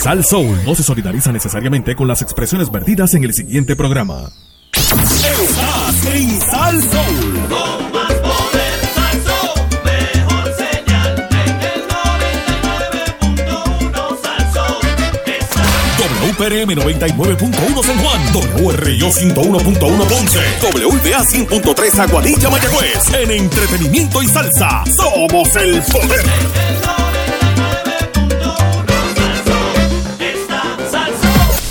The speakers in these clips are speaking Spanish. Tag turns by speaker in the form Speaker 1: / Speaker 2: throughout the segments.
Speaker 1: Sal Soul no se solidariza necesariamente con las expresiones vertidas en el siguiente programa. Estás en Sal Soul.
Speaker 2: Con más poder, mejor señal en el 99.1 Salsón.
Speaker 1: WPRM 99.1 San Juan, WRIO 101.1 Ponce, WBA 100.3 Aguadilla Mayagüez. En entretenimiento y salsa, somos el poder.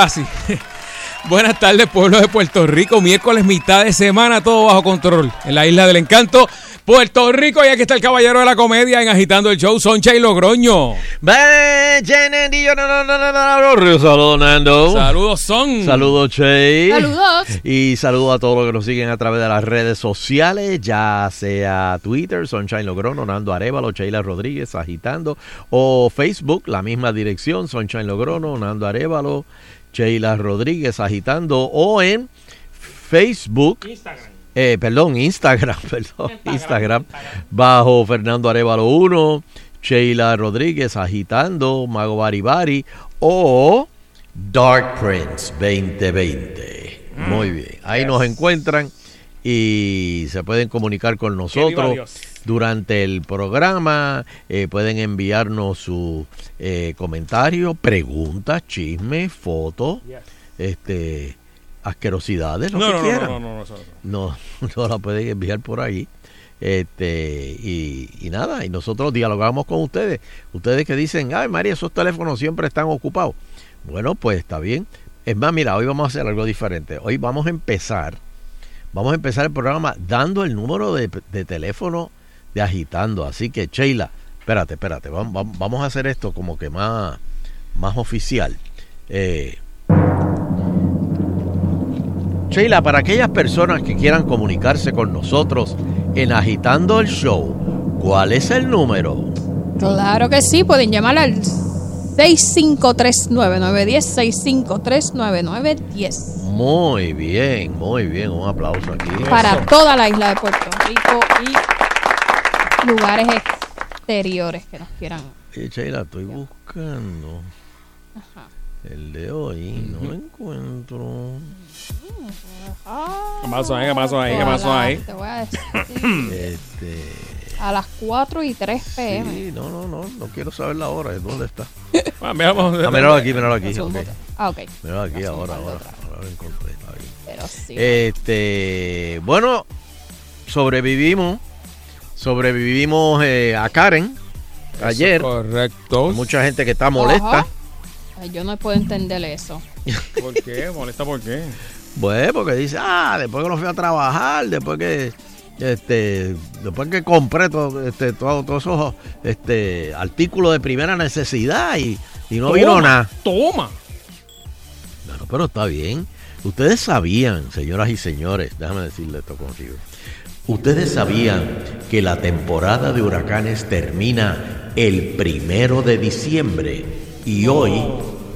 Speaker 3: Ahora sí. Buenas tardes, pueblo de Puerto Rico. Miércoles, mitad de semana, todo bajo control. En la isla del encanto, Puerto Rico. Y aquí está el caballero de la comedia en Agitando el Show, Soncha y Logroño.
Speaker 4: Saludos, Nando.
Speaker 3: Saludos, Son.
Speaker 4: Saludos, Che.
Speaker 5: Saludos.
Speaker 4: Y saludos a todos los que nos siguen a través de las redes sociales, ya sea Twitter, Sunshine Logrono, Nando Arevalo, Sheila Rodríguez, agitando, o Facebook, la misma dirección, Sunshine Logrono, Nando Arevalo, Sheila Rodríguez, agitando, o en Facebook. Eh, perdón, Instagram, perdón, Instagram, bajo Fernando Arevalo 1, Sheila Rodríguez agitando, Mago Bari Bari o Dark Prince 2020. Muy bien, ahí nos encuentran y se pueden comunicar con nosotros. Durante el programa. eh, pueden enviarnos su eh, comentario, preguntas, chismes, fotos, este, asquerosidades, lo
Speaker 3: No,
Speaker 4: que
Speaker 3: no, no,
Speaker 4: quieran
Speaker 3: no, no, no, no,
Speaker 4: no, no la pueden enviar por ahí. Este, y, y nada, y nosotros dialogamos con ustedes. Ustedes que dicen, ay María, esos teléfonos siempre están ocupados. Bueno, pues está bien. Es más, mira, hoy vamos a hacer algo diferente. Hoy vamos a empezar, vamos a empezar el programa dando el número de, de teléfono de agitando. Así que, Sheila, espérate, espérate, vamos, a hacer esto como que más, más oficial. Eh, Sheila, para aquellas personas que quieran comunicarse con nosotros en Agitando el Show, ¿cuál es el número?
Speaker 5: Claro que sí, pueden llamar al 6539910, 6539910.
Speaker 4: Muy bien, muy bien, un aplauso aquí.
Speaker 5: Para toda la isla de Puerto Rico y lugares exteriores que nos quieran.
Speaker 4: Eh, Sheila, estoy buscando el de hoy, no lo encuentro.
Speaker 3: ¿Qué pasó ahí? ¿Qué pasó ahí? ¿Qué pasó ahí?
Speaker 5: Te voy a decir.
Speaker 4: Este,
Speaker 5: A las 4 y 3 pm.
Speaker 4: sí, no, no, no, no quiero saber la hora, ¿dónde está?
Speaker 3: Ah.
Speaker 4: Ah, míralo aquí, míralo aquí.
Speaker 5: Segundo.
Speaker 4: ok.
Speaker 5: Ah, ok.
Speaker 4: Míralo aquí ahora, ahora, ahora lo encontré. está bien.
Speaker 5: Pero sí.
Speaker 4: Este, bueno, sobrevivimos, sobrevivimos eh, a Karen ayer.
Speaker 3: Correcto.
Speaker 4: Mucha gente que está molesta.
Speaker 5: Ay, yo no puedo entender eso.
Speaker 3: ¿Por qué? ¿Molesta por qué?
Speaker 4: Pues porque dice, ah, después que no fui a trabajar, después que este, después que compré todo, este, todo- todos esos este, artículos de primera necesidad y, y no vino nada.
Speaker 3: Toma.
Speaker 4: Bueno, pero está bien. Ustedes sabían, señoras y señores, déjame decirle esto contigo. Ustedes sabían que la temporada de huracanes termina el primero de diciembre y hoy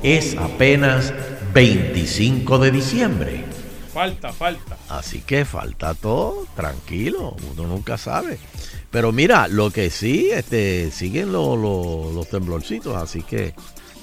Speaker 4: es apenas 25 de diciembre.
Speaker 3: Falta, falta.
Speaker 4: Así que falta todo, tranquilo, uno nunca sabe. Pero mira, lo que sí, este, siguen lo- lo- los temblorcitos, así que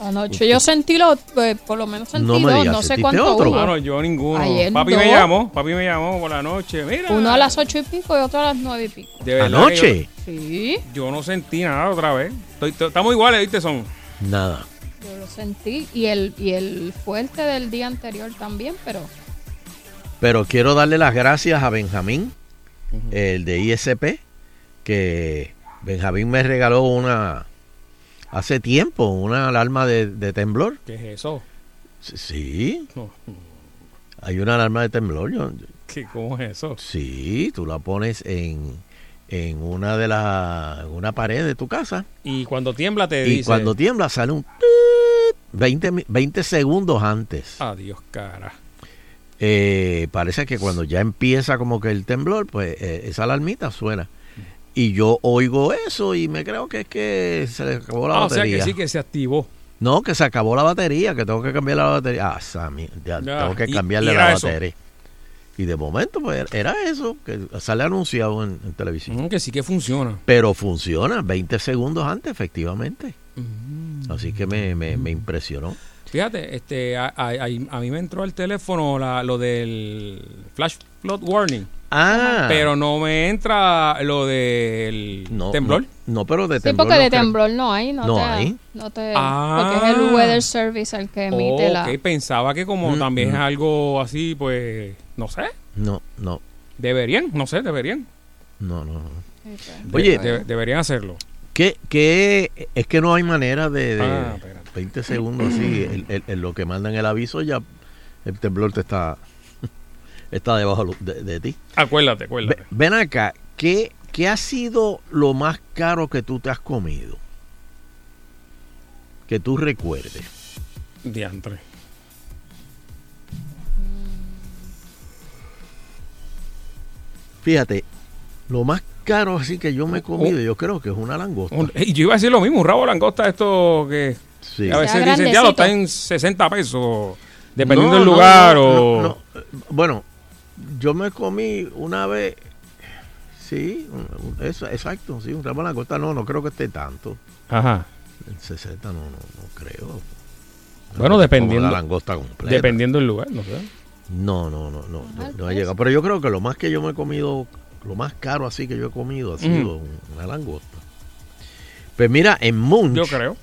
Speaker 5: Anoche yo sentí lo, pues, por lo menos sentí
Speaker 4: No me
Speaker 5: dos, no sé
Speaker 4: ¿sentiste
Speaker 5: cuánto
Speaker 4: otro?
Speaker 5: hubo.
Speaker 3: Mano, yo ninguno.
Speaker 5: Ayer
Speaker 3: papi me llamó, papi me llamó por la noche. Mira.
Speaker 5: Uno a las ocho y pico y otro a las nueve y pico.
Speaker 3: De verdad que
Speaker 4: anoche,
Speaker 5: Sí,
Speaker 3: Yo, no sentí nada otra vez. Estoy- to- estamos iguales, ¿viste? Son.
Speaker 4: nada.
Speaker 5: yo lo sentí. Y el, y el fuerte del día anterior también, pero
Speaker 4: Pero quiero darle las gracias a Benjamín, el de ISP, que Benjamín me regaló una, hace tiempo, una alarma de, de temblor.
Speaker 3: ¿Qué es eso?
Speaker 4: Sí,
Speaker 3: No,
Speaker 4: hay una alarma de temblor. yo-
Speaker 3: ¿qué, ¿Cómo es eso?
Speaker 4: sí, tú la pones en, en una de las, una pared de tu casa.
Speaker 3: Y cuando tiembla te
Speaker 4: Y
Speaker 3: dice.
Speaker 4: cuando tiembla sale un... tit, 20, mi- 20 segundos antes.
Speaker 3: Adiós, cara.
Speaker 4: Eh, parece que cuando ya empieza como que el temblor, pues eh, esa alarmita suena. Y yo oigo eso y me creo que es que se le acabó la
Speaker 3: Ah, o sea
Speaker 4: batería.
Speaker 3: que sí que se activó.
Speaker 4: No, que se acabó la batería, que tengo que cambiar la batería. Ah, Sammy, ya tengo que cambiarle
Speaker 3: y
Speaker 4: la
Speaker 3: eso.
Speaker 4: batería. Y de momento, pues era eso, que sale anunciado en, en televisión.
Speaker 3: Mm, que sí que funciona.
Speaker 4: Pero funciona 20 segundos antes, efectivamente.
Speaker 3: Mm.
Speaker 4: Así que me, me, me impresionó.
Speaker 3: Fíjate, este, a, a- a- a mí me entró al teléfono la- lo del flash flood warning,
Speaker 4: Ah,
Speaker 3: pero no me entra lo del
Speaker 4: no,
Speaker 3: temblor.
Speaker 4: No, no, pero de
Speaker 5: sí,
Speaker 4: temblor.
Speaker 5: porque
Speaker 4: no
Speaker 5: de
Speaker 4: creo.
Speaker 5: temblor no hay. No,
Speaker 4: No
Speaker 5: te,
Speaker 4: hay.
Speaker 5: No te,
Speaker 3: Ah.
Speaker 5: Porque es el Weather Service el que emite
Speaker 3: Oh,
Speaker 5: la...
Speaker 3: ok, pensaba que como
Speaker 4: Mm,
Speaker 3: también
Speaker 4: mm.
Speaker 3: es algo así, pues, no sé,
Speaker 4: No, no,
Speaker 3: deberían, no sé, deberían.
Speaker 4: no, no. no.
Speaker 5: Sí,
Speaker 3: De-
Speaker 4: Oye,
Speaker 3: de- deberían hacerlo.
Speaker 4: ¿Qué, qué, es que no hay manera de, de
Speaker 3: Ah, espérate.
Speaker 4: 20 segundos así, en lo que mandan el aviso ya el temblor te está, está debajo de, de ti.
Speaker 3: Acuérdate, acuérdate.
Speaker 4: ven acá, ¿qué, ¿qué ha sido lo más caro que tú te has comido? Que tú recuerdes.
Speaker 3: Diantre.
Speaker 4: Fíjate, lo más caro así que yo me he comido,
Speaker 3: Oh.
Speaker 4: yo creo que es una langosta.
Speaker 3: Un- y yo iba a decir lo mismo, un rabo de langosta esto que
Speaker 4: Sí.
Speaker 3: a veces dicen, ya lo está en 60 pesos, dependiendo
Speaker 4: No,
Speaker 3: del
Speaker 4: no,
Speaker 3: lugar
Speaker 4: no,
Speaker 3: o...
Speaker 4: no, no. Bueno, yo me comí una vez, sí, un- un- eso, exacto, sí, un ramo de langosta, no, no creo que esté tanto.
Speaker 3: Ajá.
Speaker 4: En 60 no, no, no creo.
Speaker 3: Bueno, dependiendo-
Speaker 4: La langosta completa.
Speaker 3: Dependiendo del lugar, no sé.
Speaker 4: No, no, no, no, no, ha llegado. Pero yo creo que lo más que yo me he comido, lo más caro así que yo he comido ha sido un- una langosta. Pues mira, en Munch,
Speaker 3: Yo creo.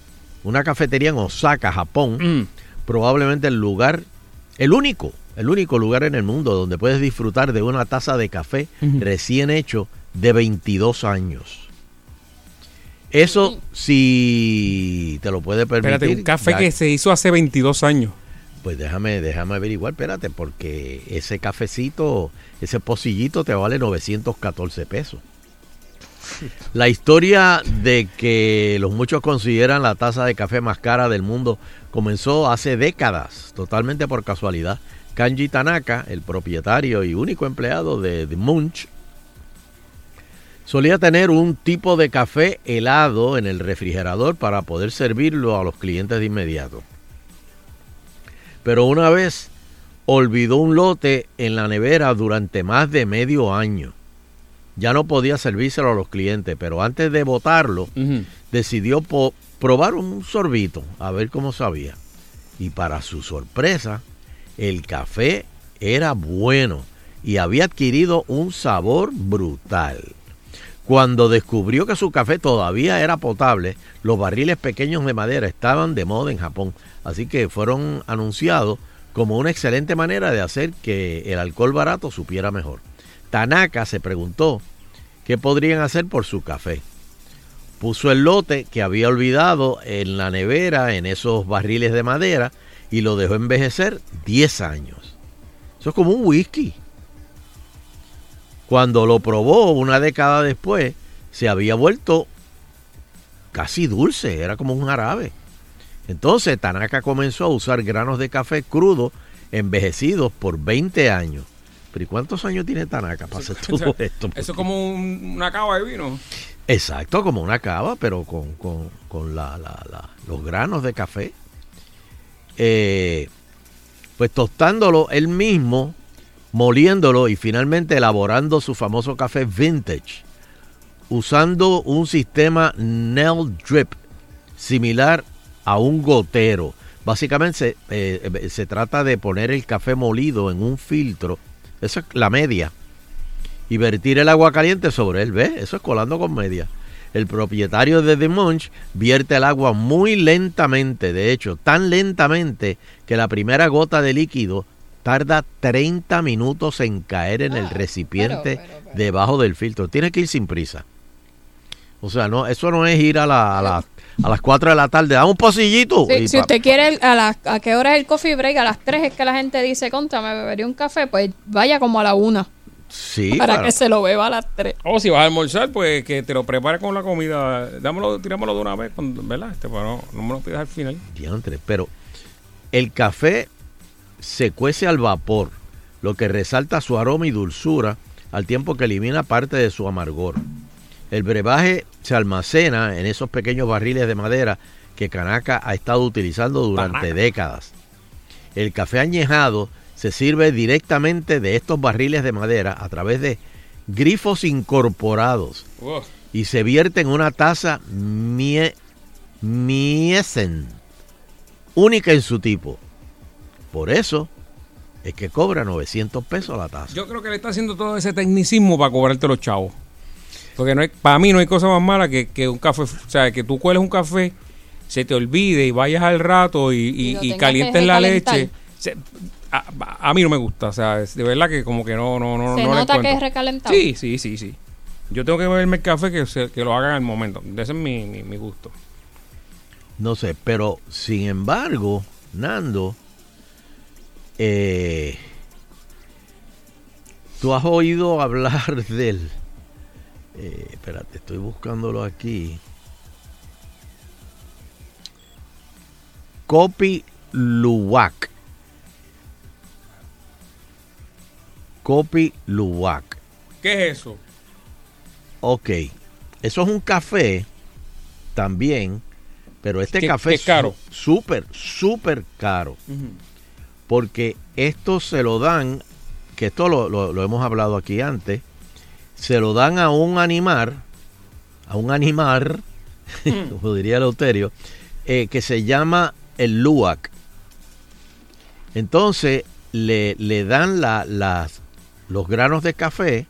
Speaker 4: una cafetería en Osaka, Japón,
Speaker 3: Mm.
Speaker 4: probablemente el lugar, el único, el único lugar en el mundo donde puedes disfrutar de una taza de café recién hecho de 22 años. Eso si te lo puede permitir.
Speaker 3: Espérate, un café
Speaker 4: ya-
Speaker 3: que se hizo hace 22 años.
Speaker 4: Pues déjame, déjame averiguar, espérate, porque ese cafecito, ese pocillito te vale 914 pesos. La historia de que los muchos consideran la taza de café más cara del mundo comenzó hace décadas, totalmente por casualidad. Kanji Tanaka, el propietario y único empleado de, de Munch, solía tener un tipo de café helado en el refrigerador para poder servirlo a los clientes de inmediato. Pero una vez olvidó un lote en la nevera durante más de medio año. Ya no podía servírselo a los clientes, pero antes de botarlo, decidió probar un sorbito, a ver cómo sabía. Y para su sorpresa, el café era bueno y había adquirido un sabor brutal. Cuando descubrió que su café todavía era potable, los barriles pequeños de madera estaban de moda en Japón, así que fueron anunciados como una excelente manera de hacer que el alcohol barato supiera mejor. Tanaka se preguntó qué podrían hacer por su café. Puso el lote que había olvidado en la nevera, en esos barriles de madera, y lo dejó envejecer 10 años. Eso es como un whisky. Cuando lo probó una década después, se había vuelto casi dulce, era como un jarabe. Entonces Tanaka comenzó a usar granos de café crudo envejecidos por 20 años. Pero ¿y cuántos años tiene Tanaka para hacer todo esto?
Speaker 3: Eso es como un- una cava de vino.
Speaker 4: Exacto, como una cava, pero con, con- con la- la- la- los granos de café. Eh, pues tostándolo él mismo, moliéndolo y finalmente elaborando su famoso café vintage. usando un sistema nail drip similar a un gotero. Básicamente se, eh, se trata de poner el café molido en un filtro, eso es la media, y vertir el agua caliente sobre él. ¿Ves? Eso es colando con media. El propietario de The Munch vierte el agua muy lentamente, de hecho, tan lentamente que la primera gota de líquido tarda 30 minutos en caer en el
Speaker 5: Ah,
Speaker 4: recipiente
Speaker 5: pero, pero, pero.
Speaker 4: debajo del filtro. Tiene que ir sin prisa. O sea, no, eso no es ir a, la- a, la- a las 4 de la tarde, dame un pocillito.
Speaker 5: Sí,
Speaker 4: y
Speaker 5: si usted quiere, el- a, las- ¿a qué hora es el coffee break? A las 3 es que la gente dice, contra, me bebería un café. Pues vaya como a la 1
Speaker 4: sí,
Speaker 5: para que se lo beba a las 3.
Speaker 3: O si vas a almorzar, pues que te lo prepare con la comida. Dámelo, tirámoslo de una vez, cuando- ¿verdad? Este, para no, no me lo pidas al final.
Speaker 4: Diantre, pero el café se cuece al vapor, lo que resalta su aroma y dulzura al tiempo que elimina parte de su amargor. El brebaje se almacena en esos pequeños barriles de madera que Kanaka ha estado utilizando durante décadas. El café añejado se sirve directamente de estos barriles de madera a través de grifos incorporados
Speaker 3: Uf.
Speaker 4: y se vierte en una taza mie, Miesen, única en su tipo. Por eso es que cobra 900 pesos la taza.
Speaker 3: Yo creo que le está haciendo todo ese tecnicismo para cobrarte los chavos. Porque no hay, para mí no hay cosa más mala que, que un café, o sea, que tú cueles un café, se te olvide y vayas al rato y, y- calientes la leche. Se- a, a mí no me gusta, o sea, es de verdad que como que no, no, no,
Speaker 5: Se
Speaker 3: no
Speaker 5: nota que es recalentado.
Speaker 3: Sí, sí, sí, sí. Yo tengo que beberme el café que, se- que lo hagan al momento. Ese es mi, mi, mi gusto.
Speaker 4: No sé, pero sin embargo, Nando, eh, tú has oído hablar del... eh, espérate, estoy buscándolo aquí. Kopi Luwak. Kopi Luwak.
Speaker 3: ¿Qué es eso?
Speaker 4: Ok, eso es un café también, pero este café
Speaker 3: es caro.
Speaker 4: súper, súper caro, porque esto se lo dan, que esto lo, lo- lo hemos hablado aquí antes, se lo dan a un animal, a un animal, como diría Eleuterio, eh, que se llama el luac. Entonces le, le dan la- las, los granos de café,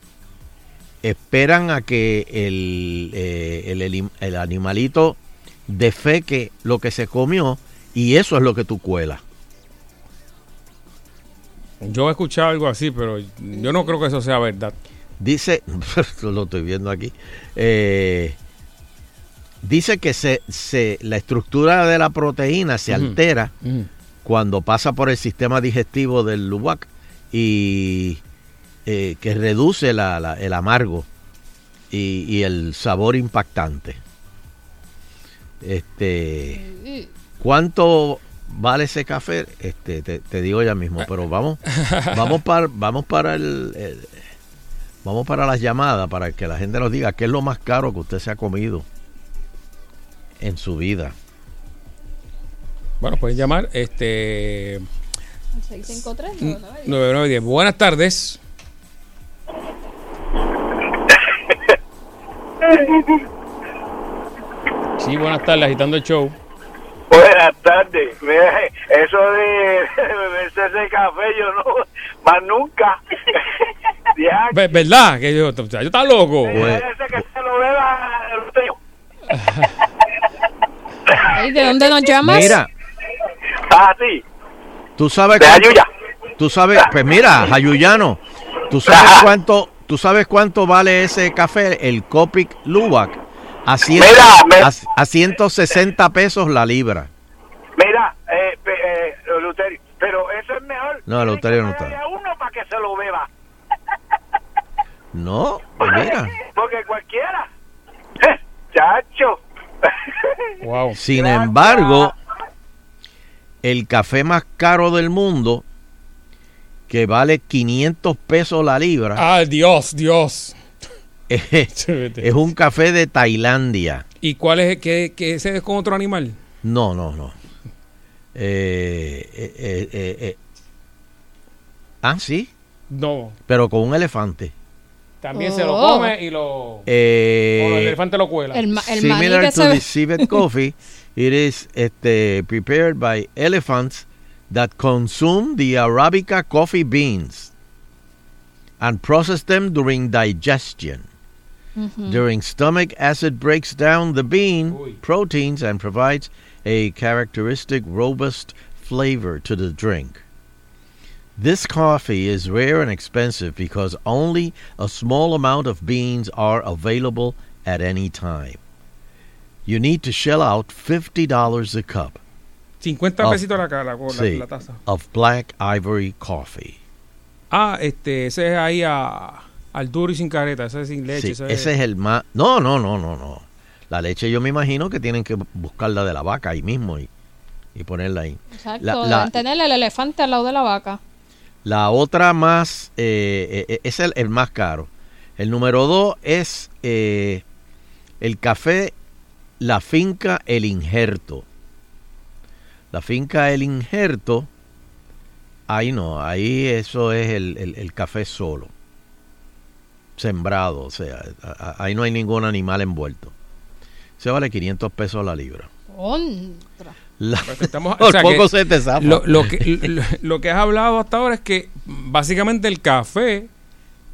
Speaker 4: esperan a que el, eh, el, animalito defeque lo que se comió y eso es lo que tú cuelas.
Speaker 3: Yo he escuchado algo así, pero yo no creo que eso sea verdad.
Speaker 4: Dice, lo estoy viendo aquí, eh, dice que se, se, la estructura de la proteína se altera cuando pasa por el sistema digestivo del luwak y eh, que reduce la- la- el amargo y, y el sabor impactante. Este, ¿cuánto vale ese café? Este, te, te digo ya mismo, pero vamos, vamos para, vamos para el, el- vamos para las llamadas para que la gente nos diga qué es lo más caro que usted se ha comido en su vida.
Speaker 3: Bueno, pueden llamar este
Speaker 5: 653
Speaker 3: 9910. Buenas tardes. Sí, buenas tardes, agitando el show.
Speaker 6: Buenas tardes. Mira, Eso de beberse ese café, yo no, más nunca. Ya,
Speaker 3: ¿Verdad? Que yo, o sea, yo estaba loco.
Speaker 4: Pues-
Speaker 6: que se lo beba el
Speaker 5: ¿De dónde nos llamas?
Speaker 4: Mira,
Speaker 6: Ah, sí,
Speaker 4: tú sabes cuánto-. Tú sabes, pues mira, Jayuyano, tú sabes cuánto, tú sabes cuánto vale ese café, el Copic Luwak, a, cien-
Speaker 6: Mira, me-
Speaker 4: a, a 160 pesos la libra.
Speaker 6: Mira, eh, pe- eh, Luterio, pero eso es mejor.
Speaker 4: No, Luterio no está.
Speaker 6: Uno para que se lo beba.
Speaker 4: No, pues mira.
Speaker 6: Porque cualquiera. Chacho.
Speaker 3: Wow.
Speaker 4: Sin
Speaker 6: Gracias.
Speaker 4: embargo, el café más caro del mundo, que vale 500 pesos la libra,
Speaker 3: Ah, Dios, Dios.
Speaker 4: es, es un café de Tailandia.
Speaker 3: ¿Y cuál es? ¿Qué, qué ese es con otro animal?
Speaker 4: No, no, no. Eh, eh, eh, eh, eh. Ah, sí,
Speaker 3: No.
Speaker 4: pero con un elefante.
Speaker 3: También se lo
Speaker 5: Oh.
Speaker 3: come y lo... o
Speaker 4: Eh,
Speaker 3: el elefante lo cuela.
Speaker 5: El, el
Speaker 4: similar to
Speaker 5: se
Speaker 4: the
Speaker 5: ve.
Speaker 4: civet coffee, it is este, prepared by elephants that consume the Arabica coffee beans and process them during digestion. Mm-hmm. During stomach acid breaks down the bean
Speaker 3: Uy.
Speaker 4: proteins and provides a characteristic robust flavor to the drink. This coffee is rare and expensive because only a small amount of beans are available at any time. You need to shell out $50 a cup
Speaker 3: 50
Speaker 4: Oh.
Speaker 3: pesitos la, la, la,
Speaker 4: Sí.
Speaker 3: la taza.
Speaker 4: of black ivory coffee.
Speaker 3: Ah, este, ese es ahí a, al duro y sin careta, ese es sin leche.
Speaker 4: Sí,
Speaker 3: ese
Speaker 4: ese es el más... No, no, no, no, no. La leche yo me imagino que tienen que buscarla de la vaca ahí mismo y, y ponerla ahí.
Speaker 5: Exacto,
Speaker 4: la-
Speaker 5: tener el elefante al lado de la vaca.
Speaker 4: La otra más, eh, eh, es el, el más caro. El número dos es eh, el café La Finca El Injerto. La Finca El Injerto, ahí no, ahí eso es el, el- el café solo. Sembrado, o sea, ahí no hay ningún animal envuelto. Se vale 500 pesos la libra.
Speaker 5: Contra.
Speaker 4: La-
Speaker 3: Pues estamos- o
Speaker 4: por
Speaker 3: sea
Speaker 4: poco
Speaker 3: que
Speaker 4: se te.
Speaker 3: Lo, lo que, lo, lo que has hablado hasta ahora es que básicamente el café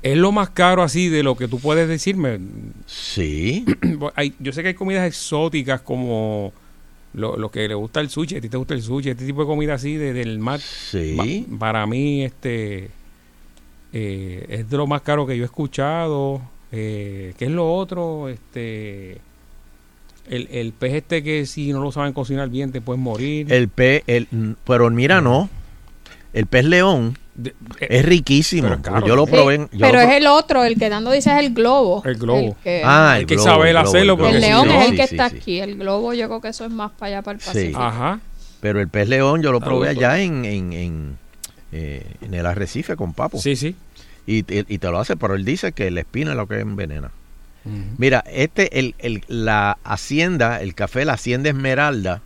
Speaker 3: es lo más caro así de lo que tú puedes decirme.
Speaker 4: Sí,
Speaker 3: Hay- yo sé que hay comidas exóticas como lo, lo que le gusta el sushi, a ti te gusta el sushi, este tipo de comida así de- del mar.
Speaker 4: sí.
Speaker 3: Para mí, este eh, es de lo más caro que yo he escuchado. Eh, ¿Qué es lo otro? Este el, el pez este que si no lo saben cocinar bien te puedes morir.
Speaker 4: El pez, el, pero mira, no. El pez león
Speaker 3: De- eh,
Speaker 4: es riquísimo.
Speaker 3: pero es caro.
Speaker 4: yo lo probé. yo
Speaker 5: pero
Speaker 4: lo
Speaker 5: es el otro, el que dando dice es el globo.
Speaker 3: El globo.
Speaker 5: que-
Speaker 4: Ah, el
Speaker 3: que
Speaker 4: globo,
Speaker 3: saber
Speaker 4: el globo,
Speaker 3: hacerlo
Speaker 4: el
Speaker 5: el león es el
Speaker 4: sí,
Speaker 5: que
Speaker 4: sí,
Speaker 5: está
Speaker 4: sí.
Speaker 5: aquí. El globo yo creo que eso es más para allá, para el
Speaker 4: Sí.
Speaker 5: Pacífico.
Speaker 3: Ajá.
Speaker 4: Pero el pez león yo lo
Speaker 3: Ah,
Speaker 4: probé allá en, en, en, eh, en el arrecife con papo.
Speaker 3: Sí, sí.
Speaker 4: Y, te- y te lo hace, pero él dice que la espina es lo que envenena. Mira, este, el, el, la hacienda, el café, la hacienda Esmeralda,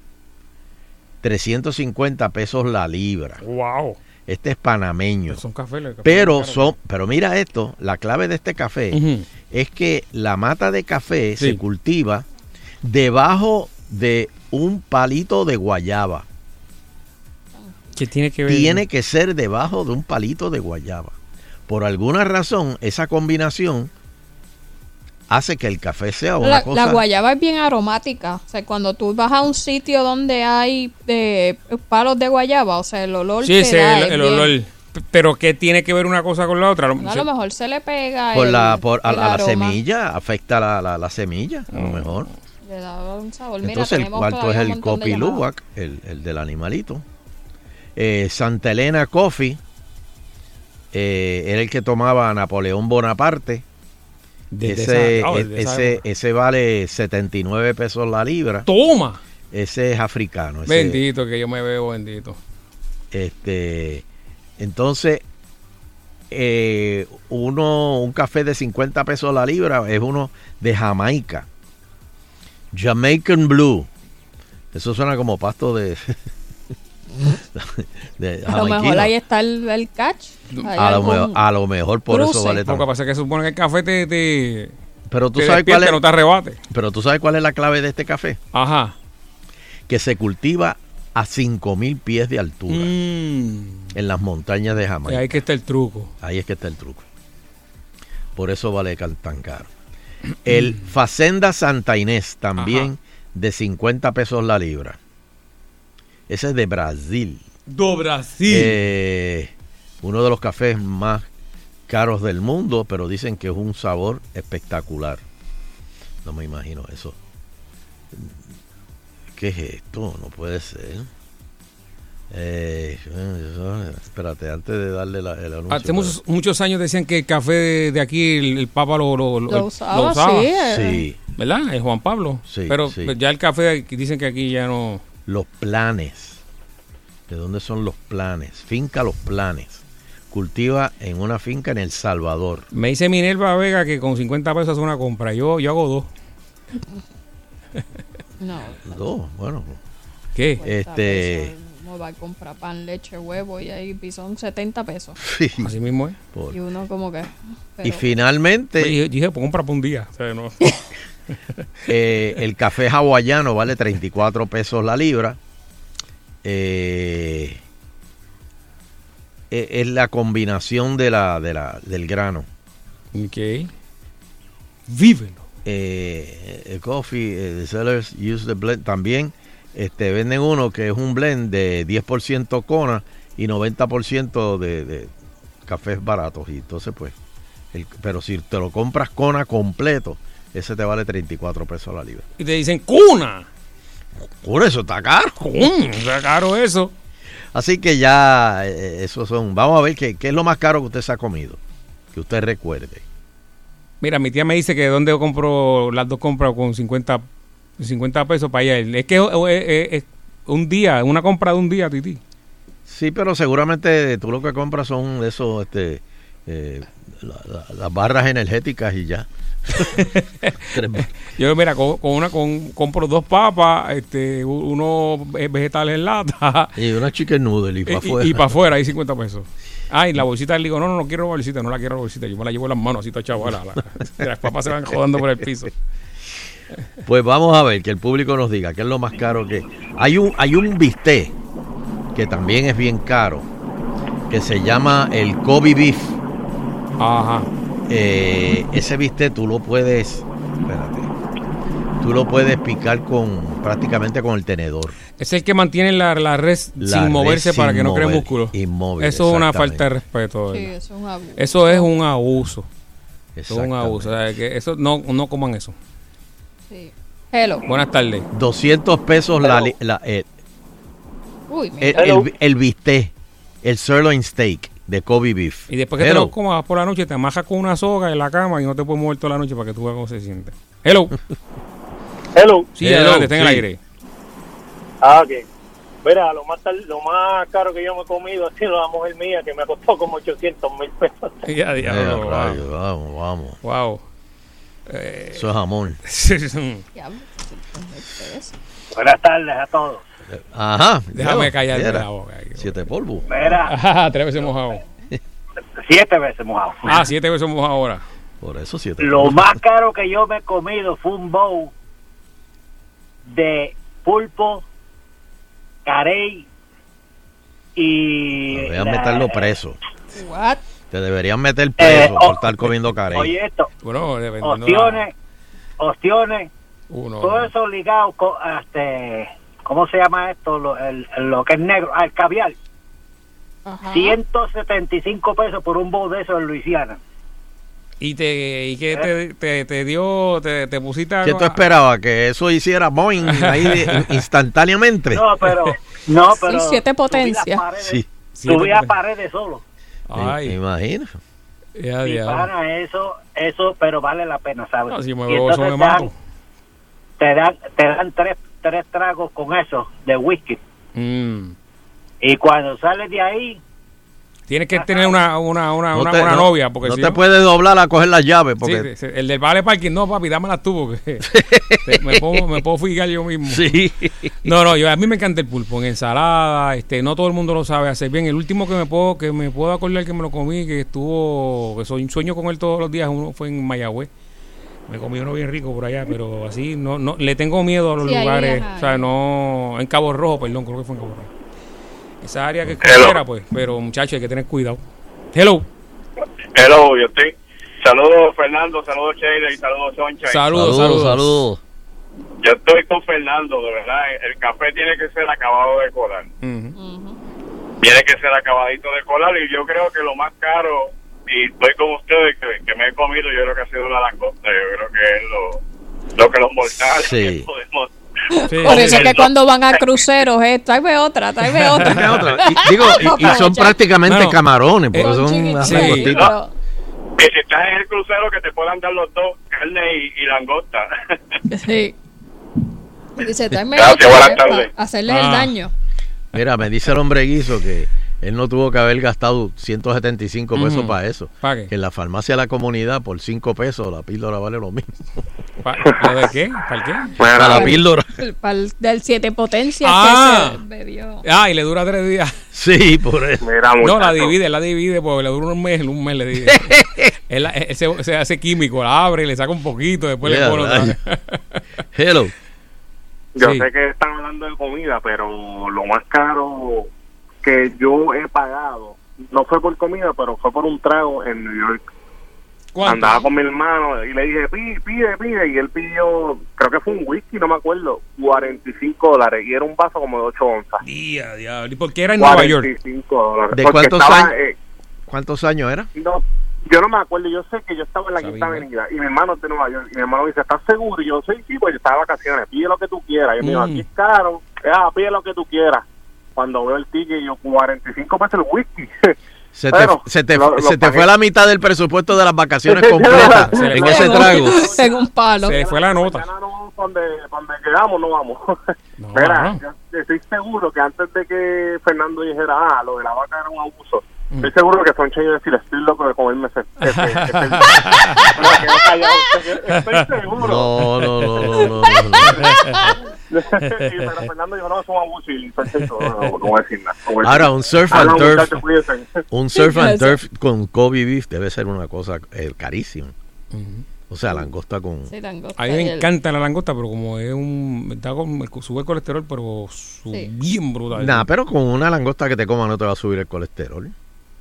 Speaker 4: 350 pesos la libra.
Speaker 3: Wow.
Speaker 4: Este es panameño.
Speaker 3: Son café.
Speaker 4: Pero son, pero mira esto, la clave de este café es que la mata de café
Speaker 3: Sí.
Speaker 4: se cultiva debajo de un palito de guayaba.
Speaker 3: ¿Qué tiene que ver?
Speaker 4: Tiene que ser debajo de un palito de guayaba. Por alguna razón, esa combinación hace que el café sea una
Speaker 5: La,
Speaker 4: cosa.
Speaker 5: la guayaba es bien aromática. O sea, cuando tú vas a un sitio donde hay eh, palos de guayaba, o sea, el olor
Speaker 3: Sí,
Speaker 5: que
Speaker 3: ese
Speaker 5: da
Speaker 3: el,
Speaker 5: es
Speaker 3: el
Speaker 5: bien-
Speaker 3: olor. Pero ¿qué tiene que ver una cosa con la otra?
Speaker 5: No, a lo mejor se le pega
Speaker 4: por
Speaker 5: el,
Speaker 4: la, por, a,
Speaker 5: el
Speaker 4: a la semilla, afecta la, la, la semilla, a lo mejor.
Speaker 5: Le da un sabor. Mira,
Speaker 4: Entonces el cuarto es el Copi. Luwak, el, el del animalito. Eh, Santa Elena Coffee eh, era el que tomaba Napoleón Bonaparte.
Speaker 3: Desde
Speaker 4: ese,
Speaker 3: esa- oh,
Speaker 4: e-
Speaker 3: desde esa
Speaker 4: ese, ese vale 79 pesos la libra.
Speaker 3: Toma.
Speaker 4: Ese es africano. ese-
Speaker 3: Bendito, que yo me veo bendito.
Speaker 4: Este, entonces, eh, uno, un café de 50 pesos la libra es uno de Jamaica. Jamaican Blue. Eso suena como pasto de. de
Speaker 5: A lo mejor ahí está el, el catch.
Speaker 4: A, lo mejor, a lo mejor por eso vale
Speaker 3: Lo
Speaker 4: tanto.
Speaker 3: que pasa es que supone que el café te, te,
Speaker 4: Pero tú
Speaker 3: te
Speaker 4: sabes cuál es,
Speaker 3: no te arrebate.
Speaker 4: pero tú sabes cuál es la clave de este café,
Speaker 3: Ajá.
Speaker 4: que se cultiva a 5000 pies de altura
Speaker 3: Mm.
Speaker 4: en las montañas de
Speaker 3: Y
Speaker 4: Jamaica.
Speaker 3: ahí que está el truco.
Speaker 4: Ahí es que está el truco. Por eso vale tan caro. El Facenda Santa Inés también
Speaker 3: Ajá.
Speaker 4: de 50 pesos la libra. Ese es de Brasil.
Speaker 3: Do Brasil.
Speaker 4: Eh, uno de los cafés más caros del mundo, pero dicen que es un sabor espectacular. No me imagino eso. ¿Qué es esto? No puede ser. Eh, espérate, antes de darle la, el anuncio.
Speaker 3: Hace muchos, muchos años decían que el café de, aquí, el, el Papa lo, lo, lo-
Speaker 5: Lo
Speaker 3: lo
Speaker 5: usaba,
Speaker 3: usaba.
Speaker 5: sí. eh.
Speaker 4: Sí,
Speaker 3: ¿Verdad? El Juan Pablo.
Speaker 4: Sí,
Speaker 3: Pero
Speaker 4: sí.
Speaker 3: ya el café dicen que aquí ya no.
Speaker 4: Los planes. ¿De dónde son los planes? Finca Los Planes. Cultiva en una finca en El Salvador.
Speaker 3: Me dice Minerva Vega que con 50 pesos hace una compra. Yo, yo hago dos.
Speaker 5: No.
Speaker 4: Dos, bueno.
Speaker 3: ¿Qué?
Speaker 4: Este,
Speaker 5: uno va a comprar pan, leche, huevo y ahí son 70 pesos.
Speaker 4: Sí.
Speaker 3: Así mismo es.
Speaker 4: Por-
Speaker 5: Y uno como que...
Speaker 4: Y finalmente,
Speaker 3: Dije, dije, pues compra para un día. O sea, no.
Speaker 4: eh, el café hawaiano vale 34 pesos la libra. Eh, eh, es la combinación de la, de la, del grano.
Speaker 3: ok. Vívelo.
Speaker 4: Eh, el coffee, the sellers use the blend también. Este, venden uno que es un blend de 10% Kona y 90% de, de cafés baratos. Y entonces, pues, el- pero si te lo compras Kona completo, ese te vale 34 pesos la libra.
Speaker 3: Y te dicen, cuna.
Speaker 4: Por eso está caro.
Speaker 3: Cun, Está caro eso.
Speaker 4: Así que ya, eh, esos son. Vamos a ver qué, qué es lo más caro que usted se ha comido. Que usted recuerde.
Speaker 3: Mira, mi tía me dice que donde yo compro las dos compras con 50, 50 pesos para ella. Es que es, es- es un día, una compra de un día, Titi.
Speaker 4: Sí, pero seguramente tú lo que compras son esos, este, eh, la- la- las barras energéticas y ya.
Speaker 3: Yo, mira, con, con una con, compro dos papas, este, u- uno eh, vegetales en lata
Speaker 4: y una chicken noodle y para afuera.
Speaker 3: y, para afuera, ahí 50 pesos. Ah, y la bolsita le digo, no, no, no quiero bolsita, no la quiero bolsita. Yo me la llevo en las manos así, chavala. La- las papas se van jodando por el piso.
Speaker 4: Pues vamos a ver que el público nos diga qué es lo más caro que. Hay un, hay un bistec que también es bien caro, que se llama el Kobe Beef.
Speaker 3: Ajá.
Speaker 4: Eh, ese bistec tú lo puedes. Espérate. Tú lo puedes picar con prácticamente con el tenedor.
Speaker 3: Es el que mantiene la, la red
Speaker 4: La
Speaker 3: sin moverse
Speaker 4: red
Speaker 3: para
Speaker 4: sin
Speaker 3: que no cree
Speaker 4: mover,
Speaker 3: músculo.
Speaker 4: inmóvil,
Speaker 3: Eso es una falta de respeto.
Speaker 5: Sí, eso es un abuso.
Speaker 3: Eso es un abuso. Eso es un
Speaker 4: Exactamente.
Speaker 3: abuso. O sea, que eso no, no coman eso.
Speaker 5: Sí. Hello.
Speaker 3: Buenas tardes.
Speaker 4: 200 pesos la, li- la- eh,
Speaker 5: Uy,
Speaker 4: el.
Speaker 6: Hello.
Speaker 4: el, el bistec, el sirloin steak de Kobe Beef.
Speaker 3: Y después que te lo comas por la noche, te amajas con una soga en la cama y no te puedes mover toda la noche para que tú veas cómo se siente. Hello.
Speaker 6: Hello.
Speaker 3: Sí,
Speaker 4: Hello,
Speaker 3: adelante, está en el aire.
Speaker 6: Ah, ok. Mira, lo más, tar- lo más caro que yo me he comido ha sido la mujer mía, que me costó como 800 mil pesos.
Speaker 3: Ya,
Speaker 4: Eh,
Speaker 3: diablo,
Speaker 4: rayos, vamos, vamos.
Speaker 3: wow. Eh,
Speaker 4: Eso es
Speaker 5: 500 pesos.
Speaker 6: Buenas tardes a todos.
Speaker 4: Ajá.
Speaker 3: Déjame
Speaker 4: ya,
Speaker 3: callarme
Speaker 4: viera.
Speaker 3: la boca. ahí.
Speaker 4: Siete polvos.
Speaker 6: Mira,
Speaker 3: Ajá, tres veces mojado.
Speaker 6: siete veces mojado.
Speaker 3: Ah, siete veces mojado ahora.
Speaker 4: Por eso siete
Speaker 6: Lo
Speaker 4: polvos.
Speaker 6: más caro que yo me he comido fue un bowl de pulpo, carey y...
Speaker 4: Deberían
Speaker 6: la-
Speaker 4: meterlo preso.
Speaker 5: What?
Speaker 4: Te deberían meter preso
Speaker 6: Eh,
Speaker 4: por
Speaker 6: oh,
Speaker 4: estar comiendo carey.
Speaker 6: Oye esto,
Speaker 3: Bueno,
Speaker 6: opciones, opciones,
Speaker 3: Uno.
Speaker 6: todo eso ligado con, este, ¿cómo se llama esto? Lo, el- lo que es negro, al caviar.
Speaker 5: Ajá.
Speaker 6: 175 pesos por un bowl de eso en Luisiana.
Speaker 3: ¿Y, te, y qué te, te, te dio? ¿Te, te pusiste
Speaker 4: ¿Qué tú esperabas? ¿Que eso hiciera boing ahí de- instantáneamente?
Speaker 6: No, pero, no,
Speaker 5: Sí,
Speaker 6: pero.
Speaker 5: siete
Speaker 6: subí las
Speaker 5: potencia.
Speaker 6: paredes-
Speaker 4: Sí.
Speaker 3: Siete
Speaker 6: Subí a paredes solo.
Speaker 3: Ay, ya.
Speaker 6: pana, eso, eso, pero vale la pena, ¿sabes?
Speaker 3: No, si me
Speaker 6: Y entonces
Speaker 3: me.
Speaker 6: Te dan, te dan tres, tres tragos con eso de whisky.
Speaker 3: Mm.
Speaker 6: Y cuando sales de ahí,
Speaker 3: Tienes que tener una, una, una,
Speaker 4: No
Speaker 3: una,
Speaker 4: te-
Speaker 3: una
Speaker 4: no-
Speaker 3: novia. Porque
Speaker 4: no
Speaker 3: si
Speaker 4: te puedes doblar a coger las llaves porque
Speaker 3: sí, el del vale parking, no, papi, dámelas tú porque me, puedo, me puedo fijar yo mismo.
Speaker 4: sí.
Speaker 3: No, no, yo, a mí me encanta el pulpo en ensalada, este, no todo el mundo lo sabe hacer bien. El último que me puedo que me puedo acordar que me lo comí, que estuvo, que soy un sueño con él todos los días, uno fue en Mayagüez. Me comí uno bien rico por allá, pero así no, no le tengo miedo a los
Speaker 5: Sí,
Speaker 3: lugares, o sea, no en Cabo Rojo, perdón, creo que fue en Cabo Rojo. Esa área que es pues, pero muchachos, hay que tener cuidado. Hello.
Speaker 6: hello, yo estoy. Saludos Fernando, saludos Sheila y saludos Soncha.
Speaker 3: Saludos, saludos.
Speaker 4: saludos.
Speaker 6: Yo estoy con Fernando, de verdad. El café tiene que ser acabado de colar. Tiene que ser acabadito de colar. Y yo creo que lo más caro, y estoy con ustedes, que, que me he comido, yo creo que ha sido la langosta. Yo creo que es lo, lo que los mortales
Speaker 4: Sí.
Speaker 6: podemos.
Speaker 3: Sí,
Speaker 5: Por eso es que cuando van a cruceros, eh, tráeme otra, tráeme
Speaker 4: Dime
Speaker 5: otra.
Speaker 4: otra. Y, digo, y- y, son prácticamente
Speaker 3: Bueno,
Speaker 4: camarones, porque
Speaker 3: eh,
Speaker 4: son
Speaker 3: sí,
Speaker 5: pero-
Speaker 6: Y si estás en el crucero, que te puedan dar los dos, carne y, y langosta.
Speaker 5: Sí. Dice, tráeme
Speaker 6: Gracias,
Speaker 5: otra
Speaker 6: buenas tardes.
Speaker 5: para hacerle
Speaker 3: Ah.
Speaker 5: el daño.
Speaker 4: Mira, me dice el hombre guiso que Él no tuvo que haber gastado 175 pesos
Speaker 3: Ujú.
Speaker 4: para eso.
Speaker 3: ¿Para qué?
Speaker 4: Que en la farmacia de la comunidad, por 5 pesos, la píldora vale lo mismo.
Speaker 3: ¿Pa- ¿Lo de qué? ¿Para el qué?
Speaker 4: Para la píldora.
Speaker 5: El pal del siete potencias
Speaker 3: Ah.
Speaker 5: que se bebió.
Speaker 3: Ah, y le dura tres días.
Speaker 4: Sí, por eso.
Speaker 6: Mira,
Speaker 3: No, la divide, la divide, porque le dura un mes, un mes le divide. él, él se, se hace químico, la abre, le saca un poquito, después
Speaker 4: Yeah,
Speaker 3: le pone otra vez.
Speaker 4: Hello.
Speaker 6: Yo
Speaker 3: Sí.
Speaker 6: sé que están hablando de comida, pero lo más caro que yo he pagado no fue por comida, pero fue por un trago en New York.
Speaker 3: ¿Cuánto?
Speaker 6: Andaba con mi hermano y le dije, pide, pide, pide. Y él pidió, creo que fue un whisky, no me acuerdo, 45 dólares. Y era un vaso como de 8 onzas.
Speaker 3: Día, diablo. ¿Y por qué era en Nueva York?
Speaker 6: 45 dólares.
Speaker 4: ¿De
Speaker 6: Porque
Speaker 4: cuántos
Speaker 6: estaba,
Speaker 4: años?
Speaker 6: eh,
Speaker 4: ¿Cuántos años era?
Speaker 6: no, yo no me acuerdo, yo sé que yo estaba en la
Speaker 3: Sabía.
Speaker 6: Quinta Avenida y mi hermano es de Nueva York. Y mi hermano me dice, ¿estás seguro? Y yo, sí, sí, pues yo estaba de vacaciones, pide lo que tú quieras. Y yo me dijo,
Speaker 3: Mm.
Speaker 6: aquí es caro, ah, pide lo que tú quieras. Cuando veo el ticket, yo 45 pesos el whisky.
Speaker 4: Se te, se te,
Speaker 6: lo- lo
Speaker 4: se te
Speaker 6: pagué.
Speaker 4: fue la mitad del presupuesto de las vacaciones completas en ese
Speaker 5: En
Speaker 4: trago.
Speaker 5: En un palo.
Speaker 3: Se fue la nota.
Speaker 6: Donde, donde quedamos, no vamos.
Speaker 3: No,
Speaker 6: Mira,
Speaker 3: no.
Speaker 6: yo estoy seguro que antes de que Fernando dijera, ah, lo de la vaca era un abuso. Estoy seguro que Sonche iba a decir, estoy loco de comerme ese... ese, ese- Pero quedó callado, estoy seguro.
Speaker 4: No, no, no, no, no, no.
Speaker 6: Y pero Fernando dijo, no, es un abuso y Sonche dijo, no, no, no voy a decir nada. no voy a decir
Speaker 4: Ahora, un surf and
Speaker 6: no,
Speaker 4: turf, un surf and turf con Kobe beef debe ser una cosa eh, carísima. O sea, langosta con...
Speaker 5: Sí, langosta
Speaker 3: A mí me encanta la langosta, pero como es un. Está con, sube el colesterol, pero su-
Speaker 5: Sí.
Speaker 3: bien brutal.
Speaker 4: Nada, pero con una langosta que te coma no te va a subir el colesterol.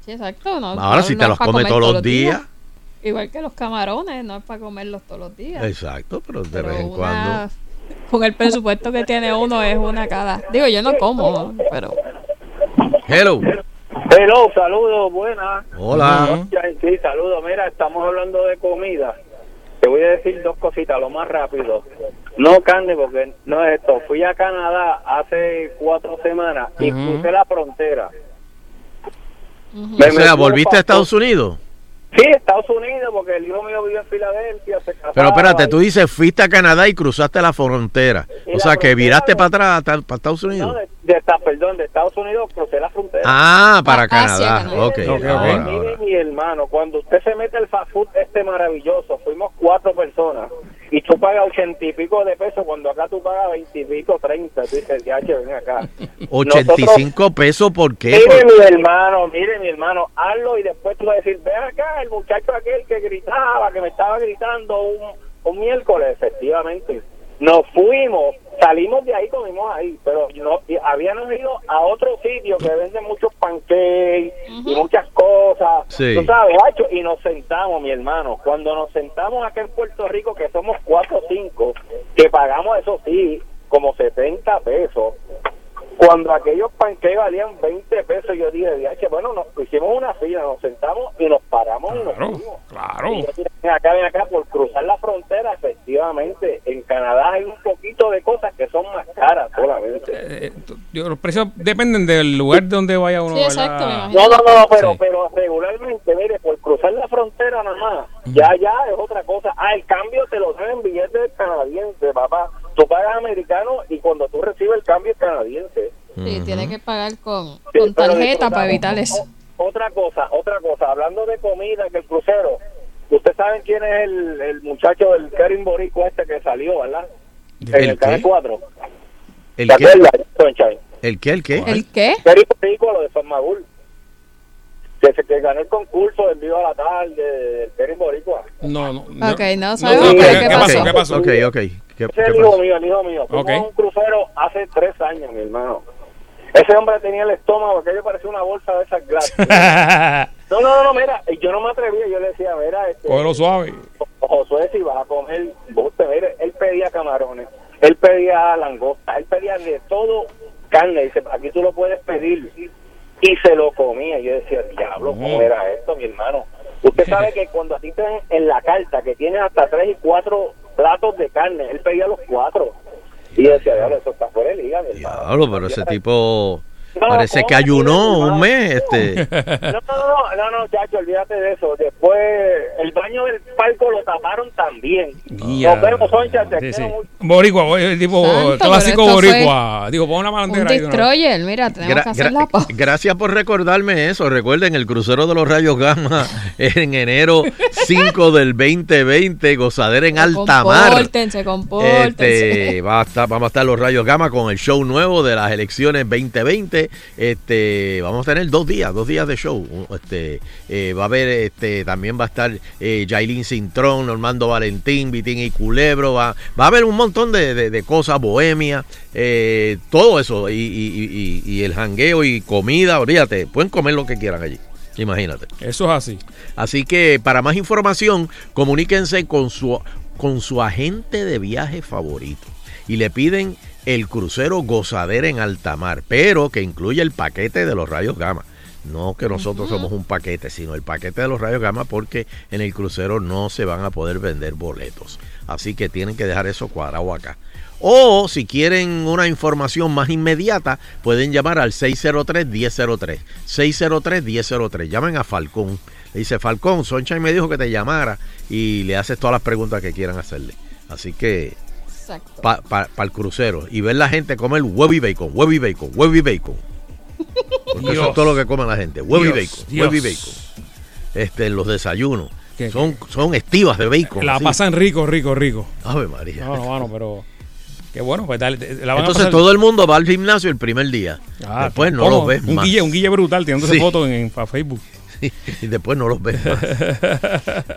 Speaker 5: Sí, exacto. No,
Speaker 4: Ahora,
Speaker 5: no-
Speaker 4: si te los
Speaker 5: comer
Speaker 4: todos los días,
Speaker 5: Igual que los camarones, no es para comerlos todos los días.
Speaker 4: exacto, pero de
Speaker 5: Pero
Speaker 4: vez en
Speaker 5: una-
Speaker 4: cuando.
Speaker 5: Con el presupuesto que tiene uno es una cada. Digo, yo no como, pero
Speaker 4: Hello.
Speaker 7: Hello, saludos, buenas.
Speaker 4: Hola.
Speaker 7: Sí, saludos. Mira, estamos hablando de comida. Te voy a decir dos cositas, lo más rápido. No carne, porque no es esto. Fui a Canadá hace cuatro semanas y
Speaker 3: Ujú.
Speaker 7: crucé la frontera.
Speaker 4: O sea, ¿volviste a Estados Unidos?
Speaker 7: Sí, Estados Unidos, porque el hijo mío vive en Filadelfia. se casaba
Speaker 4: Pero espérate, tú dices, fuiste a Canadá y cruzaste la frontera.
Speaker 7: Y
Speaker 4: O
Speaker 7: la
Speaker 4: sea, que viraste
Speaker 7: de-
Speaker 4: para atrás, para Estados
Speaker 7: No,
Speaker 4: Unidos.
Speaker 7: de, de esta- perdón, de Estados Unidos crucé la frontera.
Speaker 4: Ah, para
Speaker 5: Ah,
Speaker 4: Canadá.
Speaker 5: Canadá.
Speaker 4: Ok,
Speaker 7: Mire,
Speaker 3: Ok,
Speaker 7: mi-
Speaker 3: ok.
Speaker 4: ahora,
Speaker 7: mire,
Speaker 4: ahora.
Speaker 7: mi hermano, cuando usted se mete el fast food este maravilloso, fuimos cuatro personas y tú pagas ochenta y pico de pesos cuando acá tú pagas veinte y pico, treinta. Tú dices, ya, che, ven acá.
Speaker 4: 85 pesos, ¿por qué?
Speaker 7: Mire, mi hermano, mire, mi hermano, hazlo y después tú vas a decir, ven acá, el muchacho aquel que gritaba, que me estaba gritando un, un miércoles, efectivamente. Nos fuimos, salimos de ahí, comimos ahí, pero no, habíamos ido a otro sitio que vende muchos pancakes y muchas cosas,
Speaker 4: Sí.
Speaker 7: tú sabes, Hacho, y nos sentamos, mi hermano. Cuando nos sentamos acá en Puerto Rico, que somos cuatro o cinco, que pagamos, eso sí, como 70 pesos, cuando aquellos panqueques valían 20 pesos, yo dije, "Diache, bueno, nos hicimos una fila, nos sentamos y nos paramos y
Speaker 3: Claro,
Speaker 7: nos fuimos.
Speaker 3: claro.
Speaker 7: Y yo ven acá, ven acá, por cruzar la frontera, efectivamente, en Canadá hay un poquito de cosas que son más caras solamente.
Speaker 3: Eh, yo- los precios deben del lugar donde vaya uno.
Speaker 5: Sí, exacto.
Speaker 7: No, no, no, pero,
Speaker 3: Sí.
Speaker 7: pero regularmente, mire, por cruzar la frontera nada más, ya, ya es otra cosa. Ah, el cambio te lo dan en billetes canadienses, papá. Tú pagas americano y cuando tú recibes el cambio es canadiense.
Speaker 5: sí, tiene que pagar con,
Speaker 7: Sí,
Speaker 5: con tarjeta para evitar eso.
Speaker 7: Otra cosa, otra cosa, hablando de comida, que el crucero, ustedes saben quién es el, el muchacho del Karim Borico este que salió, ¿verdad? En
Speaker 4: ¿El
Speaker 7: el canal
Speaker 4: qué?
Speaker 7: 4.
Speaker 4: ¿El
Speaker 7: ¿Te
Speaker 4: qué? ¿El qué? ¿El qué?
Speaker 5: ¿El qué?
Speaker 7: Karim Borico, lo de San Magul. Que, se, que ganó el concurso del Viva a la Tarde, del Karim Boricua.
Speaker 3: No, no. no.
Speaker 5: Ok, no sabemos,
Speaker 3: ¿qué,
Speaker 5: pero
Speaker 3: ¿qué
Speaker 5: ¿qué
Speaker 3: pasó? ¿Qué pasó?
Speaker 4: Ok, ok. ¿Qué,
Speaker 7: Ese
Speaker 4: qué
Speaker 7: es el hijo
Speaker 4: pasó?
Speaker 7: mío, el hijo mío. A un crucero hace tres años, mi hermano. Ese hombre tenía el estómago, aquello parecía una bolsa de esas glacias. No, no, no, no, mira, yo no me atrevía, yo le decía, mira, este,
Speaker 3: Cógelo suave.
Speaker 7: Josué, si vas a comer, mire, él pedía camarones, él pedía langosta, él pedía de todo carne, dice, aquí tú lo puedes pedir, y se lo comía, yo decía, diablo, ¿cómo
Speaker 3: Mm.
Speaker 7: era esto, mi hermano? Usted sabe que cuando a ti te en la carta que tienes hasta tres y cuatro platos de carne, él pedía los cuatro, y yo decía, diablo, eso está fuera de liga, mi hermano.
Speaker 4: Diablo, pero ese tipo...
Speaker 7: No,
Speaker 4: Parece que ayunó un mes. Este.
Speaker 7: No, no, no, no, no, chacho, olvídate de eso. Después, el baño del palco lo taparon también. Nos vemos, Soncha, te.
Speaker 3: Boricua, el tipo
Speaker 5: Santo,
Speaker 3: clásico boricua. Digo, pon una
Speaker 5: Un
Speaker 3: una vez.
Speaker 5: destroyer, mira, tenemos
Speaker 4: Gra-
Speaker 5: que hacer la pausa.
Speaker 4: gracias por recordarme eso. Recuerden el crucero de los rayos gamma en enero 5 del 2020, gozadera en alta mar.
Speaker 5: Compórtense, compórtense.
Speaker 4: Este, va a estar- vamos a estar los rayos gamma con el show nuevo de las elecciones 2020. Este, vamos a tener dos días, dos días de show. Este, eh, va a haber, este, también va a estar eh, Yailin Cintrón, Normando Valentín, Vitín y Culebro. Va, va a haber un montón de, de- de cosas, bohemia, eh, todo eso. Y, y- y- y el jangueo y comida, olvídate, pueden comer lo que quieran allí. Imagínate.
Speaker 3: Eso es así.
Speaker 4: Así que para más información, comuníquense con su, con su agente de viaje favorito y le piden el crucero gozadera en alta mar, pero que incluye el paquete de los rayos gamma. No que nosotros somos un paquete, sino el paquete de los rayos gamma porque en el crucero no se van a poder vender boletos. Así que tienen que dejar eso cuadrado acá. O si quieren una información más inmediata, pueden llamar al 603-1003. 603-1003. Llamen a Falcón. Le dice, Falcón, Soncha me dijo que te llamara y le haces todas las preguntas que quieran hacerle. Así que Para el crucero y ver la gente comer huevo y bacon, huevo y bacon, huevo y bacon. Porque eso es todo lo que come la gente, huevo y bacon,
Speaker 3: Dios.
Speaker 4: huevo y bacon. Este, los desayunos.
Speaker 3: ¿Qué-
Speaker 4: Son, son estivas de bacon.
Speaker 3: La
Speaker 4: así.
Speaker 3: pasan rico, rico, rico.
Speaker 4: Ave María.
Speaker 3: No, no, mano, pero. Qué bueno, pues dale, la van a
Speaker 4: Entonces
Speaker 3: pasar-
Speaker 4: todo el mundo va al gimnasio el primer día.
Speaker 3: Ah,
Speaker 4: después no los ves
Speaker 3: un
Speaker 4: más.
Speaker 3: Guille, un guille brutal tirándose
Speaker 4: Sí.
Speaker 3: fotos en, Facebook.
Speaker 4: y después no los ves más.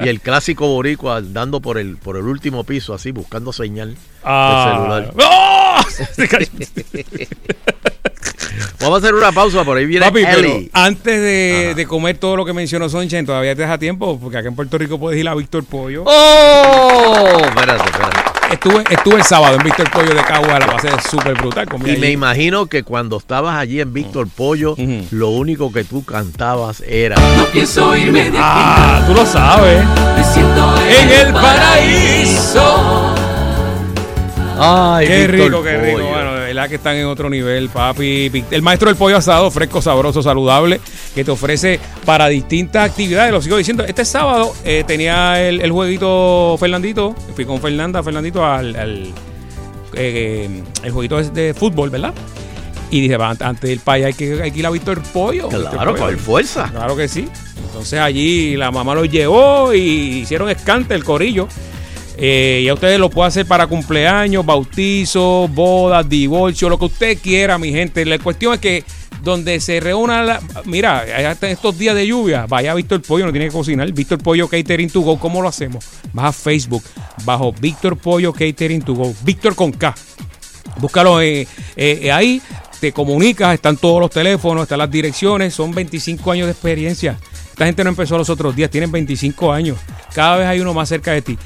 Speaker 4: y el clásico boricua andando por el, por el último piso así buscando señal
Speaker 3: Ah.
Speaker 4: del celular.
Speaker 3: ¡Oh! Se cayó.
Speaker 4: Vamos a hacer una pausa, por ahí viene
Speaker 3: Papi, pero antes de, de comer todo lo que mencionó Sonchen, todavía te deja tiempo, porque acá en Puerto Rico puedes ir a Víctor Pollo.
Speaker 4: ¡Oh! Espérate, espérate.
Speaker 3: Estuve, estuve el sábado en Víctor Pollo de Cagua, la pasé súper brutal.
Speaker 4: Y
Speaker 3: allí.
Speaker 4: me imagino que cuando estabas allí en Víctor Pollo,
Speaker 3: Ujú.
Speaker 4: lo único que tú cantabas era.
Speaker 2: Pienso irme de
Speaker 3: Ah, tú lo sabes.
Speaker 2: me siento
Speaker 3: En el paraíso.
Speaker 4: ¡Ay,
Speaker 3: Qué
Speaker 4: Víctor
Speaker 3: rico, qué rico. Verdad que están en otro nivel, papi. El maestro del pollo asado, fresco, sabroso, saludable, que te ofrece para distintas actividades. Lo sigo diciendo. Este sábado eh, tenía el, el jueguito Fernandito. Fui con Fernanda, Fernandito, al, al, eh, el jueguito es de fútbol, ¿verdad? Y dije, va, antes del país hay que, hay que ir a Víctor Pollo. Víctor
Speaker 4: Claro,
Speaker 3: Pollo.
Speaker 4: con fuerza.
Speaker 3: Claro que sí. Entonces allí la mamá los llevó y hicieron escante el corillo. Eh, y a ustedes lo puede hacer para cumpleaños, bautizo, bodas, divorcio, lo que usted quiera, mi gente. La cuestión es que donde se reúna, la- mira, hasta estos días de lluvia, vaya Víctor Pollo, no tiene que cocinar. Víctor Pollo Catering to Go, ¿cómo lo hacemos? Vas a Facebook, bajo Víctor Pollo Catering to Go, Víctor con K. Búscalo eh, eh, ahí, te comunicas, están todos los teléfonos, están las direcciones, son 25 años de experiencia. Esta gente no empezó los otros días, tienen 25 años. Cada vez hay uno más cerca de ti.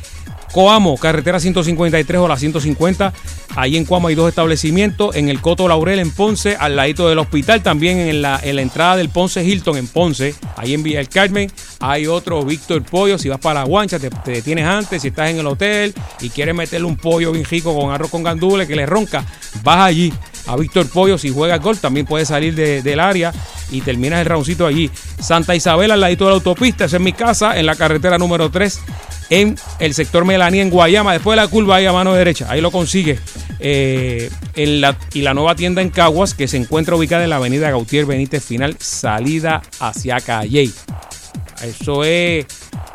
Speaker 3: Coamo, carretera 153 o la 150. Ahí en Coamo hay dos establecimientos. En el Coto Laurel en Ponce, al ladito del hospital. También en la, en la entrada del Ponce Hilton en Ponce. Ahí en Villa del Carmen hay otro Víctor Pollo. Si vas para la guancha, te, te detienes antes. Si estás en el hotel y quieres meterle un pollo bien rico con arroz con gandules que le ronca, vas allí a Víctor Pollo. Si juegas gol, también puedes salir de- del área y terminas el roundcito allí. Santa Isabel, al ladito de la autopista. Esa es mi casa, en la carretera número 3, en el sector Melanía, en Guayama. Después de la curva, ahí a mano derecha. Ahí lo consigue. Eh, en la, y la nueva tienda en Caguas, que se encuentra ubicada en la avenida Gautier Benítez Final, salida hacia Calle. Eso es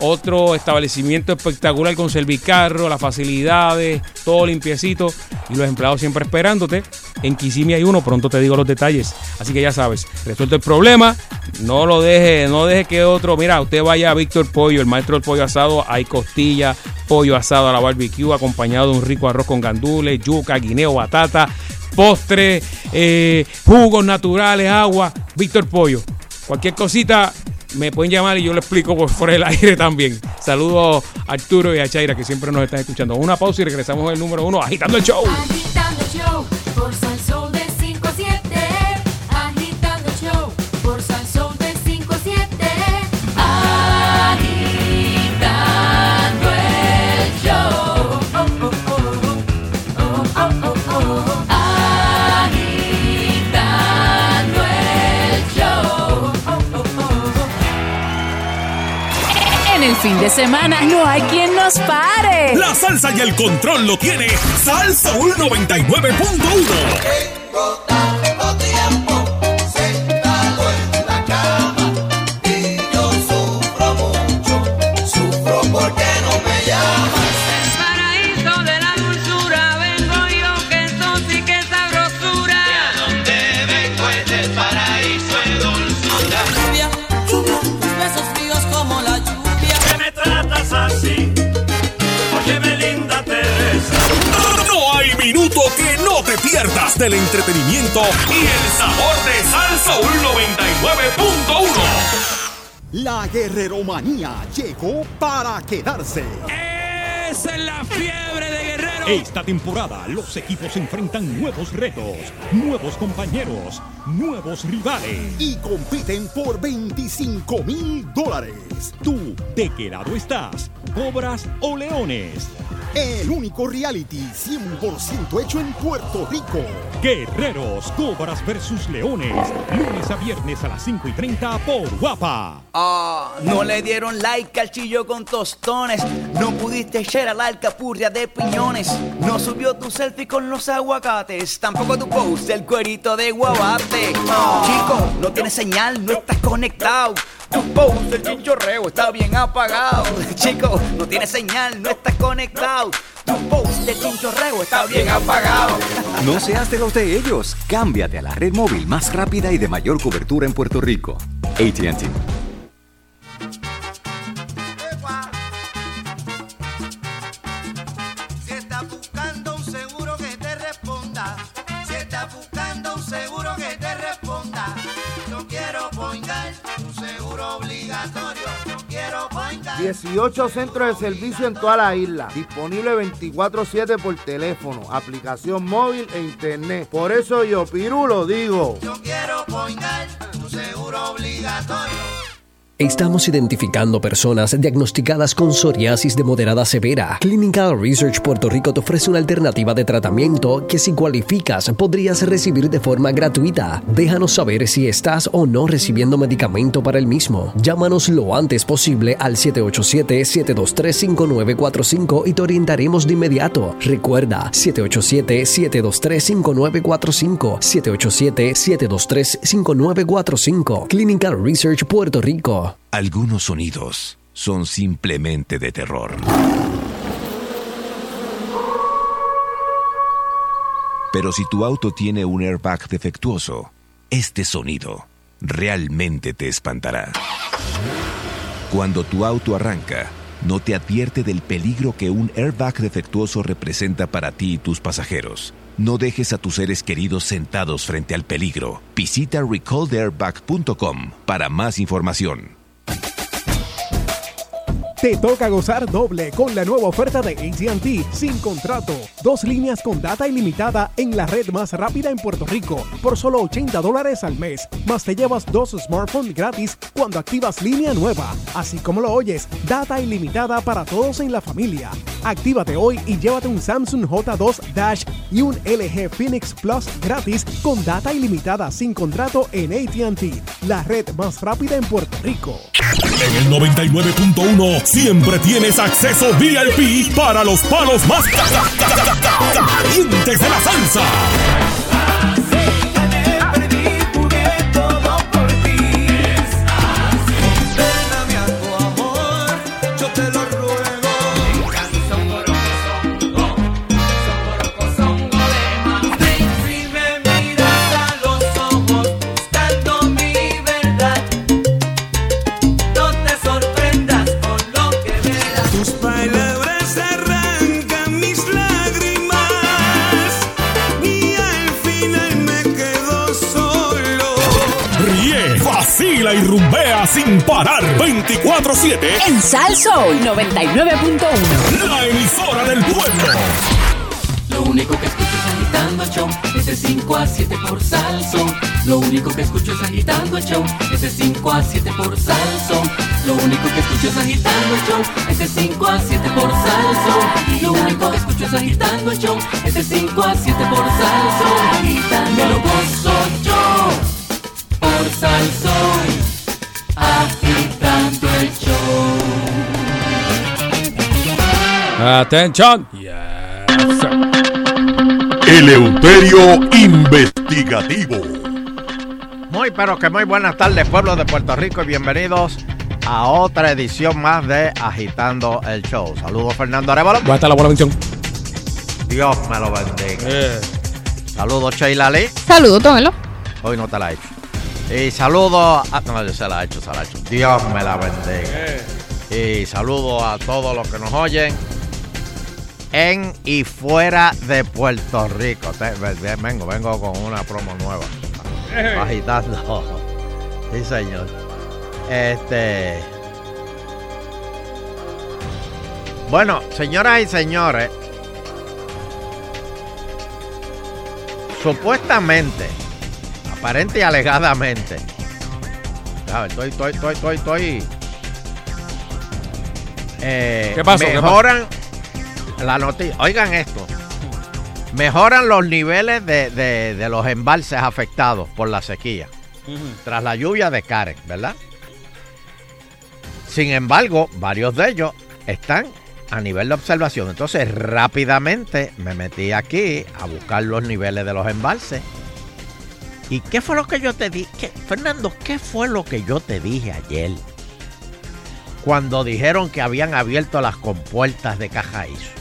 Speaker 3: otro establecimiento espectacular con servicarro, las facilidades, todo limpiecito y los empleados siempre esperándote. En Kissimmee hay uno, pronto te digo los detalles. Así que ya sabes, resuelto el problema, no lo deje, no deje que otro, mira, usted vaya a Víctor Pollo, el maestro del pollo asado, hay costilla, pollo asado a la barbecue, acompañado de un rico arroz con gandules, yuca, guineo, batata, postre, eh, jugos naturales, agua, Víctor Pollo. Cualquier cosita me pueden llamar y yo lo explico por, por el aire también. Saludos a Arturo y a Chaira que siempre nos están escuchando. Una pausa y regresamos el número uno, agitando el show.
Speaker 8: Agitando el show por
Speaker 9: fin de semana no hay quien nos pare.
Speaker 1: La salsa y el control lo tiene Salsa 99.1. pierdas del entretenimiento y el sabor de Salsa 99.1.
Speaker 10: La guerreromanía llegó para quedarse.
Speaker 3: Es la fiebre de Guerrero.
Speaker 10: Esta temporada los equipos enfrentan nuevos retos, nuevos compañeros, nuevos rivales y compiten por 25 mil dólares. ¿Tú de qué lado estás? ¿Cobras o leones? El único reality 100% hecho en Puerto Rico. Guerreros, Cobras versus Leones. Lunes a viernes a las 5 y 30 por Guapa.
Speaker 11: Ah, no le dieron like al chillo con tostones. No pudiste echar a la alcapurria de piñones. No subió tu selfie con los aguacates. Tampoco tu post el cuerito de guabate. Chico, no tienes señal, no estás conectado. Tu post el chinchorreo está bien apagado. Chico, no tienes señal, no estás conectado. Tu post el chinchorreo está bien apagado.
Speaker 12: No seas de los de ellos. Cámbiate a la red móvil más rápida y de mayor cobertura en Puerto Rico. ATT.
Speaker 13: 18 centros de servicio en toda la isla. Disponible 24-7 por teléfono, aplicación móvil e internet. Por eso yo, Piru, lo digo.
Speaker 2: Yo quiero poingar un seguro obligatorio.
Speaker 14: Estamos identificando personas diagnosticadas con psoriasis de moderada severa. Clinical Research Puerto Rico te ofrece una alternativa de tratamiento que si cualificas podrías recibir de forma gratuita. Déjanos saber si estás o no recibiendo medicamento para el mismo. Llámanos lo antes posible al 787-723-5945 y te orientaremos de inmediato. Recuerda, 787-723-5945. 787-723-5945. Clinical Research Puerto Rico.
Speaker 15: Algunos sonidos son simplemente de terror. Pero si tu auto tiene un airbag defectuoso, este sonido realmente te espantará. Cuando tu auto arranca, no te advierte del peligro que un airbag defectuoso representa para ti y tus pasajeros. No dejes a tus seres queridos sentados frente al peligro. Visita recalltheairbag.com para más información.
Speaker 16: Te toca gozar doble con la nueva oferta de ATT sin contrato. Dos líneas con data ilimitada en la red más rápida en Puerto Rico por solo 80 dólares al mes. Más te llevas dos smartphones gratis cuando activas línea nueva. Así como lo oyes, data ilimitada para todos en la familia. Actívate hoy y llévate un Samsung J2 Dash y un LG Phoenix Plus gratis con data ilimitada sin contrato en ATT, la red más rápida en Puerto Rico.
Speaker 1: En el 99.1 siempre tienes acceso VIP para los palos más ca- ca- ca- ca- ca- calientes de la salsa. Vacila y rumbea sin parar. 24-7.
Speaker 9: En Sal Soul 99.1.
Speaker 1: La emisora del pueblo.
Speaker 17: Lo único que escucho es agitando el show, ese 5 a 7 por Salso. Lo único que escucho es agitando el show, ese 5 a 7 por Salso. Lo único que escucho es agitando el show, ese 5 a 7 por Salso. Lo único que escucho es agitando el show, ese 5 a 7 por Salso. Me lo gozo yo por Salso, agitando el show.
Speaker 3: Atención. Yes, sir.
Speaker 1: Eleuterio Investigativo.
Speaker 4: Muy, pero que muy buenas tardes, pueblo de Puerto Rico, y bienvenidos a otra edición más de Agitando el Show. Saludos, Fernando Arevalo.
Speaker 3: ¿Cuál está la buena mención?
Speaker 4: Dios me lo bendiga.
Speaker 3: Eh.
Speaker 4: Saludos, Sheila Lee.
Speaker 5: Saludos, tómelo.
Speaker 4: Hoy no te la he hecho. Y saludos a... No, yo se la he hecho, se la he hecho. Dios me la bendiga. Y saludos a todos los que nos oyen en y fuera de Puerto Rico. Vengo, vengo con una promo nueva. Agitando. Sí, señor. Este. Bueno, señoras y señores. Supuestamente, aparente y alegadamente. Estoy, estoy, estoy, estoy, estoy. Eh,
Speaker 3: ¿Qué pasó? ¿Qué pasó?
Speaker 4: Mejoran la noticia. Oigan esto. Mejoran los niveles de, de- de los embalses afectados por la sequía tras la lluvia de Karen, ¿verdad? Sin embargo, varios de ellos están a nivel de observación. Entonces, rápidamente me metí aquí a buscar los niveles de los embalses. ¿Y qué fue lo que yo te dije? Fernando, ¿qué fue lo que yo te dije ayer? Cuando dijeron que habían abierto las compuertas de Cajaízo.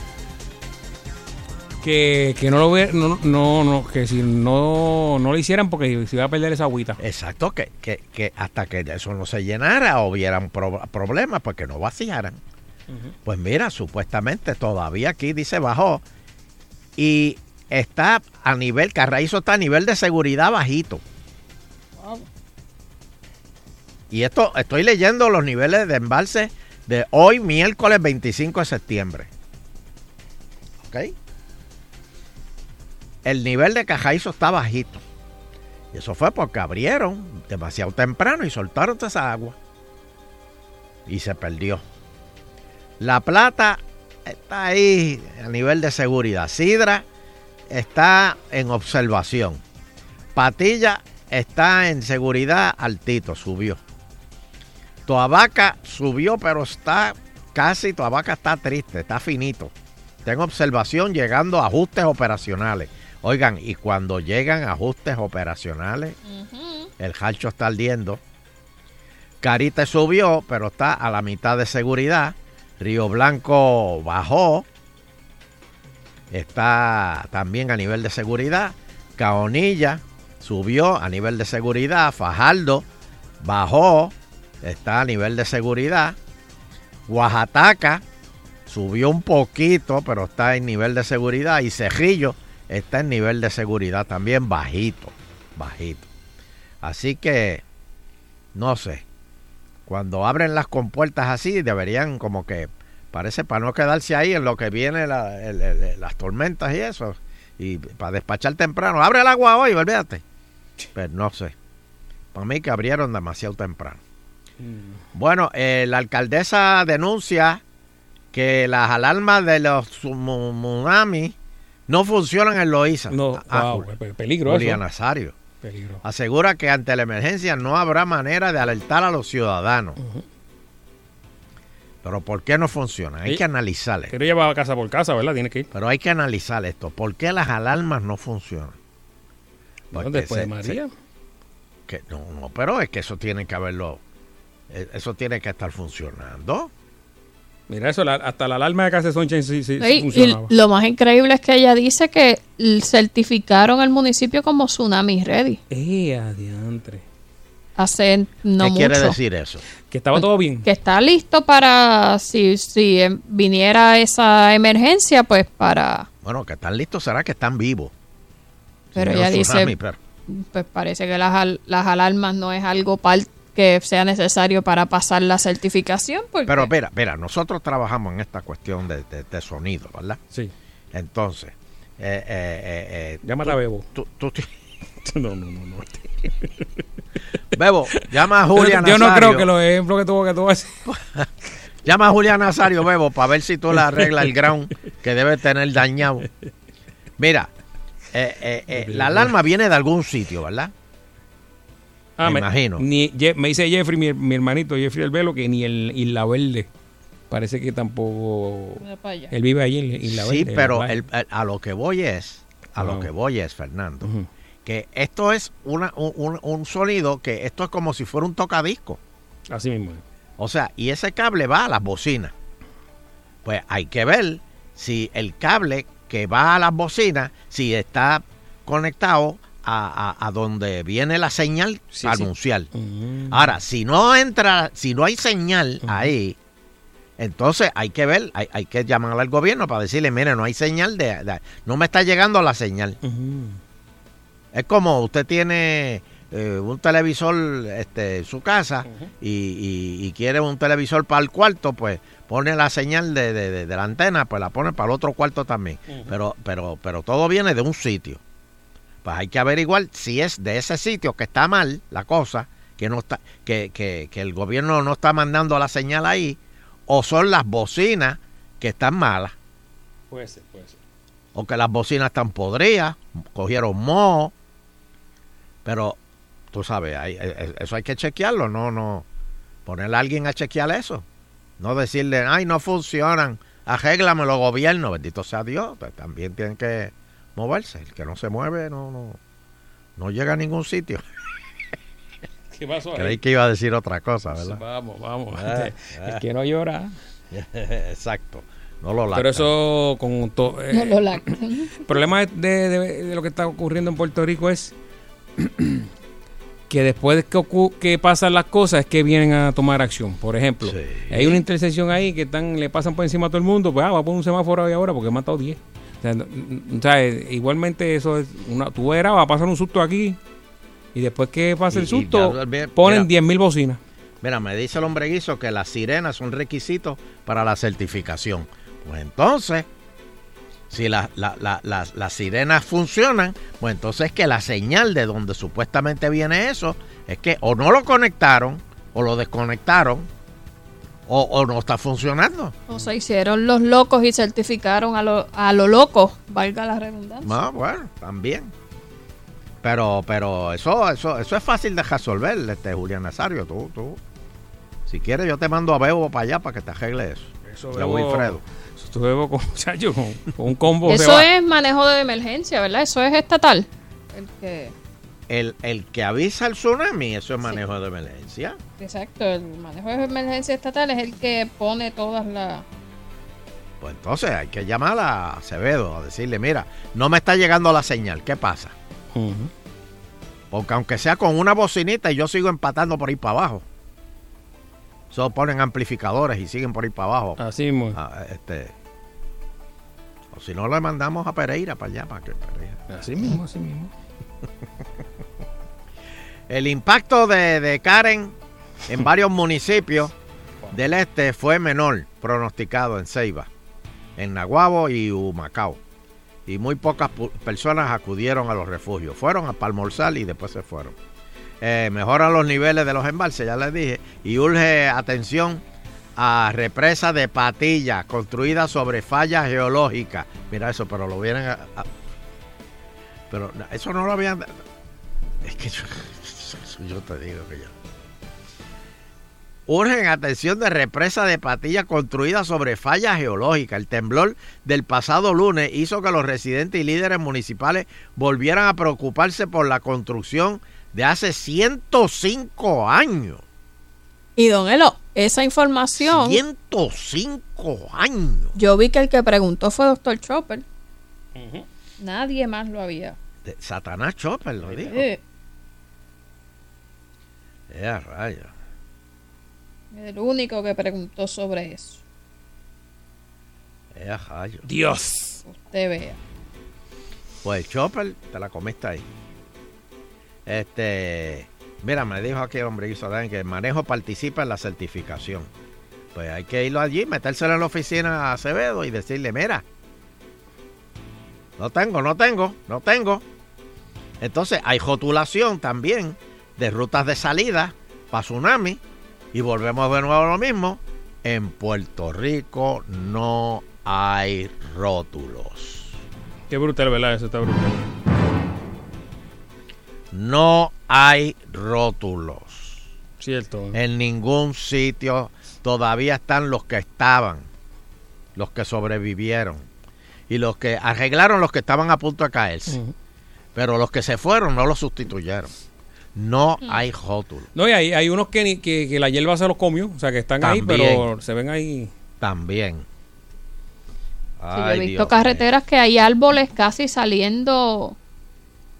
Speaker 3: Que, que no lo ve, no, no, no, que si no, no lo hicieran porque se iba a perder esa agüita.
Speaker 4: Exacto, que, que, que hasta que eso no se llenara o hubieran pro- problemas, pues que no vaciaran. Pues mira, supuestamente todavía aquí dice bajó y está a nivel, Carraízo está a nivel de seguridad bajito. Y esto, estoy leyendo los niveles de embalse de hoy, miércoles 25 de septiembre. ¿Ok? El nivel de Cajaízo está bajito. Y eso fue porque abrieron demasiado temprano y soltaron toda esa agua. Y se perdió. La plata está ahí a nivel de seguridad. Sidra está en observación. Patilla está en seguridad altito, subió. Toabaca subió, pero está casi, Toabaca está triste, está finito. Está en observación llegando a ajustes operacionales. Oigan, y cuando llegan ajustes operacionales, el jalcho está ardiendo. Carita subió, pero está a la mitad de seguridad. Río Blanco bajó. Está también a nivel de seguridad. Caonilla subió a nivel de seguridad. Fajardo bajó. Está a nivel de seguridad. Oaxaca subió un poquito, pero está en nivel de seguridad. Y Cejillo está en nivel de seguridad también bajito. Bajito. Así que, no sé. Cuando abren las compuertas así, deberían como que, parece para no quedarse ahí en lo que viene la- el- el- las tormentas y eso. Y para despachar temprano. Abre el agua hoy, olvídate. Pero no sé. Para mí que abrieron demasiado temprano. Bueno, eh, la alcaldesa denuncia que las alarmas de los tsunami no funcionan en Loíza.
Speaker 3: No,
Speaker 4: Ah,
Speaker 3: wow, pe- peligro
Speaker 4: Julia
Speaker 3: eso.
Speaker 4: Nazario.
Speaker 3: Peligro.
Speaker 4: Asegura que ante la emergencia no habrá manera de alertar a los ciudadanos. Pero ¿por qué no funciona? Hay
Speaker 3: Sí.
Speaker 4: que analizar esto.
Speaker 3: Quiero llevar casa por casa, ¿verdad? Tiene que ir.
Speaker 4: Pero hay que analizar esto. ¿Por qué las alarmas no funcionan?
Speaker 3: Bueno,
Speaker 4: Porque
Speaker 3: después de María.
Speaker 4: se- que, no, no, pero es que eso tiene que haberlo. eh, Eso tiene que estar funcionando.
Speaker 3: Mira eso, la- hasta la alarma de casa de Sunshine sí, sí, sí
Speaker 5: Ey, y
Speaker 3: funcionaba.
Speaker 5: lo más increíble es que ella dice que certificaron el municipio como Tsunami Ready
Speaker 3: ¡Eh, adiantre!
Speaker 5: Hace no
Speaker 4: ¿Qué
Speaker 5: mucho.
Speaker 4: quiere decir eso?
Speaker 3: Que estaba todo bien.
Speaker 5: Que está listo para, si, si em, viniera esa emergencia, pues para...
Speaker 4: Bueno, que están listos será que están vivos.
Speaker 5: Pero
Speaker 4: Si
Speaker 5: ella dice,
Speaker 4: pero-
Speaker 5: pues parece que las, al- las alarmas no es algo par- que sea necesario para pasar la certificación. Porque
Speaker 4: Pero mira, mira, nosotros trabajamos en esta cuestión de, de- de sonido, ¿verdad?
Speaker 3: Sí.
Speaker 4: Entonces, eh, eh, eh, eh,
Speaker 3: Llámate
Speaker 4: tú-
Speaker 3: a Bebo.
Speaker 4: tú- tú- tú-
Speaker 3: No, no, no, no.
Speaker 4: Bebo, llama a Julia
Speaker 3: Yo no
Speaker 4: Nazario.
Speaker 3: creo que los ejemplos que tuvo que tú hacer.
Speaker 4: Llama a Julián Nazario, Bebo, para ver si tú le arreglas el ground que debe tener dañado. Mira, eh, eh, eh, la alarma viene de algún sitio, ¿verdad?
Speaker 3: Ah,
Speaker 4: Me imagino.
Speaker 3: Ni, me dice Jeffrey, mi, mi hermanito Jeffrey el Velo, que ni el Isla Verde parece que tampoco. Él vive allí en, en la
Speaker 4: Sí,
Speaker 3: Verde, en
Speaker 4: pero el- el- a lo que voy es, a lo
Speaker 3: Ajá.
Speaker 4: que voy es, Fernando, que esto es una, un, un- sonido que esto es como si fuera un tocadisco.
Speaker 3: Así mismo.
Speaker 4: O sea, y ese cable va a las bocinas. Pues hay que ver si el cable que va a las bocinas, si está conectado a, a- a donde viene la señal
Speaker 3: Sí,
Speaker 4: anunciar.
Speaker 3: Mm.
Speaker 4: Ahora, si no entra, si no hay señal ahí, entonces hay que ver, hay, hay que llamar al gobierno para decirle, mire, no hay señal de, de- no me está llegando la señal. Es como usted tiene eh, un televisor este, en su casa y, y- y quiere un televisor para el cuarto, pues pone la señal de, de- de- de la antena, pues la pone para el otro cuarto también. Pero, pero, pero todo viene de un sitio. Pues hay que averiguar si es de ese sitio que está mal la cosa, que no está, que, que, que el gobierno no está mandando la señal ahí, o son las bocinas que están malas,
Speaker 3: Puede ser, puede ser.
Speaker 4: o que las bocinas están podridas, cogieron moho, pero tú sabes, hay- eh, eso hay que chequearlo, no, no, ponerle a alguien a chequear eso, no decirle, ay, no funcionan, arréglamelo gobierno, bendito sea Dios, pues también tienen que moverse, el que no se mueve no, no, no llega a ningún sitio.
Speaker 3: ¿Qué pasó?
Speaker 4: Creí que iba a decir otra cosa, ¿verdad?
Speaker 3: Vamos, vamos.
Speaker 4: Ah,
Speaker 3: Este,
Speaker 4: ah.
Speaker 3: El que no llora.
Speaker 4: Exacto. No lo
Speaker 3: Pero
Speaker 4: lactan.
Speaker 3: eso con todo.
Speaker 5: No lo lactan.
Speaker 3: El problema de, de- de lo que está ocurriendo en Puerto Rico es que después de que, que pasan las cosas es que vienen a tomar acción. Por ejemplo, hay una intersección ahí que están le pasan por encima a todo el mundo, pues ah, va a poner un semáforo ahí ahora porque he matado 10. O sea, no- no- o sea, igualmente eso es una tú verás, va a pasar un susto aquí y después que pase
Speaker 4: Y-
Speaker 3: el susto
Speaker 4: ya, mira,
Speaker 3: ponen
Speaker 4: mira.
Speaker 3: 10.000 bocinas.
Speaker 4: Mira, me dice el hombre guiso que las sirenas son requisitos para la certificación. Pues entonces, si la- la- la- las- las sirenas funcionan, pues entonces que la señal de donde supuestamente viene eso es que o no lo conectaron o lo desconectaron o, o no está funcionando.
Speaker 5: O se hicieron los locos y certificaron a lo, a lo loco, valga la redundancia.
Speaker 4: Ah, bueno, también. Pero, pero eso, eso, eso es fácil de resolver, este Julián Nazario. Tú, tú. Si quieres, yo te mando a Bebo para allá para que te arregle eso.
Speaker 3: Eso Bebo-
Speaker 4: Wilfredo.
Speaker 3: Eso bebo con, muchacho, con, con un combo.
Speaker 5: Eso es manejo de emergencia, ¿verdad? Eso es estatal. El que,
Speaker 4: El, el que avisa el tsunami, eso es manejo de emergencia.
Speaker 5: exacto, el manejo de emergencia estatal es el que pone todas las...
Speaker 4: Pues entonces hay que llamar a Acevedo a decirle, mira, no me está llegando la señal, ¿qué pasa? Porque aunque sea con una bocinita y yo sigo empatando por ahí para abajo. Solo ponen amplificadores y siguen por ahí para abajo.
Speaker 3: Así mismo.
Speaker 4: Ah, este, o si no, le mandamos a Pereira para allá. Para que Pereira.
Speaker 3: Así mismo, así mismo.
Speaker 4: El impacto de, de Karen en varios municipios del este fue menor pronosticado en Ceiba, en Naguabo y Humacao. Y muy pocas personas acudieron a los refugios. Fueron a Palmorzal y después se fueron. Eh, mejoran los niveles de los embalses, ya les dije. Y urge atención a represa de Patilla, construida sobre fallas geológicas. Mira eso, pero lo vienen a... pero eso no lo habían... Es que yo, yo te digo que yo... Urgen atención de represa de Patilla construida sobre fallas geológicas. El temblor del pasado lunes hizo que los residentes y líderes municipales volvieran a preocuparse por la construcción de hace 105 años.
Speaker 5: Y don Elo, esa información...
Speaker 4: 105 años.
Speaker 5: Yo vi que el que preguntó fue doctor Chopper. Nadie más lo había.
Speaker 4: De Satanás Chopper lo dijo.
Speaker 5: Eh,
Speaker 4: Eh, a rayos.
Speaker 5: el único que preguntó sobre eso.
Speaker 4: Eh, a rayos.
Speaker 3: Dios.
Speaker 5: Usted vea.
Speaker 4: Pues Chopper, te la comiste ahí. Este, mira, me dijo aquí el hombre hizo que el manejo participa en la certificación. Pues hay que irlo allí, metérselo en la oficina a Acevedo y decirle, mira, no tengo, no tengo, no tengo. Entonces hay rotulación también de rutas de salida para tsunami y volvemos de nuevo a lo mismo. En Puerto Rico no hay rótulos.
Speaker 3: Qué brutal, ¿verdad? Eso está brutal.
Speaker 4: No hay rótulos.
Speaker 3: Cierto.
Speaker 4: En ningún sitio todavía están los que estaban, los que sobrevivieron y los que arreglaron los que estaban a punto de caerse. Pero los que se fueron no los sustituyeron. No hay rótulo.
Speaker 3: No, y hay, hay unos que, ni- que, que la hierba se los comió, o sea, que están ahí, pero se ven ahí.
Speaker 4: También.
Speaker 5: Sí, yo he visto
Speaker 4: Dios
Speaker 5: carreteras que hay árboles casi saliendo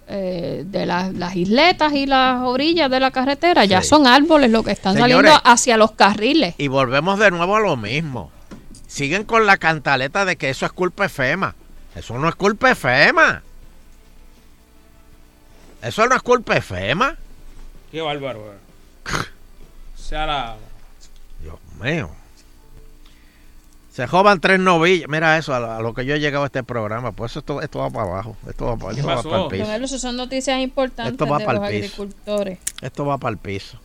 Speaker 5: eh, de las, las isletas y las orillas de la carretera. Ya son árboles lo que están
Speaker 4: Señores.
Speaker 5: saliendo hacia los carriles.
Speaker 4: Y volvemos de nuevo a lo mismo. Siguen con la cantaleta de que eso es culpa de FEMA. Eso no es culpa de FEMA. Eso no es culpa de FEMA.
Speaker 3: Qué bárbaro. eh. O sea, la.
Speaker 4: Dios mío. Se joban tres novillas. Mira eso, a lo, a lo que yo he llegado a este programa. Pues esto, esto va para abajo. Esto va para,
Speaker 3: ¿Qué
Speaker 4: esto va para el piso.
Speaker 5: Carlos, esas son noticias importantes
Speaker 4: Esto va
Speaker 5: de
Speaker 4: pa'l
Speaker 5: los
Speaker 4: piso.
Speaker 5: agricultores.
Speaker 4: Esto va para el piso.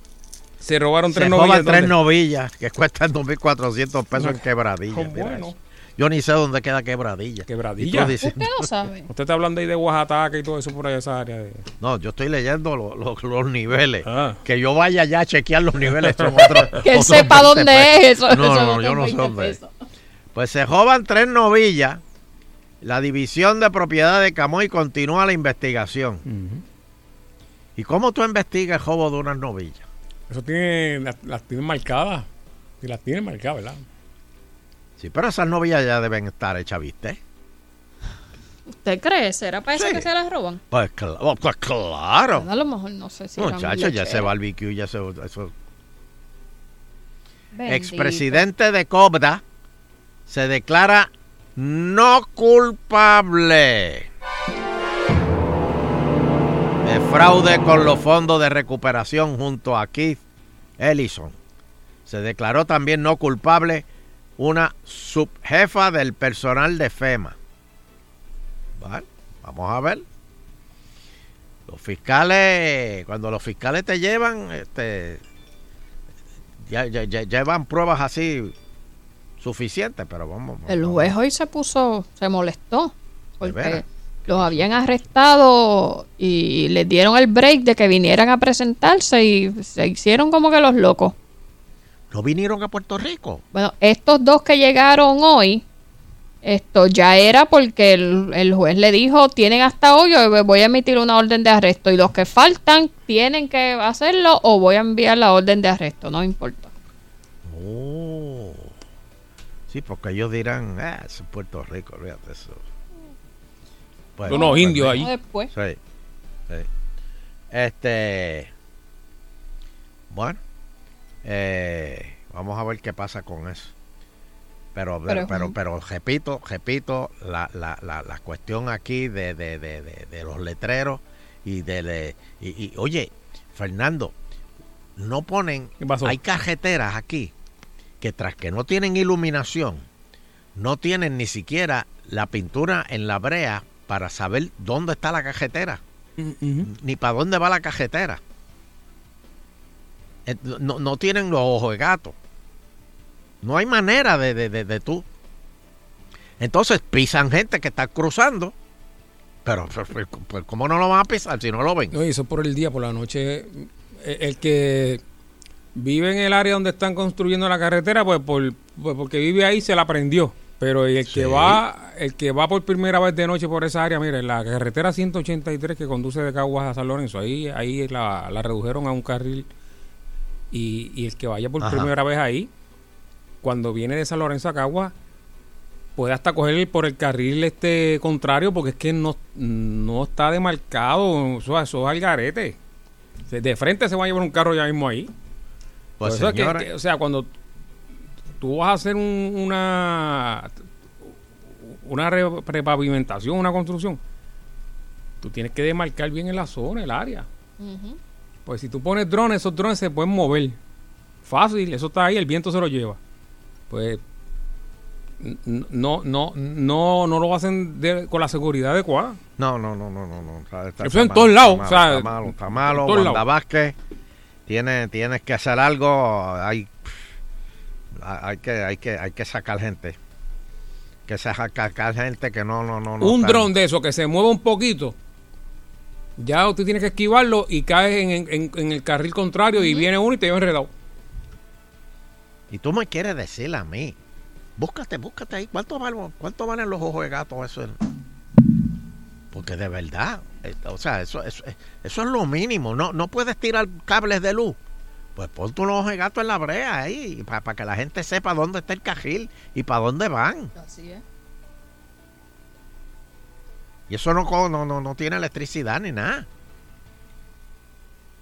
Speaker 3: Se robaron tres
Speaker 4: Se
Speaker 3: novillas.
Speaker 4: joban tres
Speaker 3: ¿dónde?
Speaker 4: novillas que cuestan 2.400 pesos
Speaker 3: No.
Speaker 4: en quebradilla.
Speaker 3: Buenos.
Speaker 4: eso. Yo ni sé dónde queda quebradilla.
Speaker 3: Quebradilla.
Speaker 5: ¿Usted no sabe?
Speaker 3: Usted está hablando ahí de Oaxaca y todo eso por allá, esa área. De...
Speaker 4: No, yo estoy leyendo lo- lo- los niveles.
Speaker 3: Ah.
Speaker 4: Que yo vaya ya a chequear los niveles.
Speaker 5: Que él sepa
Speaker 4: 20
Speaker 5: dónde
Speaker 4: pesos.
Speaker 5: es eso,
Speaker 4: No, no,
Speaker 5: otros
Speaker 4: yo no sé
Speaker 5: 20
Speaker 4: dónde es. Pues se joban tres novillas. La división de propiedad de Camoy continúa la investigación. ¿Y cómo tú investigas el robo de unas novillas?
Speaker 3: Eso tiene, las, las tienen marcadas. Y las tienen marcadas, ¿verdad?
Speaker 4: Sí, pero esas novillas ya deben estar hechas, ¿viste?
Speaker 5: ¿Usted cree? ¿Será para eso
Speaker 4: Sí.
Speaker 5: que se las roban?
Speaker 4: Pues, cl- oh, pues claro.
Speaker 5: A lo mejor no sé si
Speaker 4: Muchachos, ya ese barbecue, ya se... Eso. Expresidente de Cobda se declara no culpable de fraude con los fondos de recuperación junto a Keith Ellison. Se declaró también no culpable una subjefa del personal de FEMA. Vale, vamos a ver. Los fiscales, cuando los fiscales te llevan, este, llevan pruebas así suficientes, pero vamos. vamos.
Speaker 5: El juez hoy se puso, se molestó. Porque los habían arrestado y les dieron el break de que vinieran a presentarse y se hicieron como que los locos.
Speaker 4: ¿No vinieron a Puerto Rico?
Speaker 5: Bueno, estos dos que llegaron hoy, esto ya era porque el, el juez le dijo, tienen hasta hoy o voy a emitir una orden de arresto y los que faltan tienen que hacerlo o voy a enviar la orden de arresto, no importa.
Speaker 4: Oh. Sí, porque ellos dirán, ah, es Puerto Rico, fíjate eso. Pues,
Speaker 3: Unos
Speaker 4: pues,
Speaker 3: indios
Speaker 4: sí.
Speaker 3: ahí.
Speaker 5: Después.
Speaker 4: Sí, sí. Este. Bueno, eh, vamos a ver qué pasa con eso. Pero,
Speaker 5: Pero
Speaker 4: pero, repito, repito, la, la, la, la cuestión aquí de, de, de, de, de los letreros y de, de- y, y, oye, Fernando, no ponen,
Speaker 3: pasó?
Speaker 4: hay carreteras aquí que tras que no tienen iluminación, no tienen ni siquiera la pintura en la brea para saber dónde está la cajetera, ni para dónde va la cajetera. Eh, No, no tienen los ojos de gato. No hay manera de, de, de, de tú. Entonces pisan gente que está cruzando. Pero, pues, pues, pues, ¿cómo no lo van a pisar si no lo ven?
Speaker 3: No, y eso por el día, por la noche. eh, El que vive en el área donde están construyendo la carretera, pues, por, pues porque vive ahí se la prendió. Pero el
Speaker 4: Sí.
Speaker 3: que va el que va por primera vez de noche por esa área, mire, la carretera 183 que conduce de Caguas a San Lorenzo, ahí ahí la, la redujeron a un carril. Y, y el que vaya por
Speaker 4: Ajá.
Speaker 3: primera vez ahí, cuando viene de San Lorenzo a Caguas, puede hasta coger por el carril este contrario porque es que no, no está demarcado, eso, eso es al garete. De frente se va a llevar un carro ya mismo ahí.
Speaker 4: Pues,
Speaker 3: que- que, o sea, cuando tú vas a hacer un- una una repavimentación, una construcción, tú tienes que demarcar bien en la zona, el área. Pues si tú pones drones, esos drones se pueden mover. Fácil, eso está ahí, el viento se lo lleva. Pues no, no, no, no lo hacen de- con la seguridad adecuada.
Speaker 4: No, no, no, no, no. no. Está- está-
Speaker 3: Eso en todos lados,
Speaker 4: Está
Speaker 3: o sea,
Speaker 4: malo, está malo. Está malo.
Speaker 3: en todos
Speaker 4: Wanda
Speaker 3: lados.
Speaker 4: Vázquez, tiene- tienes que hacer algo. Hay, hay, que, hay, que, hay que sacar gente. Que se sacar gente que no, no, no. no
Speaker 3: un dron de eso que se mueva un poquito, ya usted tiene que esquivarlo y caes en, en- en el carril contrario y viene uno y te lleva enredado.
Speaker 4: Y tú me quieres decir a mí, búscate, búscate ahí, ¿cuánto valen, cuánto valen los ojos de gato eso? Porque de verdad, o sea, eso, eso, eso es lo mínimo, no, no puedes tirar cables de luz. Pues pon tu ojo de gato en la brea ahí, para que la gente sepa dónde está el cajil y para dónde van.
Speaker 5: Así es.
Speaker 4: Y eso no, no, no, no tiene electricidad ni nada.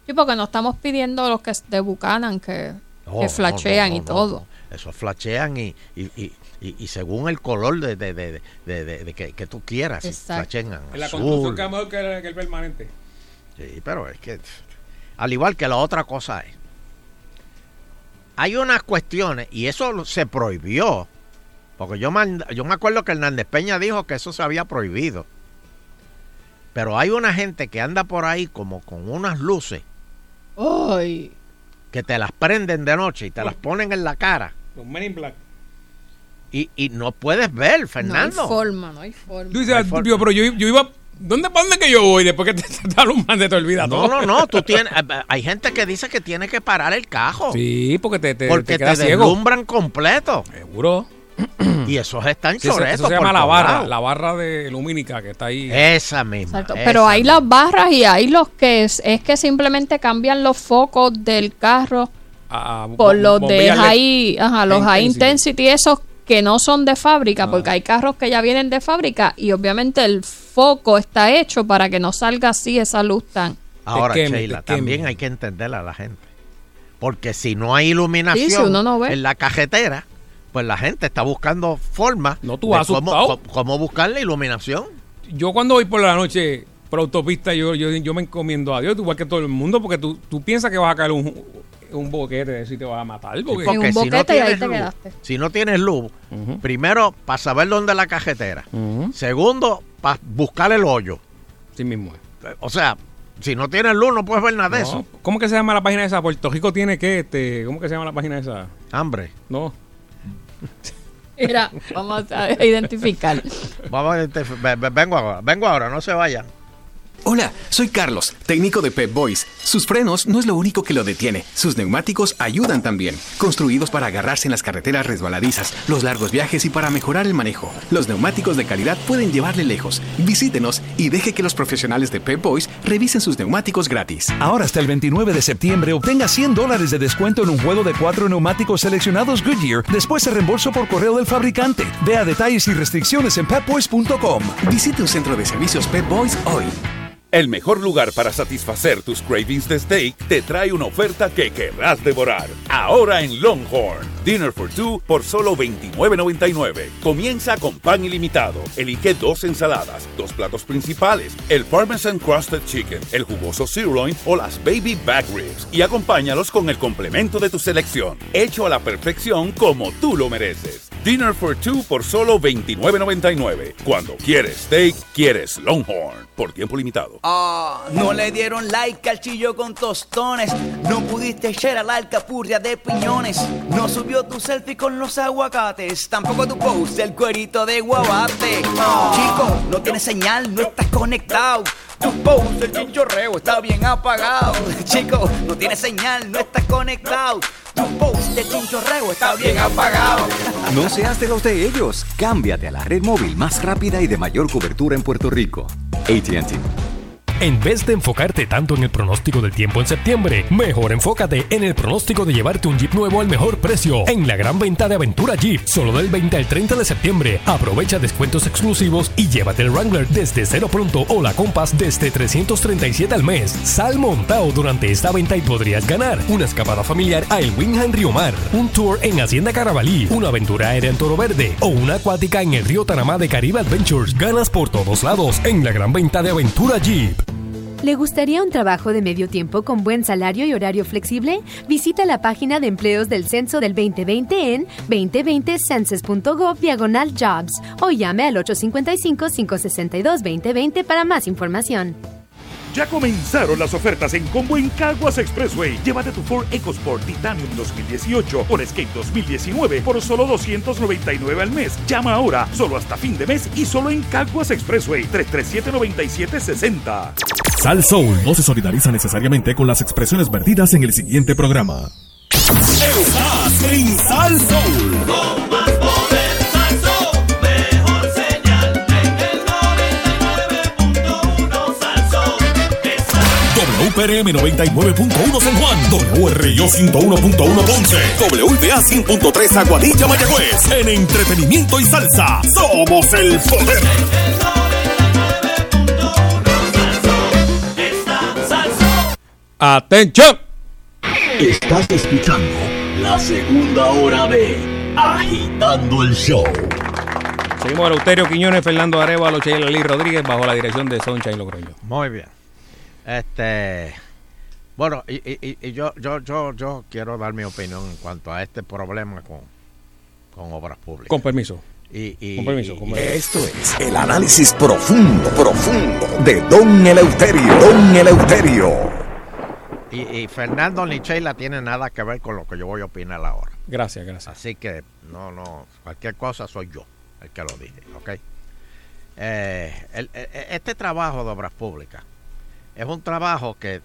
Speaker 5: Sí, porque no estamos pidiendo los que de Buchanan que,
Speaker 4: No,
Speaker 5: que flashean
Speaker 4: no,
Speaker 5: y todo.
Speaker 4: Eso flashean y, y, y, y- y según el color de, de, de, de- de- de que, que tú quieras.
Speaker 5: Exacto.
Speaker 3: la
Speaker 4: azul.
Speaker 3: construcción queda mejor que el, que el permanente.
Speaker 4: Sí, pero es que, al igual que la otra cosa es, hay unas cuestiones, y eso se prohibió, porque yo, mand- yo me acuerdo que Hernández Peña dijo que eso se había prohibido, pero hay una gente que anda por ahí como con unas luces
Speaker 5: Ay,
Speaker 4: que te las prenden de noche y te las ponen en la cara
Speaker 3: Los Men in Black.
Speaker 4: Y, y no puedes ver,
Speaker 5: no hay
Speaker 4: Fernando.
Speaker 5: forma, no hay forma.
Speaker 3: Tú dices, yo, pero yo, yo iba. ¿Dónde, ¿Para dónde que yo voy? Después que te, te alumbrando, te olvidas
Speaker 4: no,
Speaker 3: todo.
Speaker 4: no, no, tú tienes, eh, hay gente que dice que tiene que parar el cajo.
Speaker 3: Sí, porque te, te,
Speaker 4: porque
Speaker 3: te
Speaker 4: te,
Speaker 3: quedas ciego.
Speaker 4: deslumbran completo.
Speaker 3: Seguro.
Speaker 4: Y esos están
Speaker 3: Sí, eso,
Speaker 4: choretos
Speaker 3: eso se llama la barra, la barra de lumínica que está ahí.
Speaker 4: Esa misma.
Speaker 5: Exacto.
Speaker 4: esa
Speaker 5: Pero hay
Speaker 4: misma.
Speaker 5: las barras y hay los que es, es que simplemente cambian los focos del carro por los de high, ajá, los high
Speaker 3: Intensity.
Speaker 5: intensity, esos que no son de fábrica, porque hay carros que ya vienen de fábrica y obviamente el foco está hecho para que no salga así esa luz tan.
Speaker 4: Ahora,
Speaker 3: queme,
Speaker 4: Sheila, también hay que entender a la gente. Porque si no hay iluminación
Speaker 5: Sí, si uno no ve.
Speaker 4: en la cajetera, pues la gente está buscando formas
Speaker 3: No, tú
Speaker 4: de cómo- cómo buscar la iluminación.
Speaker 3: Yo cuando voy por la noche por autopista, yo, yo, yo me encomiendo a Dios, igual que todo el mundo, porque tú, tú piensas que vas a caer un, un boquete y te vas a matar. Porque,
Speaker 4: Porque
Speaker 5: un
Speaker 4: si no tienes
Speaker 5: te
Speaker 4: luz,
Speaker 5: quedaste.
Speaker 4: si no tienes luz, primero para saber dónde es la cajetera. Segundo, para buscar el hoyo.
Speaker 3: Sí mismo.
Speaker 4: O sea, si no tienes luz no puedes ver nada de
Speaker 3: No,
Speaker 4: eso.
Speaker 3: ¿Cómo que se llama la página esa? Puerto Rico tiene que, este, ¿cómo que se llama la página esa?
Speaker 4: Hambre.
Speaker 3: No.
Speaker 5: Mira, vamos a identificar.
Speaker 4: Vamos a identif- ve- ve- vengo ahora, vengo ahora, no se vayan.
Speaker 18: Hola, soy Carlos, técnico de Pep Boys. Sus frenos no es lo único que lo detiene. Sus neumáticos ayudan también. Construidos para agarrarse en las carreteras resbaladizas, los largos viajes y para mejorar el manejo. Los neumáticos de calidad pueden llevarle lejos. Visítenos y deje que los profesionales de Pep Boys revisen sus neumáticos gratis.
Speaker 19: Ahora hasta el 29 de septiembre obtenga 100 dólares de descuento en un juego de cuatro neumáticos seleccionados Goodyear después de reembolso por correo del fabricante. Vea detalles y restricciones en pepboys.com.
Speaker 18: Visite un centro de servicios Pep Boys hoy.
Speaker 20: El mejor lugar para satisfacer tus cravings de steak te trae una oferta que querrás devorar. Ahora en Longhorn. Dinner for two por solo $29.99. Comienza con pan ilimitado. Elige dos ensaladas, dos platos principales, el Parmesan Crusted Chicken, el jugoso sirloin o las Baby Back Ribs y acompáñalos con el complemento de tu selección. Hecho a la perfección como tú lo mereces. Dinner for two por solo $29.99. Cuando quieres steak, quieres Longhorn. Por tiempo limitado.
Speaker 11: Ah, no le dieron like al chillo con tostones. No pudiste echar a la alcapurria de piñones. No subió tu selfie con los aguacates. Tampoco tu post del cuerito de guabate. Chico, no tienes señal, no estás conectado. Tu post del chinchorreo está bien apagado. Chico, no tienes señal, no estás conectado. Tu post del chinchorreo está bien apagado.
Speaker 12: No seas de los de ellos. Cámbiate a la red móvil más rápida y de mayor cobertura en Puerto Rico. ATT.
Speaker 21: En vez de enfocarte tanto en el pronóstico del tiempo en septiembre, mejor enfócate en el pronóstico de llevarte un Jeep nuevo al mejor precio en la gran venta de Aventura Jeep, solo del 20 al 30 de septiembre. Aprovecha descuentos exclusivos y llévate el Wrangler desde cero pronto o la Compass desde 337 al mes. Sal montado durante esta venta y podrías ganar una escapada familiar a El Winham Río Mar, un tour en Hacienda Carabalí, una aventura aérea en Toro Verde o una acuática en el río Tanamá de Caribe Adventures. Ganas por todos lados en la gran venta de Aventura Jeep.
Speaker 22: ¿Le gustaría un trabajo de medio tiempo con buen salario y horario flexible? Visita la página de empleos del censo del 2020 en 2020census.gov diagonal jobs o llame al 855-562-2020 para más información.
Speaker 10: Ya comenzaron las ofertas en combo en Caguas Expressway. Llévate tu Ford EcoSport Titanium 2018 o Escape 2019 por solo 299 al mes. Llama ahora, solo hasta fin de mes y solo en Caguas Expressway 337-9760.
Speaker 1: Sal Soul no se solidariza necesariamente con las expresiones vertidas en el siguiente programa. Estás en Sal Soul. WPRM 99.1 San Juan, WRIO 101.1 Ponce, WBA 100.3 Aguadilla Mayagüez. En entretenimiento y salsa, somos el poder.
Speaker 3: ¡Atención!
Speaker 23: Estás escuchando la segunda hora de Agitando el Show.
Speaker 3: Seguimos a Eleuterio Quiñones, Fernando Arevalo, Sheila Lee Rodríguez, bajo la dirección de Sunshine Logroño.
Speaker 4: Muy bien. Este. Bueno, y, y- yo, yo, yo, yo quiero dar mi opinión en cuanto a este problema con, con obras públicas.
Speaker 3: Con permiso.
Speaker 4: Y, y-
Speaker 3: Con permiso, con.
Speaker 23: Esto es el análisis profundo, profundo de Don Eleuterio. Don Eleuterio.
Speaker 4: Y, y Fernando ni Sheila tiene nada que ver con lo que yo voy a opinar ahora.
Speaker 3: Gracias, gracias.
Speaker 4: Así que no, no, cualquier cosa soy yo el que lo dije, ¿ok? Eh, el- el- este trabajo de obras públicas es un trabajo que,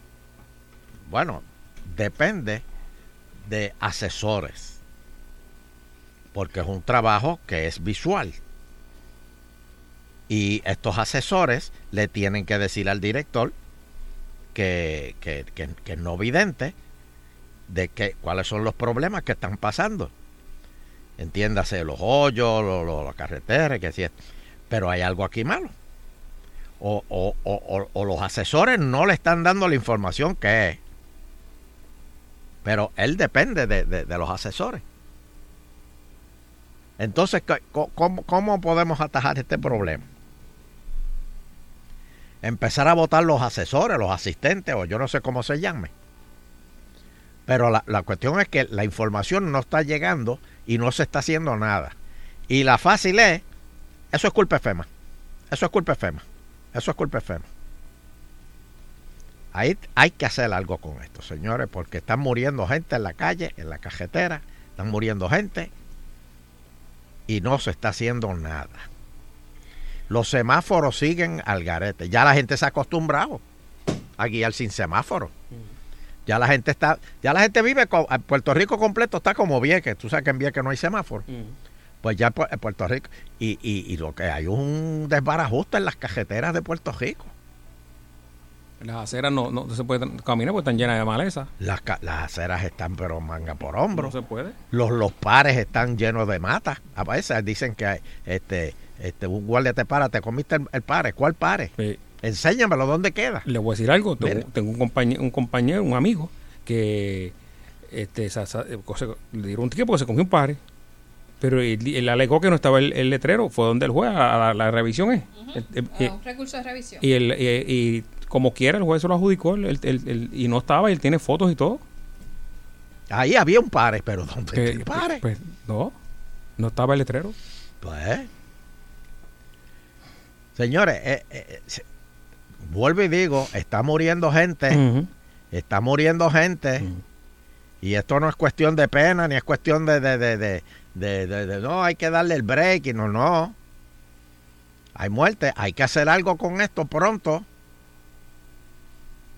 Speaker 4: bueno, depende de asesores, porque es un trabajo que es visual. Y estos asesores le tienen que decir al director que, que, que- es no vidente de que, cuáles son los problemas que están pasando. Entiéndase los hoyos, las carreteras, que es. Pero hay algo aquí malo. O, o- o- o- los asesores no le están dando la información que es. Pero él depende de, de- los asesores. Entonces, ¿qué- co- ¿cómo, cómo podemos atajar este problema? Empezar a votar los asesores, los asistentes, o yo no sé cómo se llame. Pero la, la cuestión es que la información no está llegando y no se está haciendo nada. Y la fácil es, eso es culpa FEMA. Eso es culpa FEMA. Eso es culpa FEMA. Ahí hay que hacer algo con esto, señores, porque están muriendo gente en la calle, en la cajetera, están muriendo gente y no se está haciendo nada. Los semáforos siguen al garete. Ya la gente se ha acostumbrado a guiar sin semáforo. Ya la gente está, ya la gente vive, co- a Puerto Rico completo está como Vieques. Tú sabes que en Vieques no hay semáforo. Pues ya en Puerto Rico. Y, y, y lo que hay un desbarajuste en las cajeteras de Puerto Rico.
Speaker 3: Las aceras no, no se puede caminar porque están llenas de maleza.
Speaker 4: Las, las aceras están pero manga por hombro.
Speaker 3: No se puede.
Speaker 4: Los, los pares están llenos de mata. A veces dicen que hay, este, este, un guardia te para, te comiste el, el pare. ¿Cuál pare? Enséñamelo, ¿dónde queda?
Speaker 3: Le voy a decir algo. Tengo, un, compañero, un compañero, un amigo, que este, sa- eh, se- le dieron un ticket porque se cogió un pare. Pero él, él alegó que no estaba el, el letrero. Fue donde el juez, a la, la revisión es. El- el-
Speaker 5: Ah,
Speaker 3: eh,
Speaker 5: un recurso de revisión.
Speaker 3: y, el, y, y como quiera, el juez se lo adjudicó el- el- el- el- y no estaba. y Él tiene fotos y todo.
Speaker 4: Ahí había un pare, pero ¿dónde
Speaker 3: Que-
Speaker 4: está el pare?
Speaker 3: pues, no, no estaba el letrero.
Speaker 4: Pues, señores, eh, eh, se- vuelvo y digo, está muriendo gente, está muriendo gente, y esto no es cuestión de pena, ni es cuestión de, de, de, de, de- de- de, no, hay que darle el break, y no, no. Hay muerte, hay que hacer algo con esto pronto.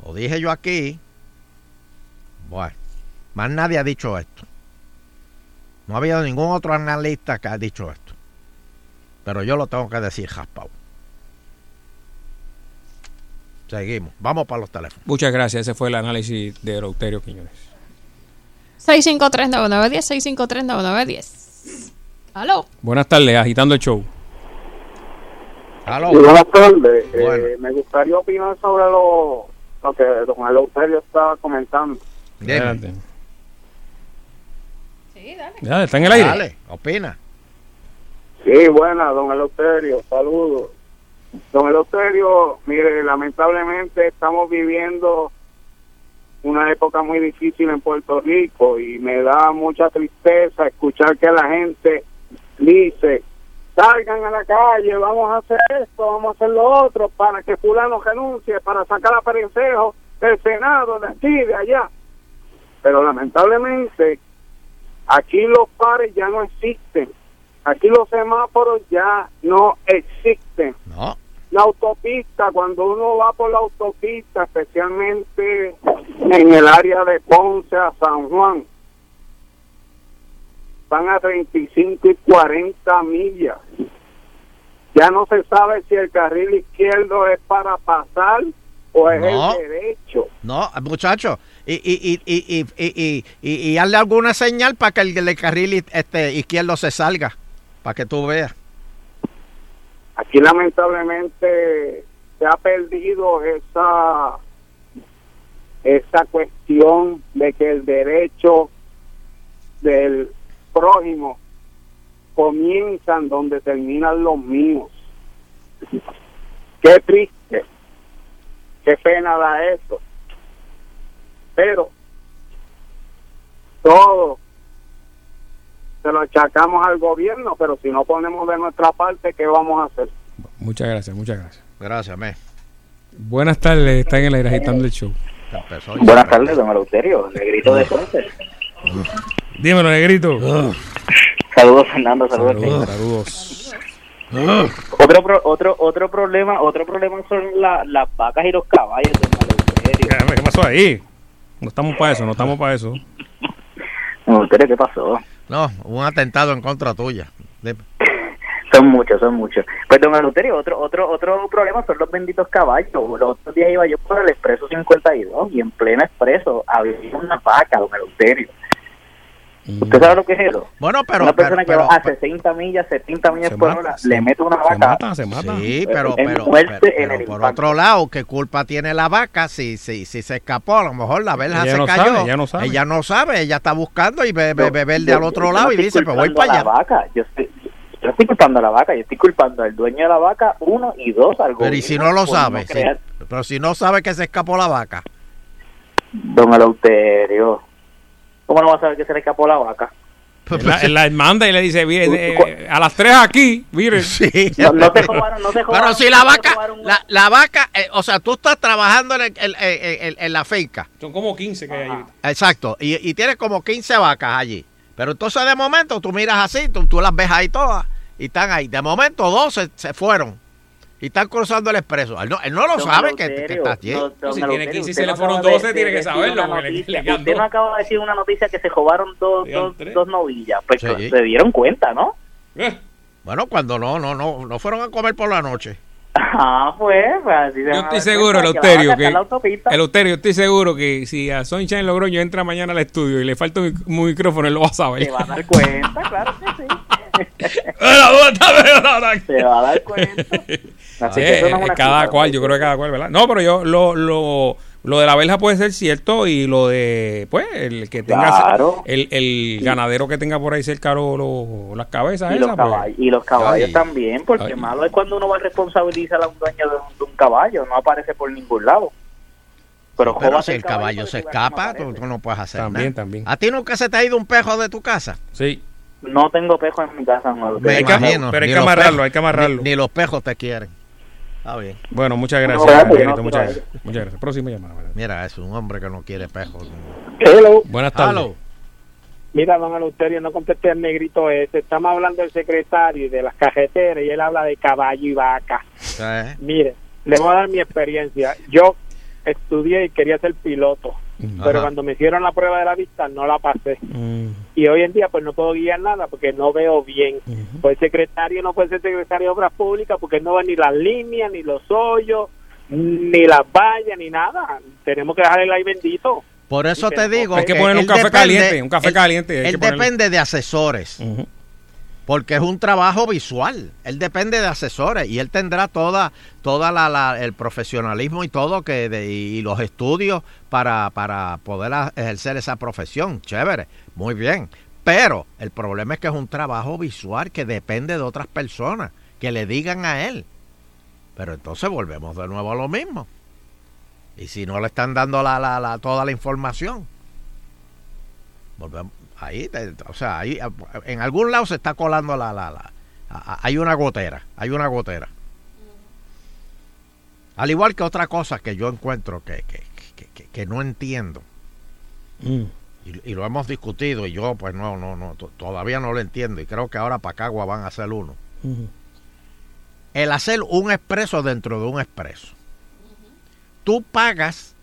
Speaker 4: Lo dije yo aquí. Bueno, más nadie ha dicho esto. No ha habido ningún otro analista que ha dicho esto. Pero yo lo tengo que decir, Jaspau. Seguimos. Vamos para los teléfonos.
Speaker 3: Muchas gracias. Ese fue el análisis de Eleuterio Quiñones.
Speaker 5: 6539910, 6539910. ¿Aló?
Speaker 3: Buenas tardes, agitando el show.
Speaker 4: Aló.
Speaker 7: Sí, buenas tardes. Eh,
Speaker 4: Bueno.
Speaker 7: me gustaría opinar sobre lo, lo que don Eleuterio estaba comentando.
Speaker 3: Adelante. Ya, está en el aire.
Speaker 4: Dale, opina.
Speaker 7: Sí, buena, don Eleuterio, saludos. Don Eleuterio, mire, lamentablemente estamos viviendo una época muy difícil en Puerto Rico y me da mucha tristeza escuchar que la gente dice, salgan a la calle, vamos a hacer esto, vamos a hacer lo otro, para que fulano renuncie, para sacar a Perencejo del Senado, de aquí, de allá. Pero lamentablemente aquí los pares ya no existen. Aquí los semáforos ya no existen.
Speaker 4: No.
Speaker 7: La autopista, cuando uno va por la autopista, especialmente en el área de Ponce a San Juan, van a 35 y 40 millas. Ya no se sabe si el carril izquierdo es para pasar o es el derecho.
Speaker 4: No, muchacho, y, y, y, y, y, y, y, alguna señal para que el, carril este, izquierdo se salga, para que tú veas.
Speaker 7: Aquí lamentablemente se ha perdido esa esa cuestión de que el derecho del prójimo comienzan donde terminan los míos. Qué triste, qué pena da eso. Pero todo se lo achacamos al gobierno, pero si no ponemos de nuestra parte, ¿qué vamos a hacer?
Speaker 3: Muchas gracias, muchas gracias.
Speaker 4: Gracias, me.
Speaker 3: Buenas tardes, está en el aire agitando el show.
Speaker 24: Buenas tardes, don Eleuterio, negrito de Ponce.
Speaker 3: Dímelo, negrito.
Speaker 24: Saludos, Fernando, saludos.
Speaker 3: Saludos.
Speaker 24: saludos. Otro, pro- otro, otro problema, otro problema son la- las vacas y los caballos, don Eleuterio.
Speaker 3: ¿Qué pasó ahí? No estamos para eso, no estamos para eso.
Speaker 24: Don Eleuterio, ¿qué pasó?
Speaker 4: No, un atentado en contra tuya. De-
Speaker 24: Son muchos, son muchos. Pues, don Eleuterio, otro, otro, otro problema son los benditos caballos. Los otros días iba yo por el Expreso 52 y en pleno Expreso había una vaca, don Eleuterio. ¿Usted sabe lo que es eso?
Speaker 4: Bueno, pero...
Speaker 24: una persona
Speaker 4: pero-
Speaker 24: que va a 60 millas, 70 millas por hora, le mete una vaca.
Speaker 4: Sí, pero,
Speaker 24: en
Speaker 4: pero,
Speaker 24: muerte
Speaker 4: pero-
Speaker 24: en
Speaker 4: pero
Speaker 24: el
Speaker 4: por otro lado, ¿qué culpa tiene la vaca si, si, si se escapó? A lo mejor la verja
Speaker 3: Ella
Speaker 4: se
Speaker 3: no
Speaker 4: cayó.
Speaker 3: sabe, ella no sabe.
Speaker 4: Ella no sabe, ella está buscando y ve, ve, ve
Speaker 24: yo-
Speaker 4: al otro
Speaker 24: yo
Speaker 4: lado
Speaker 24: no
Speaker 4: y dice, pues voy para allá.
Speaker 24: la vaca. Yo estoy, yo estoy culpando a la vaca, yo estoy culpando al dueño de la vaca, uno, y dos, al
Speaker 4: Pero y si no lo sabe, sí. pero si no sabe que se escapó la vaca.
Speaker 24: Don Eleuterio, ¿cómo no va a saber que se le escapó la vaca?
Speaker 3: Él la, él la manda y le dice, mire, eh, a las 3 aquí, mire.
Speaker 24: No, no te robaron, no te robaron.
Speaker 4: Pero si la vaca, la, la vaca, eh, o sea, tú estás trabajando en, el- en- en- en- la finca.
Speaker 3: Son como 15 que hay ahí.
Speaker 4: Exacto, y, y tienes como 15 vacas allí. Pero entonces de momento tú miras así, tú, tú las ves ahí todas y están ahí. De momento dos se, se fueron y están cruzando el expreso. Él no, él no lo
Speaker 24: Don
Speaker 4: sabe que, está allí.
Speaker 24: no,
Speaker 3: Si tiene
Speaker 24: Eleuterio,
Speaker 3: 15 y se le fueron
Speaker 24: acaba de-
Speaker 3: 12, tiene que saberlo, le-
Speaker 24: noticia.
Speaker 3: le
Speaker 24: Usted acaba de decir una noticia que se robaron dos, dos, dos novillas. Pues
Speaker 4: Sí.
Speaker 24: se dieron cuenta, ¿no?
Speaker 4: Bueno, cuando no, no, no, no fueron a comer por la noche.
Speaker 24: Ah, pues, pues así se
Speaker 3: Yo estoy seguro, Eleuterio, que. Eleuterio, estoy seguro que si a Sunshine Logroño entra mañana al estudio y le falta un micrófono, él lo va a saber.
Speaker 24: Se va a dar cuenta, claro que sí.
Speaker 3: Se
Speaker 24: va a dar cuenta. Así
Speaker 3: Sí,
Speaker 24: que eso no es
Speaker 3: eh,
Speaker 24: una
Speaker 3: cada
Speaker 24: excusa.
Speaker 3: cual, yo creo que cada cual, ¿verdad? No, pero yo lo, lo, lo de la verja puede ser cierto y lo de, pues, el que tenga,
Speaker 24: Claro.
Speaker 3: el, el ganadero que tenga por ahí cerca lo- lo- las cabezas
Speaker 24: Y
Speaker 3: esas,
Speaker 24: los,
Speaker 3: pues.
Speaker 24: caballos, y los caballos
Speaker 3: Ay.
Speaker 24: también, porque
Speaker 3: Ay.
Speaker 24: malo es cuando uno va a responsabilizar a un dueño de un, de un caballo, no aparece por ningún lado. Pero,
Speaker 4: Pero si el caballo se escapa, tú, tú no puedes hacer
Speaker 3: También,
Speaker 4: nada.
Speaker 3: también.
Speaker 4: ¿A ti nunca se te ha ido un pejo de tu casa?
Speaker 3: Sí.
Speaker 24: No tengo pejo en mi casa, no.
Speaker 4: Me
Speaker 3: Hay que-
Speaker 4: imagino,
Speaker 3: pero hay que amarrarlo,
Speaker 4: pejos-
Speaker 3: hay que amarrarlo.
Speaker 4: Ni, ni los pejos te quieren. Está bien.
Speaker 3: Bueno, muchas gracias,
Speaker 4: No,
Speaker 3: Miguelito,
Speaker 4: no,
Speaker 3: muchas, gracias. muchas gracias. Próxima llamada.
Speaker 4: Mira, es un hombre que no quiere pejos.
Speaker 7: Hello.
Speaker 3: Buenas tardes.
Speaker 4: Hello.
Speaker 7: Mira, don Eleuterio, no contesté al negrito ese. Estamos hablando del secretario y de las cajeteras y él habla de caballo y vaca.
Speaker 4: Eh,
Speaker 7: Mire, le voy a dar mi experiencia. Yo estudié y quería ser piloto, pero
Speaker 4: Ajá.
Speaker 7: cuando me hicieron la prueba de la vista no la pasé.
Speaker 3: Mm.
Speaker 7: Y hoy en día pues no puedo guiar nada porque no veo bien. Pues el secretario no puede ser secretario de Obras Públicas porque no ve ni las líneas, ni los hoyos, ni las vallas, ni nada. Tenemos que dejar el aire bendito.
Speaker 4: Por eso
Speaker 7: Y
Speaker 4: te
Speaker 7: tenemos
Speaker 4: digo.
Speaker 3: Hay que poner un café
Speaker 4: depende-
Speaker 3: caliente, un café
Speaker 4: él-
Speaker 3: caliente, hay
Speaker 4: Él
Speaker 3: que
Speaker 4: depende de asesores. Porque es un trabajo visual. Él depende de asesores y él tendrá toda, toda el profesionalismo y todo que y los estudios para, para poder ejercer esa profesión. Chévere, muy bien. Pero el problema es que es un trabajo visual que depende de otras personas que le digan a él. Pero entonces volvemos de nuevo a lo mismo. Y si no le están dando la, la, la- toda la información, volvemos ahí, o sea, ahí en algún lado se está colando la, la, la hay una gotera, hay una gotera. Al igual que otra cosa que yo encuentro que, que, que- que- no entiendo,
Speaker 3: Mm.
Speaker 4: y, y lo hemos discutido, y yo pues no, no, no, to- todavía no lo entiendo, y creo que ahora para Cagua van a hacer uno. El hacer un expreso dentro de un expreso. Tú pagas,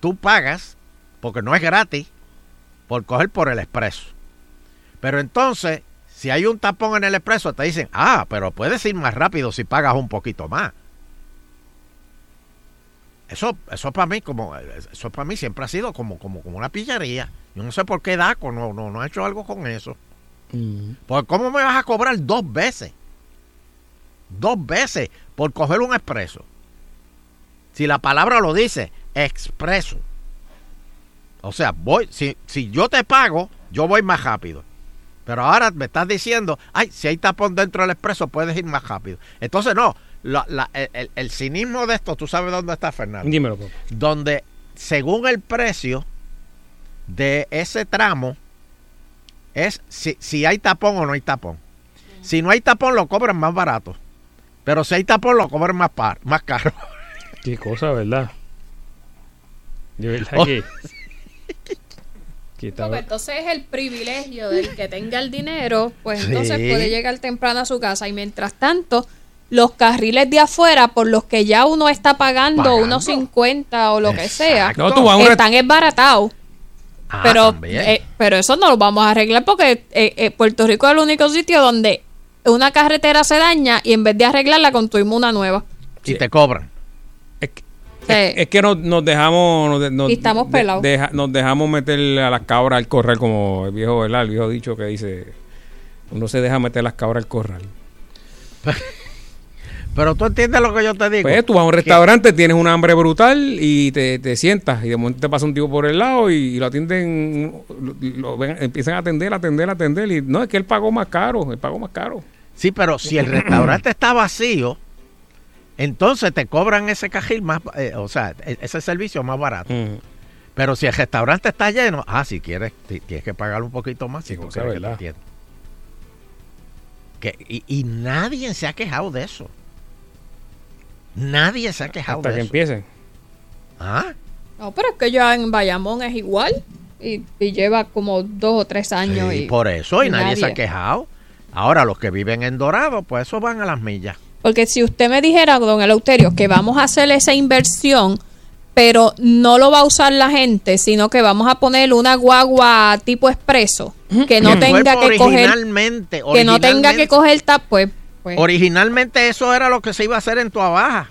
Speaker 4: tú pagas, porque no es gratis, por coger por el expreso. Pero entonces, si hay un tapón en el expreso, te dicen, ah, pero puedes ir más rápido si pagas un poquito más. Eso, eso para mí, como, eso para mí siempre ha sido como, como, como una pillería. Yo no sé por qué DACO no, no, no ha hecho algo con eso. Porque ¿cómo me vas a cobrar dos veces? Dos veces por coger un expreso. Si la palabra lo dice, expreso. O sea, voy, si, si yo te pago, yo voy más rápido. Pero ahora me estás diciendo, ay, si hay tapón dentro del expreso, puedes ir más rápido. Entonces, no, la- la- el, cinismo de esto, tú sabes dónde está, Fernando.
Speaker 3: Dímelo, papá.
Speaker 4: Donde, según el precio de ese tramo, es si, si hay tapón o no hay tapón. Si no hay tapón, lo cobran más barato. Pero si hay tapón, lo cobran más, par, más caro.
Speaker 3: Qué cosa, ¿verdad? De verdad
Speaker 4: Oh.
Speaker 3: que.
Speaker 5: Porque entonces es el privilegio del que tenga el dinero, pues entonces
Speaker 3: Sí.
Speaker 5: puede llegar temprano a su casa y mientras tanto los carriles de afuera por los que ya uno está pagando,
Speaker 3: Pagando.
Speaker 5: unos 50 o lo que sea,
Speaker 3: No,
Speaker 5: están esbaratados.
Speaker 4: Ah,
Speaker 5: pero, eh, pero eso no lo vamos a arreglar porque eh, eh, Puerto Rico es el único sitio donde una carretera se daña y en vez de arreglarla construimos una nueva.
Speaker 4: Y te cobran.
Speaker 3: Es, es que nos, nos dejamos. Nos, de- nos-
Speaker 5: Y estamos
Speaker 3: de-
Speaker 5: pelados.
Speaker 3: deja- nos dejamos meter a las cabras al corral, como el viejo, ¿verdad? El viejo dicho que dice: uno se deja meter las cabras al corral.
Speaker 4: Pero tú entiendes lo que yo te digo.
Speaker 3: Pues tú vas a un restaurante, tienes una hambre brutal y te, te sientas y de momento te pasa un tipo por el lado y, lo atienden, lo, lo ven- empiezan a atender, atender, atender y no, es que él pagó más caro, él pagó más caro.
Speaker 4: Sí, pero si el restaurante está vacío, entonces te cobran ese cajil más, eh, o sea, e- ese servicio más barato. Pero si el restaurante está lleno, ah, si quieres, ti- tienes que pagar un poquito más. Si tú quieres que te. Que- y, y nadie se ha quejado de eso. Nadie se ha quejado
Speaker 3: Hasta
Speaker 4: de
Speaker 3: que
Speaker 4: eso.
Speaker 3: empiecen.
Speaker 4: Ah,
Speaker 5: No, pero es que ya en Bayamón es igual y, y lleva como dos o tres años.
Speaker 4: sí,
Speaker 5: y,
Speaker 4: por eso, y,
Speaker 5: y
Speaker 4: nadie, se ha
Speaker 5: nadie.
Speaker 4: quejado. Ahora, los que viven en Dorado, pues esos van a las millas.
Speaker 5: Porque si usted me dijera, don Eleuterio, que vamos a hacer esa inversión, pero no lo va a usar la gente, sino que vamos a poner una guagua tipo expreso, que no tenga que coger,
Speaker 4: originalmente,
Speaker 5: que no tenga que coger tap, pues, pues,
Speaker 4: Originalmente eso era lo que se iba a hacer en Tua Baja,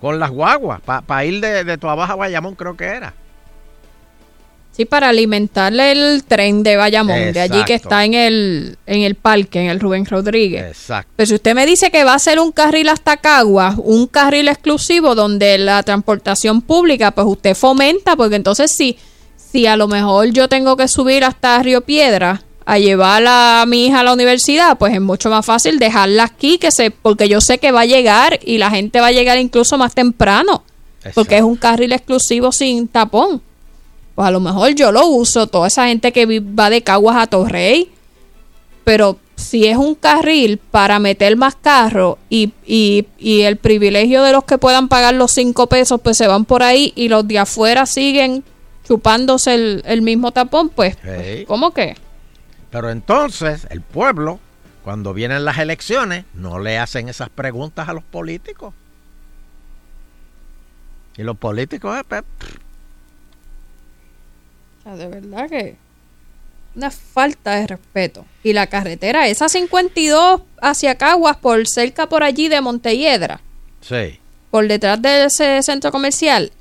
Speaker 4: con las guaguas, para ir de, de Tua Baja a Bayamón creo que era.
Speaker 5: Sí, para alimentarle el tren de Bayamón, de allí que está en el, en el parque, en el Rubén Rodríguez.
Speaker 4: Exacto.
Speaker 5: Pero si usted me dice que va a ser un carril hasta Caguas, un carril exclusivo donde la transportación pública, pues usted fomenta, porque entonces sí, si a lo mejor yo tengo que subir hasta Río Piedra a llevar a mi hija a la universidad, pues es mucho más fácil dejarla aquí, que se, porque yo sé que va a llegar y la gente va a llegar incluso más temprano, porque es un carril exclusivo sin tapón. Pues a lo mejor yo lo uso, toda esa gente que va de Caguas a Torrey, pero si es un carril para meter más carros y, y, y el privilegio de los que puedan pagar los cinco pesos, pues se van por ahí y los de afuera siguen chupándose el, el mismo tapón, pues,
Speaker 4: Sí.
Speaker 5: ¿cómo que?
Speaker 4: Pero entonces el pueblo, cuando vienen las elecciones, no le hacen esas preguntas a los políticos. Y los políticos, eh, pues,
Speaker 5: sea, de verdad que una falta de respeto. Y la carretera, esa 52 hacia Caguas, por cerca por allí de Montelledra,
Speaker 4: sí.
Speaker 5: por detrás de ese centro comercial,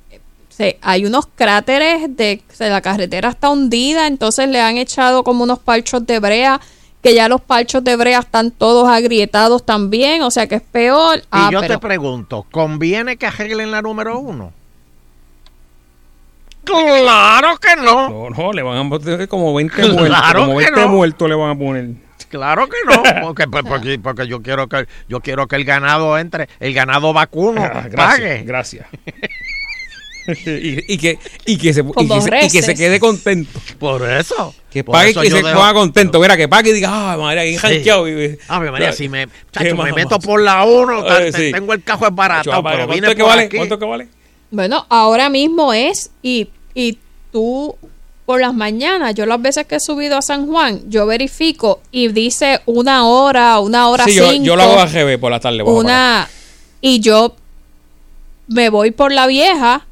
Speaker 5: se- hay unos cráteres de se- la carretera está hundida, entonces le han echado como unos parchos de brea, que ya los parchos de brea están todos agrietados también, o sea que es peor.
Speaker 4: Y
Speaker 5: Ah,
Speaker 4: yo
Speaker 5: pero-
Speaker 4: te pregunto, ¿conviene que arreglen la número uno? Claro que no.
Speaker 3: No, no, le van a poner como 20
Speaker 4: Claro
Speaker 3: muertos. Como
Speaker 4: que
Speaker 3: 20
Speaker 4: no.
Speaker 3: muertos le van a poner.
Speaker 4: Claro que no, porque, pues, porque, porque yo quiero que yo quiero que el ganado entre, el ganado vacuno
Speaker 3: Ah,
Speaker 4: pague.
Speaker 3: Gracias, gracias. y, y que, y, que se, y, que se, y que se
Speaker 4: reces.
Speaker 3: quede contento.
Speaker 4: Por eso.
Speaker 3: Que pague y que se
Speaker 4: dejo-
Speaker 3: ponga contento. Mira, que pague y diga, ah, madre, ahí
Speaker 4: Sí. Ave María,
Speaker 3: Claro.
Speaker 4: si me,
Speaker 3: ¿Qué
Speaker 4: chacho, me meto por la 1,
Speaker 3: Eh, sí.
Speaker 4: tengo el cajo
Speaker 3: Chacho,
Speaker 4: pero
Speaker 3: ¿cuánto es que vale?
Speaker 4: aquí.
Speaker 3: ¿Cuánto que vale?
Speaker 5: Bueno, ahora mismo es y, y tú por las mañanas, yo las veces que he subido a San Juan, yo verifico y dice una hora, una hora
Speaker 3: Sí, yo,
Speaker 5: cinco,
Speaker 3: yo lo hago a GB por la tarde.
Speaker 5: una y yo me voy por la vieja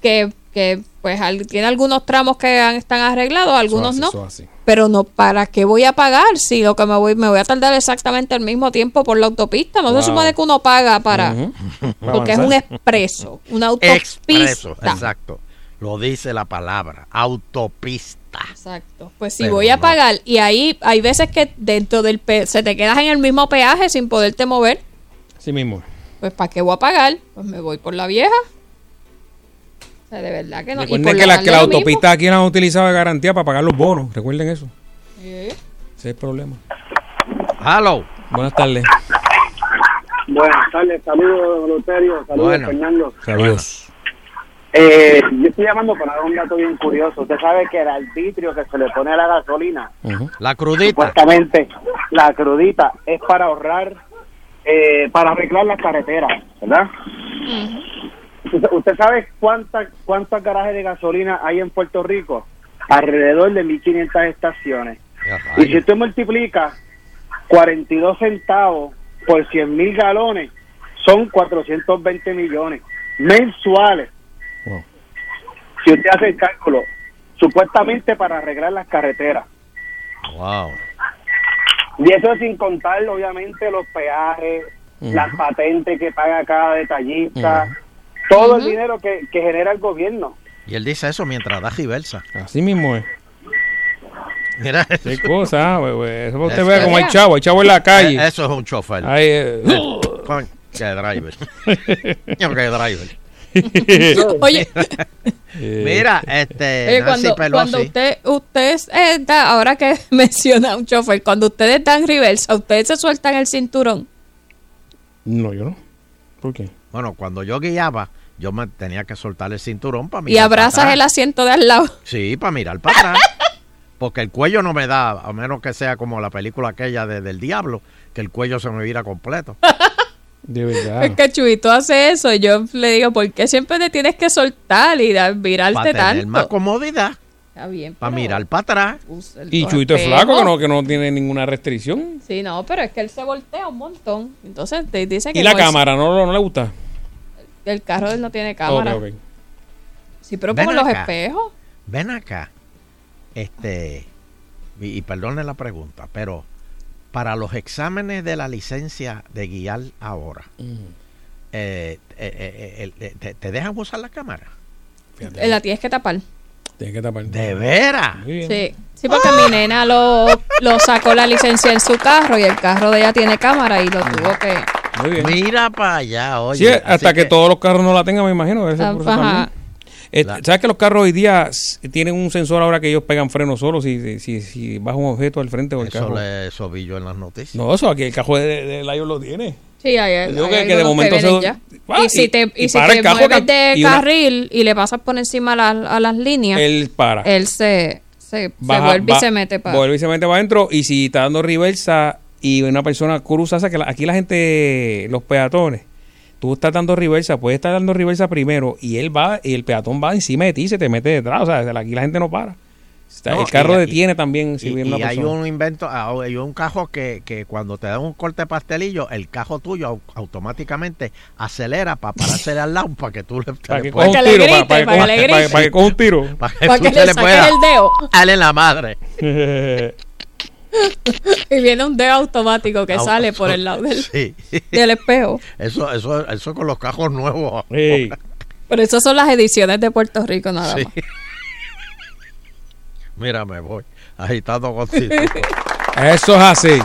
Speaker 5: que, que pues al- tiene algunos tramos que han- están arreglados, algunos
Speaker 3: así,
Speaker 5: no.
Speaker 3: eso así.
Speaker 5: Pero no, ¿para qué voy a pagar si lo que me voy me voy a tardar exactamente el mismo tiempo por la autopista? No
Speaker 4: Wow.
Speaker 5: se supone que uno paga para porque es un expreso, una autopista.
Speaker 4: Expreso, exacto. Lo dice la palabra, autopista.
Speaker 5: Exacto. Pues si
Speaker 4: Pero
Speaker 5: voy a
Speaker 4: no.
Speaker 5: pagar y ahí hay veces que dentro del pe se te quedas en el mismo peaje sin poderte mover,
Speaker 3: Sí mismo.
Speaker 5: pues ¿para qué voy a pagar? Pues me voy por la vieja. O sea, de verdad que no. y
Speaker 3: Recuerden
Speaker 5: por
Speaker 3: que, la, que la
Speaker 5: mismo.
Speaker 3: autopista aquí la han utilizado de garantía para pagar los bonos. Recuerden eso.
Speaker 5: Sí.
Speaker 3: Ese es el problema.
Speaker 4: Hello.
Speaker 3: Buenas tardes.
Speaker 7: Buenas tardes, saludos, don Luterio, saludos,
Speaker 3: Bueno.
Speaker 7: Fernando.
Speaker 3: Saludos.
Speaker 7: Eh, yo estoy llamando para dar un dato bien curioso. Usted sabe que el arbitrio que se le pone a la gasolina,
Speaker 4: La crudita.
Speaker 7: supuestamente la crudita, es para ahorrar, eh, para arreglar las carreteras, ¿verdad? ¿Usted, usted sabe cuántas cuántos garajes de gasolina hay en Puerto Rico? Alrededor de 1.500 estaciones. Y si usted multiplica 42 centavos por 100 mil galones, son 420 millones mensuales. Si usted hace el cálculo, supuestamente para arreglar las carreteras.
Speaker 4: Wow.
Speaker 7: Y eso sin contar, obviamente, los peajes, las patentes que paga cada detallista, todo el dinero que, que genera el gobierno.
Speaker 4: Y él dice eso mientras da giversa.
Speaker 3: Así mismo es.
Speaker 4: Mira
Speaker 3: Qué cosa, güey, güey. Eso para usted
Speaker 4: Eso
Speaker 3: vea
Speaker 4: es.
Speaker 3: como el chavo, el chavo en la calle.
Speaker 4: Eh, Eso es un chofer.
Speaker 3: Ahí, eh.
Speaker 4: Qué driver. Qué driver.
Speaker 5: Oye.
Speaker 4: Mira, este.
Speaker 5: Oye,
Speaker 4: Nancy
Speaker 5: cuando,
Speaker 4: Pelosi.
Speaker 5: cuando usted, usted eh, da- ahora que menciona un chofer, cuando ustedes dan reversa, ustedes se sueltan el cinturón.
Speaker 3: No, yo no. ¿Por qué?
Speaker 4: Bueno, cuando yo guiaba, yo me tenía que soltar el cinturón para mirar.
Speaker 5: Y
Speaker 4: para
Speaker 5: abrazas
Speaker 4: atrás.
Speaker 5: el asiento de al lado.
Speaker 4: Sí, para mirar para atrás. Porque el cuello no me da, a menos que sea como la película aquella de- del diablo, que el cuello se me vira completo.
Speaker 3: De verdad.
Speaker 5: Es que Chuito hace eso y yo le digo, ¿por qué siempre te tienes que soltar y da-
Speaker 4: Para tener
Speaker 5: tanto?
Speaker 4: más comodidad,
Speaker 5: Está bien.
Speaker 4: para mirar para atrás.
Speaker 3: Y Chuito es flaco, que no, que no tiene ninguna restricción.
Speaker 5: Sí, no, pero es que él se voltea un montón. Entonces te dice que
Speaker 3: Y la
Speaker 5: no es-
Speaker 3: cámara, ¿no, no le gusta?
Speaker 5: el carro de él no tiene cámara. Sí, pero
Speaker 4: Ven
Speaker 5: como los espejos.
Speaker 4: Ven acá. Este. Y, y perdone la pregunta, pero para los exámenes de la licencia de guiar ahora, eh, eh, eh, eh, te, te dejan usar la cámara?
Speaker 5: La tienes que tapar.
Speaker 3: Tiene que tapar.
Speaker 4: ¿De veras?
Speaker 5: Sí, sí porque mi nena lo, lo sacó la licencia en su carro y el carro de ella tiene cámara y lo tuvo que...
Speaker 3: Muy bien.
Speaker 4: Mira para allá, oye.
Speaker 3: Sí, hasta que, todos los carros no la tengan, me imagino.
Speaker 5: Ajá.
Speaker 3: también. Eh, ¿Sabes que los carros hoy día tienen un sensor ahora que ellos pegan freno solos si, si, si, si baja un objeto al frente o el
Speaker 4: Eso
Speaker 3: carro?
Speaker 4: le eso vi yo en las noticias.
Speaker 3: No, eso aquí el cajón de, de Lion lo tiene.
Speaker 5: Sí, hay, hay,
Speaker 3: Digo que-
Speaker 5: hay
Speaker 3: que de momento se-
Speaker 5: ya.
Speaker 3: Ah,
Speaker 5: y si te, y
Speaker 3: y
Speaker 5: si te mueves de
Speaker 3: y una-
Speaker 5: carril y le pasas por encima a, la- a las líneas,
Speaker 3: Él para.
Speaker 5: él se, se, vuelve y se mete para...
Speaker 3: Vuelve y se mete para adentro. Y si está dando reversa y una persona cruza, que la- aquí la gente, los peatones, tú estás dando reversa, puedes estar dando reversa primero y él va, y el peatón va encima de ti y se te mete detrás. O sea, aquí la gente no para. Está-
Speaker 4: No,
Speaker 3: el carro
Speaker 4: y-
Speaker 3: detiene también si
Speaker 4: Y,
Speaker 3: viene una
Speaker 4: y hay
Speaker 3: persona.
Speaker 4: un invento, ah, hay un cajo que, que cuando te dan un corte de pastelillo, el cajo tuyo au- automáticamente acelera para pararse al lado para que tú le,
Speaker 3: Para que coja un tiro, para- para que coja- para- para que coja un tiro.
Speaker 4: Para que
Speaker 5: Para le
Speaker 4: le puedas
Speaker 5: el dedo.
Speaker 4: darle en la madre.
Speaker 5: y viene un dedo automático que sale por el lado del,
Speaker 4: Sí.
Speaker 5: del espejo.
Speaker 4: Eso, eso, eso con los cajos nuevos.
Speaker 5: Pero esas son las ediciones de Puerto Rico nada
Speaker 4: Sí. Mira, me voy agitando contigo.
Speaker 3: Eso es así.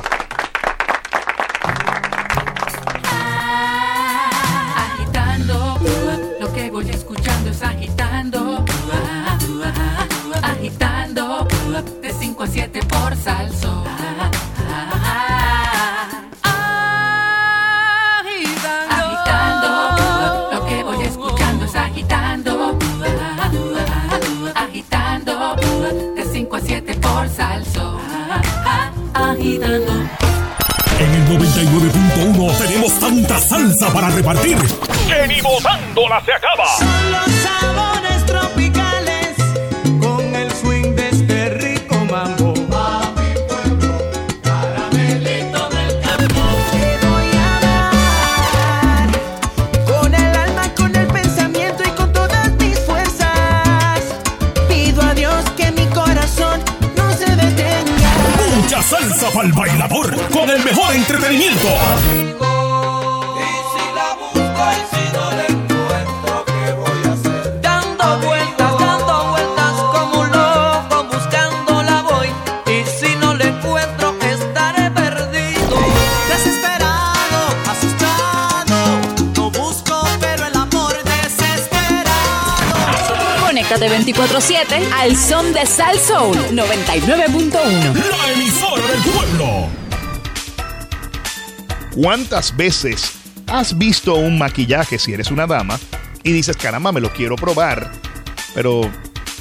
Speaker 17: 7 por salso. Agitando.
Speaker 1: En el 99.1 tenemos tanta salsa para repartir que ni botándola se acaba.
Speaker 25: Asustado, no busco pero el amor desesperado.
Speaker 9: Conéctate 24-7 al son de Sal Soul 99.1.
Speaker 1: Pueblo.
Speaker 26: ¿Cuántas veces has visto un maquillaje si eres una dama y dices, caramba, me lo quiero probar, pero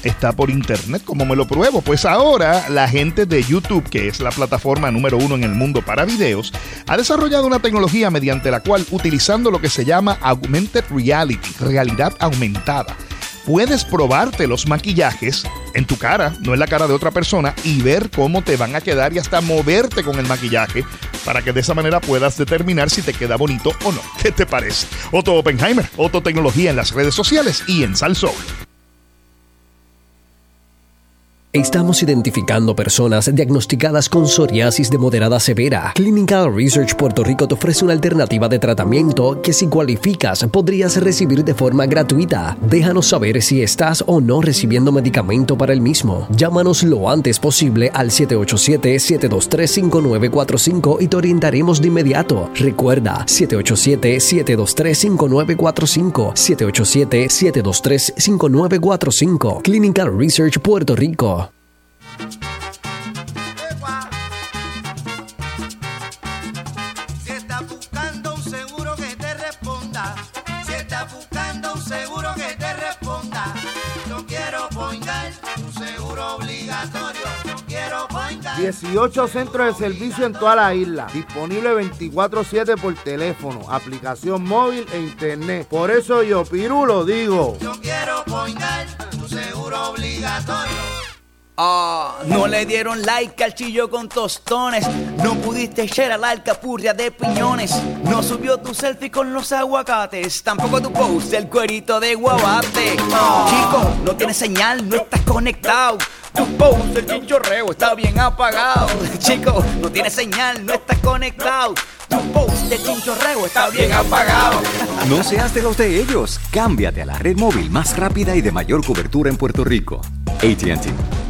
Speaker 26: está por internet, ¿cómo me lo pruebo? Pues ahora la gente de YouTube, que es la plataforma número uno en el mundo para videos, ha desarrollado una tecnología mediante la cual, utilizando lo que se llama Augmented Reality, realidad aumentada, puedes probarte los maquillajes en tu cara, no en la cara de otra persona, y ver cómo te van a quedar y hasta moverte con el maquillaje para que de esa manera puedas determinar si te queda bonito o no. ¿Qué te parece? Otto Oppenheimer, Otto Tecnología en las redes sociales y en Salsoul.
Speaker 14: Estamos identificando personas diagnosticadas con psoriasis de moderada severa. Clinical Research Puerto Rico te ofrece una alternativa de tratamiento que si cualificas podrías recibir de forma gratuita. Déjanos saber si estás o no recibiendo medicamento para el mismo. Llámanos lo antes posible al 787-723-5945 y te orientaremos de inmediato. Recuerda, 787-723-5945. 787-723-5945. Clinical Research Puerto Rico.
Speaker 27: 18 centros de servicio en toda la isla. Disponible 24-7 por teléfono, aplicación móvil e internet. Por eso yo, Piru, lo digo.
Speaker 25: Yo quiero poingar un seguro obligatorio.
Speaker 11: Ah, no le dieron like al chillo con tostones. No pudiste echar a la alcapurria de piñones. No subió tu selfie con los aguacates. Tampoco tu post del cuerito de guabate. Chico, no tienes señal, no estás conectado. Tu post del chinchorreo está bien apagado. Chico, no tienes señal, no estás conectado. Tu post del chinchorreo está bien apagado.
Speaker 12: No seas de los de ellos. Cámbiate a la red móvil más rápida y de mayor cobertura en Puerto Rico. ATT.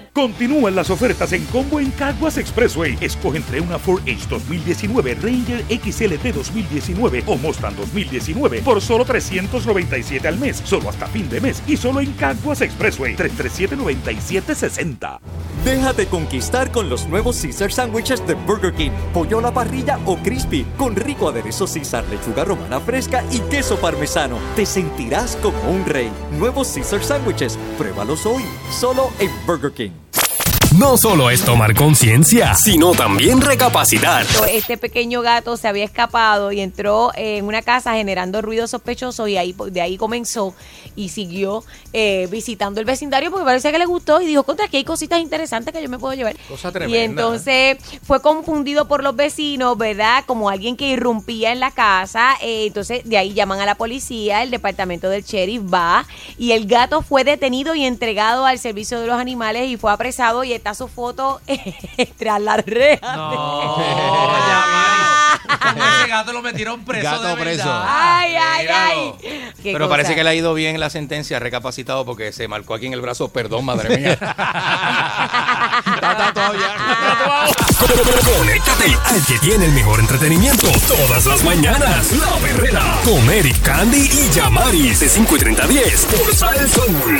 Speaker 10: Continúan las ofertas en combo en Caguas Expressway. Escoge entre una Ford Edge 2019, Ranger XLT 2019 o Mustang 2019 por solo 397 al mes, solo hasta fin de mes y solo en Caguas Expressway 337-9760.
Speaker 28: Déjate conquistar con los nuevos Caesar Sandwiches de Burger King. Pollo a la parrilla o crispy, con rico aderezo Caesar, lechuga romana fresca y queso parmesano. Te sentirás como un rey. Nuevos Caesar Sandwiches. Pruébalos hoy, solo en Burger King.
Speaker 21: No solo es tomar conciencia, sino también recapacitar.
Speaker 29: Este pequeño gato se había escapado y entró en una casa generando ruido sospechoso y ahí de ahí comenzó y siguió eh, visitando el vecindario porque parece que le gustó y dijo, contra aquí hay cositas interesantes que yo me puedo llevar.
Speaker 30: Cosa tremenda.
Speaker 29: Y entonces fue confundido por los vecinos, ¿verdad? Como alguien que irrumpía en la casa. eh, entonces de ahí llaman a la policía, el departamento del sheriff va y el gato fue detenido y entregado al servicio de los animales y fue apresado y está su foto tras las rejas.
Speaker 30: Ese gato lo metieron preso.
Speaker 31: Gato
Speaker 30: de
Speaker 31: preso.
Speaker 30: verdad.
Speaker 29: Ay, ay,
Speaker 30: Míralo.
Speaker 29: ay. Qué
Speaker 31: Pero
Speaker 29: cosa.
Speaker 31: parece que le ha ido bien la sentencia, recapacitado porque se marcó aquí en el brazo. Perdón, madre mía.
Speaker 21: Conéctate al que tiene el mejor entretenimiento todas las mañanas. La Perrera con Eric Candy y Yamari de 5 y 30 a 10 por Sal Soul.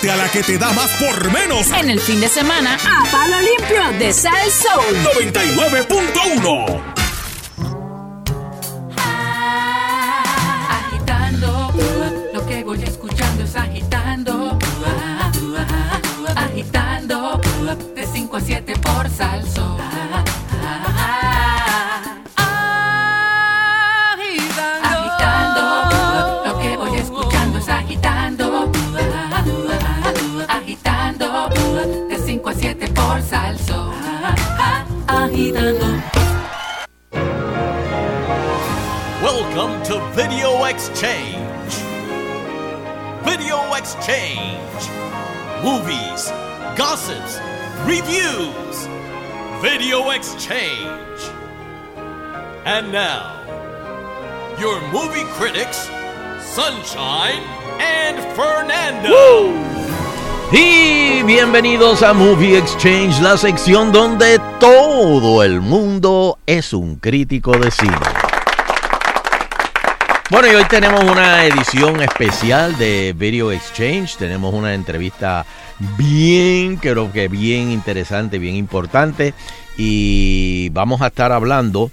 Speaker 25: A
Speaker 1: la que te da más por menos.
Speaker 9: En el fin de semana, a palo limpio de Sal Soul.
Speaker 1: 99.1.
Speaker 17: Agitando, lo que voy escuchando es agitando. Agitando, de 5 a 7 por salso. Por salso. Agitando.
Speaker 32: Welcome to Video Exchange. Video Exchange. Movies, gossips, reviews. Video Exchange. And now, your movie critics, Sunshine and Fernando.
Speaker 4: Y bienvenidos a Movie Exchange, la sección donde todo el mundo es un crítico de cine. Bueno, y hoy tenemos una edición especial de Video Exchange. Tenemos una entrevista bien, creo que bien interesante, bien importante. Y vamos a estar hablando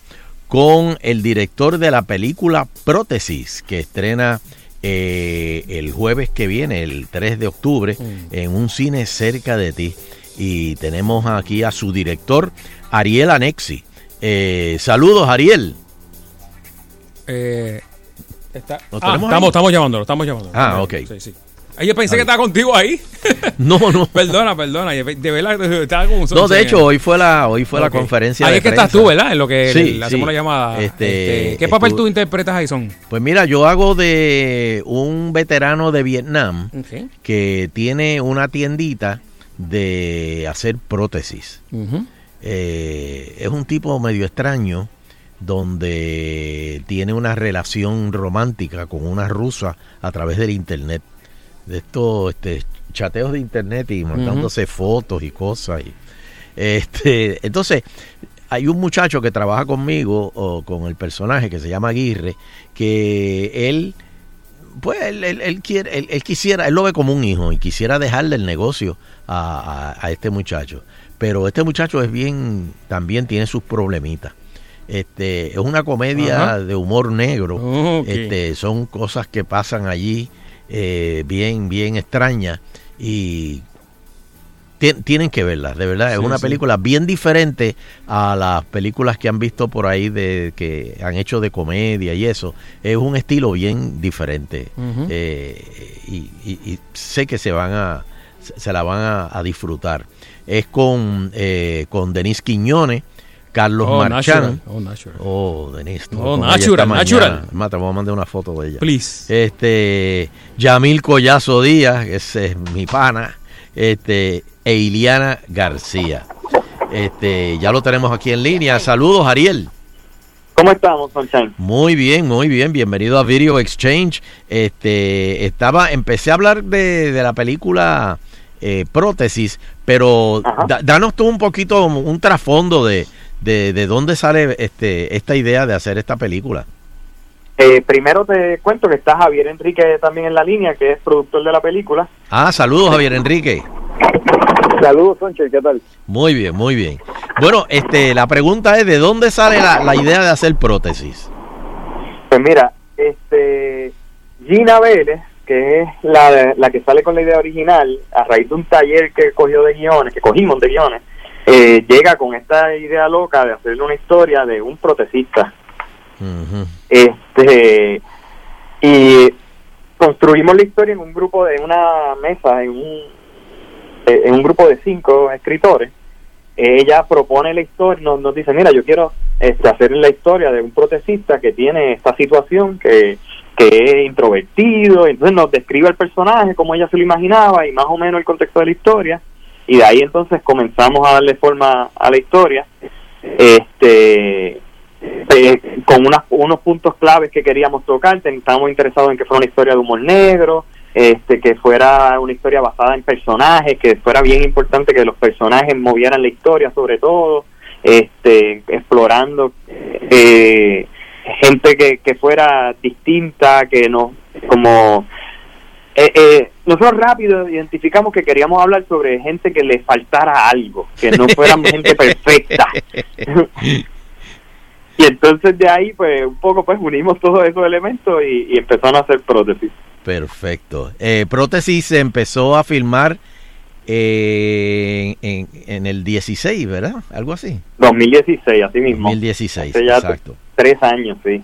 Speaker 4: con el director de la película Prótesis, que estrena eh, el jueves que viene, el 3 de octubre, en un cine cerca de ti. Y tenemos aquí a su director, Ariel Anexi. Eh, saludos, Ariel.
Speaker 3: Eh, está-
Speaker 4: ¿Lo
Speaker 3: Ah,
Speaker 4: tenemos
Speaker 3: estamos,
Speaker 4: ahí?
Speaker 3: estamos llamándolo, estamos llamándolo.
Speaker 4: Ah, ok.
Speaker 3: Sí, sí. Ay, yo pensé que estaba contigo ahí.
Speaker 4: No, no.
Speaker 3: Perdona, perdona. De verdad, estaba con un
Speaker 4: No, de hecho, hoy fue la, hoy fue la
Speaker 3: Ok.
Speaker 4: conferencia
Speaker 3: Ahí
Speaker 4: de
Speaker 3: es que estás tú, ¿verdad? En lo que
Speaker 4: Sí,
Speaker 3: le hacemos
Speaker 4: sí.
Speaker 3: la llamada.
Speaker 4: Este,
Speaker 3: Este, ¿Qué papel tú interpretas ahí, Son?
Speaker 4: Pues mira, yo hago de un veterano de Vietnam que tiene una tiendita de hacer prótesis. Eh, es un tipo medio extraño donde tiene una relación romántica con una rusa a través del internet. De estos este, chateos de internet y mandándose fotos y cosas. y- este, entonces, hay un muchacho que trabaja conmigo o con el personaje que se llama Aguirre, que él pues él, él- él quiere, él, él quisiera, él lo ve como un hijo y quisiera dejarle el negocio a, a- a este muchacho. Pero este muchacho es bien, también tiene sus problemitas. Este, es una comedia
Speaker 3: Ajá.
Speaker 4: de humor negro.
Speaker 3: Ok.
Speaker 4: Este, son cosas que pasan allí eh, bien, bien extrañas y ti- tienen que verlas, de verdad. es
Speaker 3: Sí,
Speaker 4: una
Speaker 3: sí.
Speaker 4: película bien diferente a las películas que han visto por ahí de que han hecho de comedia y eso. Es un estilo bien diferente. Eh, y, y- y sé que se van a se la van a, a disfrutar. Es con, eh, con Denis Quiñones, Carlos
Speaker 3: Oh,
Speaker 4: Marchán.
Speaker 3: natural. Oh, natural.
Speaker 4: Oh, Denis. tú,
Speaker 3: Oh, natural, natural.
Speaker 4: Es más, te voy a mandar una foto de ella.
Speaker 3: Please.
Speaker 4: Este, Yamil Collazo Díaz, ese es mi pana. Este, e Iliana García. Este, ya lo tenemos aquí en línea. Saludos, Ariel.
Speaker 33: ¿Cómo estamos, Sunshine?
Speaker 4: Muy bien, muy bien. Bienvenido a Video Exchange. Este, estaba, empecé a hablar de, de la película eh, Prótesis, pero da- danos tú un poquito, un trasfondo de, de, de dónde sale este, esta idea de hacer esta película.
Speaker 33: Eh, primero te cuento que está Javier Enrique también en la línea, que es productor de la película.
Speaker 4: Ah, saludos, Javier Enrique.
Speaker 33: Saludos, Sunshine, ¿qué tal?
Speaker 4: Muy bien, muy bien. Bueno, este, la pregunta es de dónde sale la, la idea de hacer prótesis.
Speaker 33: Pues mira, este Gina Vélez, que es la, la que sale con la idea original, a raíz de un taller que cogió de guiones, que cogimos de guiones, eh, llega con esta idea loca de hacerle una historia de un protecista. Este y construimos la historia en un grupo de una mesa, en un, eh, en un grupo de cinco escritores. Ella propone la historia, nos, nos dice, mira, yo quiero este, hacer la historia de un protecista que tiene esta situación, que, que es introvertido, entonces nos describe el personaje como ella se lo imaginaba y más o menos el contexto de la historia, y de ahí entonces comenzamos a darle forma a la historia. Este eh, con unas- unos puntos claves que queríamos tocar. Estábamos interesados en que fuera una historia de humor negro, este, que fuera una historia basada en personajes, que fuera bien importante que los personajes movieran la historia sobre todo, este, explorando eh, gente que, que fuera distinta, que no, como eh, eh, nosotros rápido identificamos que queríamos hablar sobre gente que le faltara algo, que no fueran gente perfecta. y entonces de ahí, pues un poco, pues unimos todos esos elementos y, y empezaron a hacer prótesis.
Speaker 4: Perfecto. Eh, prótesis se empezó a filmar eh, en, en el 16, ¿verdad? Algo así.
Speaker 33: 2016, así mismo.
Speaker 4: 2016,
Speaker 33: Hace ya
Speaker 4: exacto.
Speaker 33: Tres años, sí.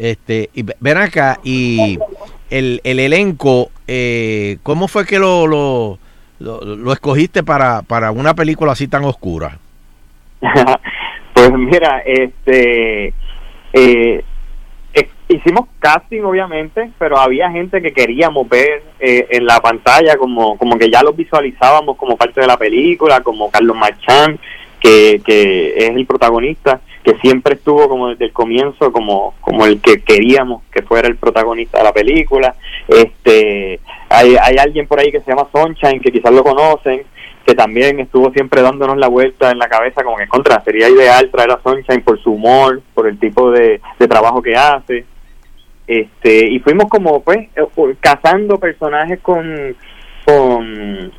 Speaker 4: Este, y ve- ven acá, y el, el elenco, eh, ¿cómo fue que lo, lo, lo, escogiste para, para una película así tan oscura?
Speaker 33: pues mira, este eh, hicimos casting obviamente, pero había gente que queríamos ver eh, en la pantalla como como que ya los visualizábamos como parte de la película, como Carlos Marchán, que, que es el protagonista, que siempre estuvo como desde el comienzo como como el que queríamos que fuera el protagonista de la película. Este hay, hay alguien por ahí que se llama Sunshine, que quizás lo conocen, que también estuvo siempre dándonos la vuelta en la cabeza como que contra sería ideal traer a Sunshine por su humor, por el tipo de, de trabajo que hace. Este, y fuimos como pues eh, cazando personajes con con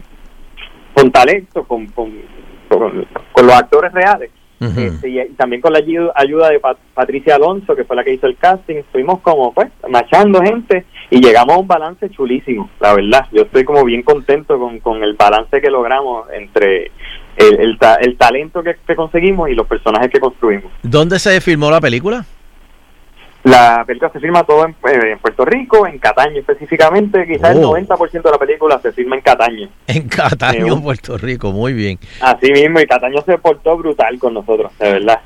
Speaker 33: con talento, con, con, con, con los actores reales. Este, y, también con la ayu- ayuda de Pat- Patricia Alonso, que fue la que hizo el casting, fuimos como pues machando gente y llegamos a un balance chulísimo, la verdad. Yo estoy como bien contento con, con el balance que logramos entre el, el, ta- el talento que, que conseguimos y los personajes que construimos.
Speaker 4: ¿Dónde se filmó la película?
Speaker 33: La película se filma todo en, eh, en Puerto Rico, en Cataño específicamente, quizás
Speaker 4: Oh.
Speaker 33: el 90% de la película se filma en Cataño.
Speaker 4: En Cataño,
Speaker 33: Eh,
Speaker 4: Puerto Rico, muy bien.
Speaker 33: Así mismo, y Cataño se portó brutal con nosotros, de verdad.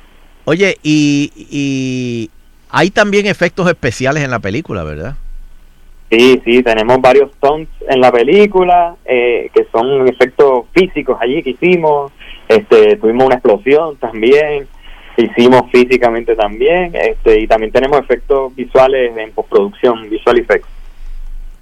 Speaker 4: Oye, y, y hay también efectos especiales en la película, ¿verdad?
Speaker 33: Sí, sí, tenemos varios stunts en la película eh, que son efectos físicos allí que hicimos. Este, tuvimos una explosión también, hicimos físicamente también, este, y también tenemos efectos visuales en postproducción, visual effects.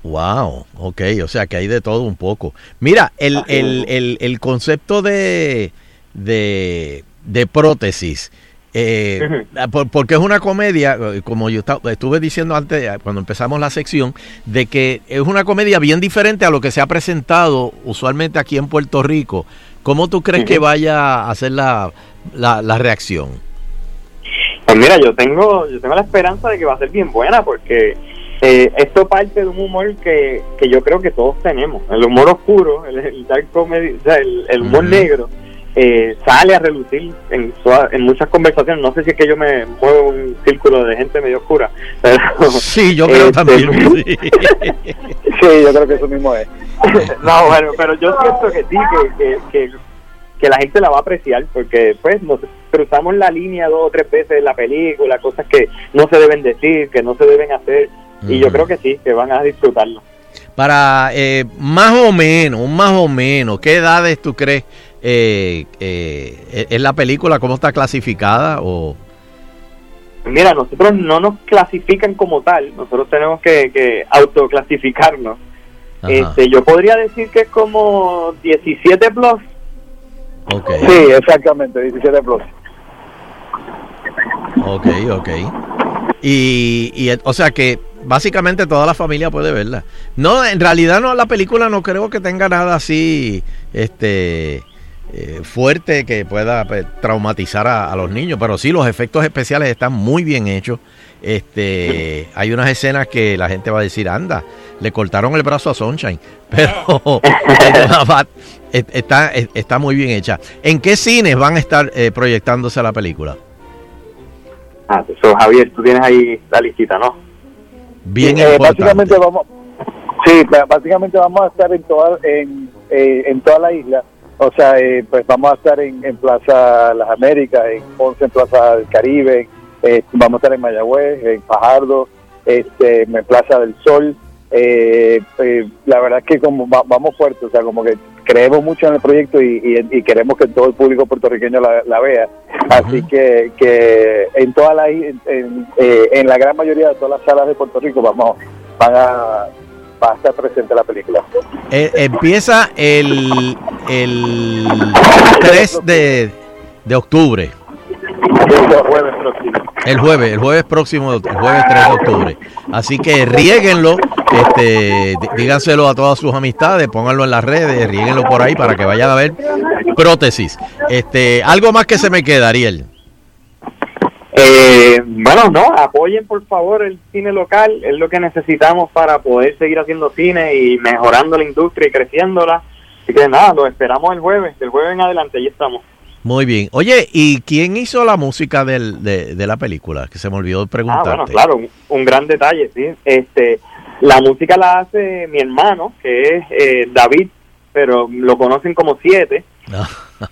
Speaker 4: Wow, ok, o sea que hay de todo un poco. Mira, el, el, el, el concepto de, de, de prótesis, eh, por- porque es una comedia, eh, como yo estuve diciendo antes, eh, cuando empezamos la sección, de que es una comedia bien diferente a lo que se ha presentado usualmente aquí en Puerto Rico. ¿Cómo tú crees que vaya a ser la, la, la reacción?
Speaker 33: Pues mira, yo tengo, yo tengo la esperanza de que va a ser bien buena porque eh, esto parte de un humor que, que yo creo que todos tenemos, el humor oscuro, el, el dark comedy, o sea, el, el humor negro. eh, sale a relucir en, en muchas conversaciones. No sé si es que yo me muevo un círculo de gente medio oscura. Pero,
Speaker 4: Sí, yo creo
Speaker 33: este,
Speaker 4: también. sí.
Speaker 33: Sí, yo creo que eso mismo es. no, bueno, pero yo siento que sí, que, que, que, que la gente la va a apreciar porque pues nos cruzamos la línea dos o tres veces en la película, cosas que no se deben decir, que no se deben hacer. Y yo creo que sí, que van a disfrutarlo.
Speaker 4: Para eh, más o menos, más o menos, ¿qué edades tú crees eh, eh, es la película? ¿Cómo está clasificada? O
Speaker 33: Mira, nosotros no nos clasifican como tal, nosotros tenemos que, que autoclasificarnos.
Speaker 4: Ajá.
Speaker 33: Este, yo podría decir que es como 17 plus. Sí, exactamente, 17 plus.
Speaker 4: ok, ok. Y, y, o sea que básicamente toda la familia puede verla. No, en realidad no, la película no creo que tenga nada así, este, eh, fuerte que pueda pues, traumatizar a, a los niños, pero sí los efectos especiales están muy bien hechos. Este, hay unas escenas que la gente va a decir, anda, le cortaron el brazo a Sunshine, pero está, está muy bien hecha. ¿En qué cines van a estar eh, proyectándose la película?
Speaker 33: Ah, eso, Javier, tú tienes ahí la listita, ¿no?
Speaker 4: Bien
Speaker 34: Eh, básicamente vamos sí básicamente vamos a estar en toda en, eh, en toda la isla o sea eh, pues vamos a estar en, en Plaza Las Américas en Ponce en Plaza del Caribe eh, vamos a estar en Mayagüez en Fajardo este en Plaza del Sol eh, eh, la verdad es que como va- vamos fuerte o sea como que creemos mucho en el proyecto y, y- y queremos que todo el público puertorriqueño la, la vea. Así que, que en toda la i- en, en, eh, en la gran mayoría de todas las salas de Puerto Rico vamos van a va a estar presente la película.
Speaker 4: Eh, empieza el, el 3 de, de octubre. El jueves, el jueves próximo, el jueves 3 de octubre. Así que riéguenlo Este, dí- díganselo a todas sus amistades, pónganlo en las redes, ríguenlo por ahí para que vayan a ver prótesis. Este, algo más que se me queda, Ariel.
Speaker 33: Eh, bueno, no, apoyen por favor el cine local, es lo que necesitamos para poder seguir haciendo cine y mejorando la industria y creciéndola. Así que nada, lo esperamos el jueves, del jueves en adelante, ahí estamos.
Speaker 4: Muy bien. Oye, ¿y quién hizo la música del- de, de la película? Que se me olvidó
Speaker 33: Ah,
Speaker 4: preguntarte.
Speaker 33: bueno, claro, un, un gran detalle, sí. Este, la música la hace mi hermano, que es eh, David, pero lo conocen como Siete.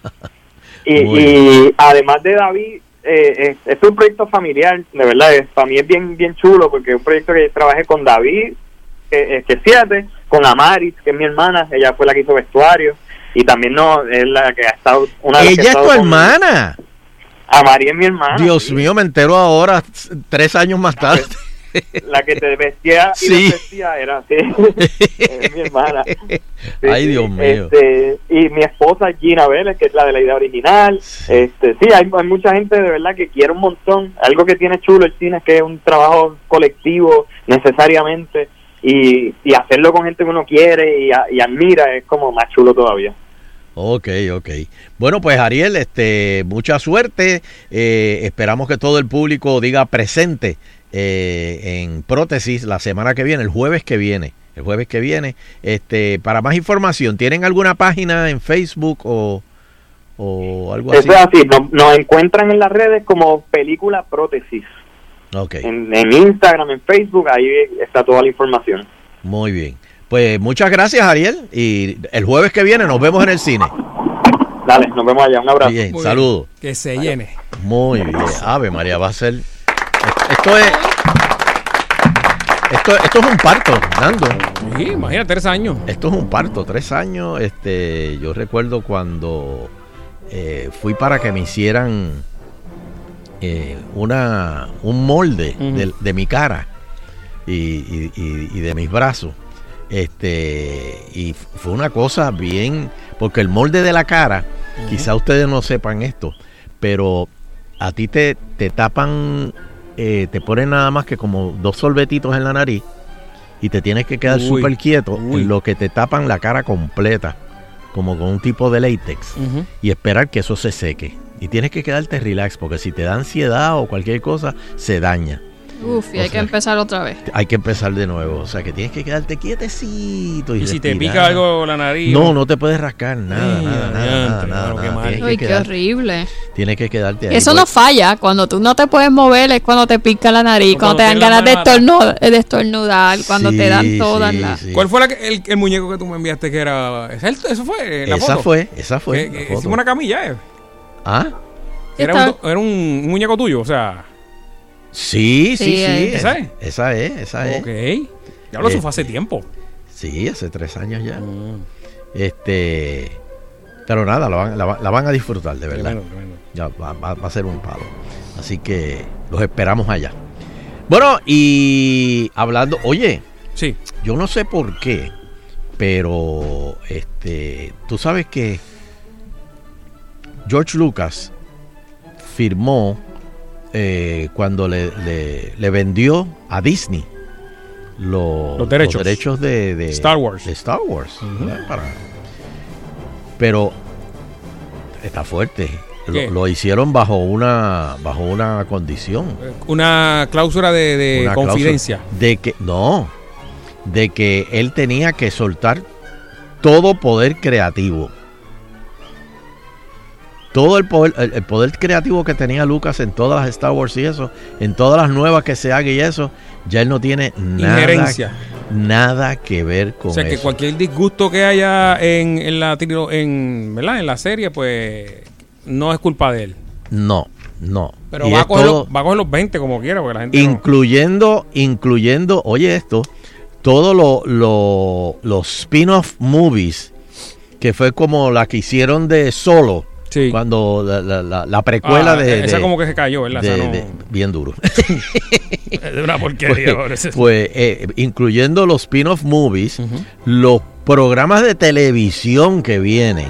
Speaker 33: Y, además de David, eh, es, es un proyecto familiar, de verdad, es, para mí es bien bien chulo porque es un proyecto que trabajé con David, que, eh, que es siete, con Amaris, que es mi hermana, ella fue la que hizo vestuario, y también no es la que ha estado una de
Speaker 4: Ella es tu
Speaker 33: con-
Speaker 4: hermana.
Speaker 33: Amaris es mi hermana.
Speaker 4: Dios mío, me entero ahora, tres años más tarde.
Speaker 33: La que te vestía y
Speaker 4: Sí.
Speaker 33: era así. es mi hermana. Sí,
Speaker 4: Ay. Dios mío.
Speaker 33: Este, y mi esposa Gina Vélez, que es la de la idea original. Este, sí, hay, hay mucha gente de verdad que quiere un montón. Algo que tiene chulo el cine es que es un trabajo colectivo necesariamente. Y, y hacerlo con gente que uno quiere y, admira es como más chulo todavía.
Speaker 4: Ok, ok. Bueno, pues Ariel, este, mucha suerte. Eh, esperamos que todo el público diga presente eh, en prótesis la semana que viene, el jueves que viene. El jueves que viene. Este, para más información, ¿tienen alguna página en Facebook o, o algo así?
Speaker 33: Eso es así, nos, nos encuentran en las redes como película prótesis.
Speaker 4: Ok,
Speaker 33: En, en Instagram, en Facebook, ahí está toda la información.
Speaker 4: muy bien. Pues muchas gracias, Ariel. Y el jueves que viene nos vemos en el cine.
Speaker 33: Dale, nos vemos allá. Un abrazo.
Speaker 4: Bien,
Speaker 3: Muy
Speaker 4: saludos.
Speaker 3: Que se llene.
Speaker 4: Muy bien. Ave María, va a ser. Esto es. Esto, esto es un parto, Nando.
Speaker 3: Sí, imagínate, tres años.
Speaker 4: Esto es un parto, tres años. Este, yo recuerdo cuando eh, fui para que me hicieran eh, una un molde de, de mi cara y, y- de mis brazos. Este, y fue una cosa bien, porque el molde de la cara, quizá ustedes no sepan esto, pero a ti te, te tapan, eh, te ponen nada más que como dos sorbetitos en la nariz y te tienes que quedar súper quieto
Speaker 3: uy.
Speaker 4: en lo que te tapan la cara completa, como con un tipo de látex, y esperar que eso se seque. Y tienes que quedarte relax, porque si te da ansiedad o cualquier cosa, se daña.
Speaker 35: Uf, y
Speaker 4: O
Speaker 35: hay que empezar otra vez.
Speaker 4: Hay que empezar de nuevo. O sea, que tienes que quedarte quietecito. Y,
Speaker 3: Y si te pica algo la nariz.
Speaker 4: No, no te puedes rascar nada, nada, nada, nada, nada,
Speaker 3: qué
Speaker 35: Uy, horrible.
Speaker 4: tienes que quedarte ahí.
Speaker 35: Eso no falla. Cuando tú no te puedes mover es cuando te pica la nariz, cuando,
Speaker 3: cuando
Speaker 35: te dan ganas de estornudar, de estornudar, cuando te dan todas
Speaker 4: sí,
Speaker 35: las...
Speaker 4: sí.
Speaker 3: ¿Cuál fue la que- el, el muñeco que tú me enviaste que era. ¿es el- ¿Eso fue? La
Speaker 4: Esa
Speaker 3: foto?
Speaker 4: fue, esa fue.
Speaker 3: Que-
Speaker 4: la
Speaker 3: que
Speaker 4: foto.
Speaker 3: hicimos una camilla, ¿eh?
Speaker 4: ¿Ah?
Speaker 3: Era, un, era un, un muñeco tuyo, o sea.
Speaker 4: Sí, sí,
Speaker 3: Sí,
Speaker 4: sí.
Speaker 3: eh.
Speaker 4: Esa
Speaker 3: ¿Esa
Speaker 4: es. Esa es, esa es.
Speaker 3: Ok. Ya lo
Speaker 4: Eh,
Speaker 3: fue hace tiempo.
Speaker 4: Sí, hace tres años ya. Este. Pero nada, la van, la va- la van a disfrutar, de verdad.
Speaker 3: Tremendo, tremendo.
Speaker 4: Ya va, va- va a ser un palo. Así que los esperamos allá. Bueno, y hablando, oye,
Speaker 3: sí.
Speaker 4: yo no sé por qué, pero este, tú sabes que George Lucas firmó eh, cuando le, le- le vendió a Disney lo-
Speaker 3: Los derechos.
Speaker 4: de, de
Speaker 3: Star Wars.
Speaker 4: de Star Wars, pero está fuerte. Lo, lo hicieron bajo una bajo una condición.
Speaker 3: Una cláusula de, de
Speaker 4: Una
Speaker 3: confidencia.
Speaker 4: cláusula De que, no, de que él tenía que soltar todo poder creativo. Todo el poder, el, el poder creativo que tenía Lucas en todas las Star Wars y eso, en todas las nuevas que se haga y eso, ya él no tiene nada, nada que ver con
Speaker 3: O sea, que
Speaker 4: eso.
Speaker 3: cualquier disgusto que haya en, en la en, ¿verdad? en la serie, pues no es culpa de él.
Speaker 4: No, no.
Speaker 3: Pero va a, coger
Speaker 4: todo-
Speaker 3: los, va a coger los 20 como quiera, porque la gente no-
Speaker 4: incluyendo, incluyendo, oye esto, todos lo- lo- los spin-off movies, que fue como la que hicieron de Solo, cuando la, la- la- la precuela
Speaker 3: Ah,
Speaker 4: de,
Speaker 3: esa
Speaker 4: de-
Speaker 3: como que se cayó, ¿verdad?
Speaker 4: de-
Speaker 3: no-
Speaker 4: de- bien duro.
Speaker 3: de una porquería.
Speaker 4: pues, pues, eh, incluyendo los spin-off movies, los programas de televisión que vienen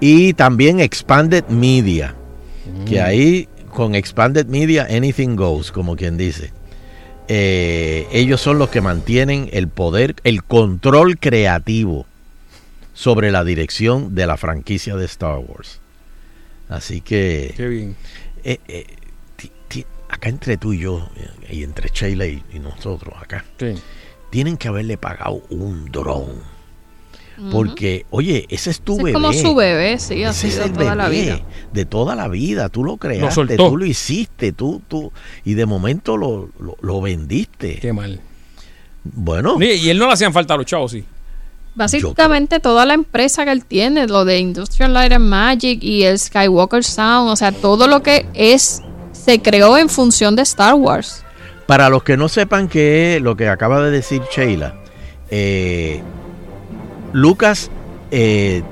Speaker 4: y también Expanded Media, que
Speaker 3: Mm.
Speaker 4: ahí con Expanded Media anything goes, como quien dice. eh, ellos son los que mantienen el poder, el control creativo sobre la dirección de la franquicia de Star Wars. Así que
Speaker 3: Qué bien.
Speaker 4: eh, eh, ti- ti- acá entre tú y yo, eh, y entre Sheila y, y nosotros acá, tienen que haberle pagado un dron. Porque, oye, ese es tu
Speaker 5: Ese
Speaker 4: bebé.
Speaker 5: es como su bebé, sí, ha
Speaker 4: Ese el
Speaker 5: toda la
Speaker 4: bebé
Speaker 5: vida.
Speaker 4: De toda la vida. Tú lo creaste,
Speaker 3: soltó.
Speaker 4: tú lo hiciste, tú, tú. Y de momento lo, lo, lo vendiste.
Speaker 3: Qué mal.
Speaker 4: Bueno.
Speaker 3: Y, y él no le hacían falta a los chavos, sí.
Speaker 5: Básicamente toda la empresa que él tiene, lo de Industrial Light and Magic y el Skywalker Sound, o sea, todo lo que es, se creó en función de Star Wars.
Speaker 4: Para los que no sepan qué es lo que acaba de decir Sheila, eh, Lucas eh,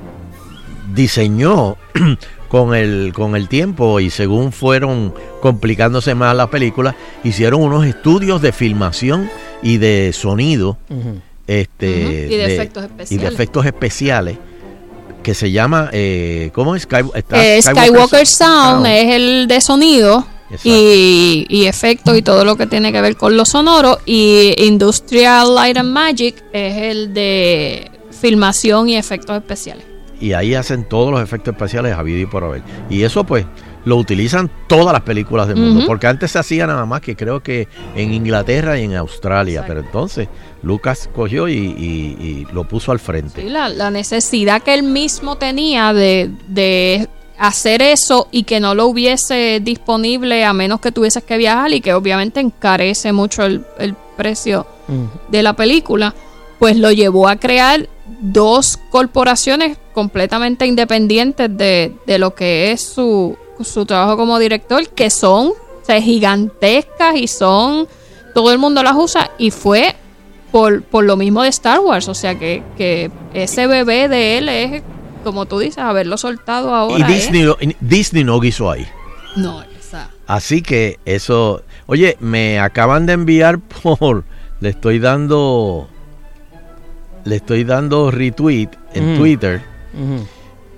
Speaker 4: diseñó con el, con el tiempo y según fueron complicándose más las películas, hicieron unos estudios de filmación y de sonido este,
Speaker 5: Ujú, y de efectos
Speaker 4: y de efectos especiales que se llama, eh, ¿cómo es? Sky- está
Speaker 5: Eh, Skywalker Sound
Speaker 4: Sound.
Speaker 5: es el de sonido y, y efectos y todo lo que tiene que ver con lo sonoro. Y Industrial Light and Magic es el de filmación y efectos especiales.
Speaker 4: y ahí hacen todos los efectos especiales a y por haber. Y eso pues lo utilizan todas las películas del mundo, porque antes se hacía nada más que creo que en Inglaterra y en Australia, pero entonces Lucas cogió y, y- y lo puso al frente.
Speaker 5: Sí, la, la necesidad que él mismo tenía de, de hacer eso y que no lo hubiese disponible a menos que tuvieses que viajar y que obviamente encarece mucho el, el precio de la película, pues lo llevó a crear dos corporaciones completamente independientes de, de lo que es su, su trabajo como director, que son o sea, gigantescas y son, todo el mundo las usa y fue por, por lo mismo de Star Wars, o sea que, que ese bebé de él es, como tú dices, haberlo soltado ahora.
Speaker 4: Y
Speaker 5: es-
Speaker 4: Disney, lo- Disney no quiso ahí.
Speaker 5: No, esa-
Speaker 4: Así que eso, oye, me acaban de enviar por, le estoy dando, le estoy dando retweet en
Speaker 3: Ujú.
Speaker 4: Twitter.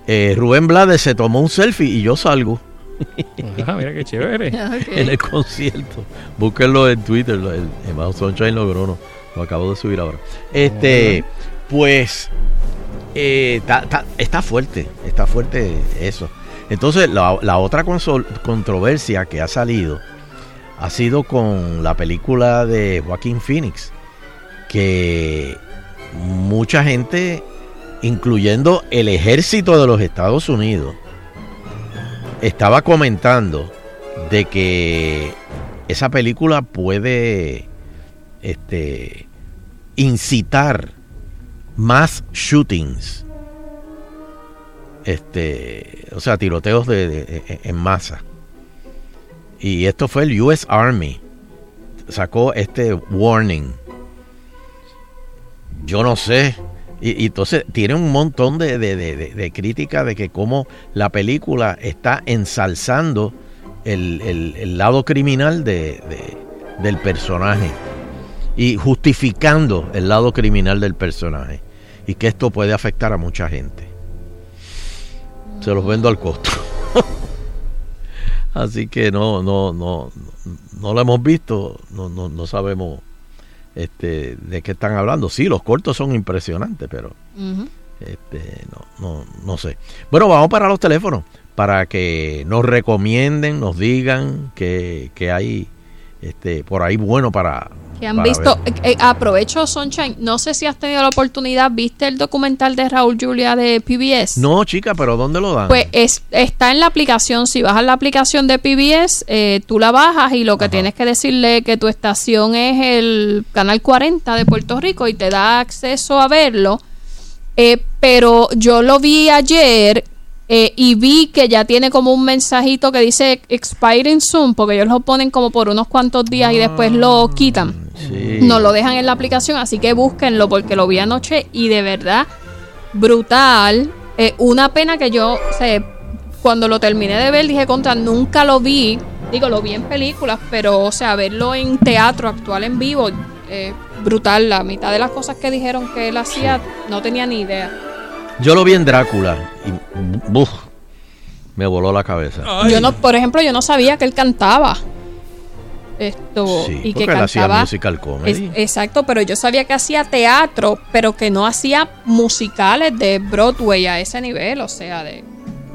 Speaker 4: Eh, Rubén Blades se tomó un selfie y yo salgo.
Speaker 3: Ah, mira qué chévere.
Speaker 4: en el concierto. Búsquenlo en Twitter, el, el Sunshine Logrono. Lo acabo de subir ahora. Este, pues, eh, ta- ta- está fuerte, está fuerte eso. Entonces, la, la otra consol- controversia que ha salido ha sido con la película de Joaquín Phoenix, que mucha gente, incluyendo el ejército de los Estados Unidos, estaba comentando de que esa película puede este incitar más shootings este o sea tiroteos de- en masa. Y esto fue el US Army. Sacó este warning. Yo no sé y, y entonces tiene un montón de, de, de, de- de crítica de que cómo la película está ensalzando el, el- el lado criminal de- del personaje y justificando el lado criminal del personaje y que esto puede afectar a mucha gente. Se los vendo al costo. Así que no, no, no, no lo hemos visto, no, no, no sabemos este, de qué están hablando. Sí, los cortos son impresionantes, pero este, no, no, no sé. Bueno, vamos para los teléfonos para que nos recomienden, nos digan que, que hay este, por ahí bueno para.
Speaker 5: Que han visto, eh, eh, aprovecho Sunshine, no sé si has tenido la oportunidad, ¿viste el documental de Raúl Julia de PBS?
Speaker 4: No, chica, pero ¿dónde lo dan?
Speaker 5: Pues es, está en la aplicación, si bajas la aplicación de PBS, eh, tú la bajas y lo que tienes que decirle que tu estación es el canal 40 de Puerto Rico y te da acceso a verlo. Eh, pero yo lo vi ayer eh, y vi que ya tiene como un mensajito que dice expiring soon, porque ellos lo ponen como por unos cuantos días y después lo quitan.
Speaker 4: Sí.
Speaker 5: No lo dejan en la aplicación, así que búsquenlo porque lo vi anoche y de verdad brutal. Eh, una pena que yo, o sea, cuando lo terminé de ver dije contra, nunca lo vi. Digo, lo vi en películas, pero o sea, verlo en teatro actual en vivo, eh, brutal. La mitad de las cosas que dijeron que él hacía no tenía ni idea.
Speaker 4: Yo lo vi en Drácula y buf, me voló la cabeza.
Speaker 5: Yo no, por ejemplo, yo no sabía que él cantaba.
Speaker 35: Esto,
Speaker 4: Sí,
Speaker 35: y que
Speaker 4: porque él hacía
Speaker 35: cantaba.
Speaker 4: musical comedy.
Speaker 35: Es- exacto, pero yo sabía que hacía teatro, pero que no hacía musicales de Broadway a ese nivel, o sea, de,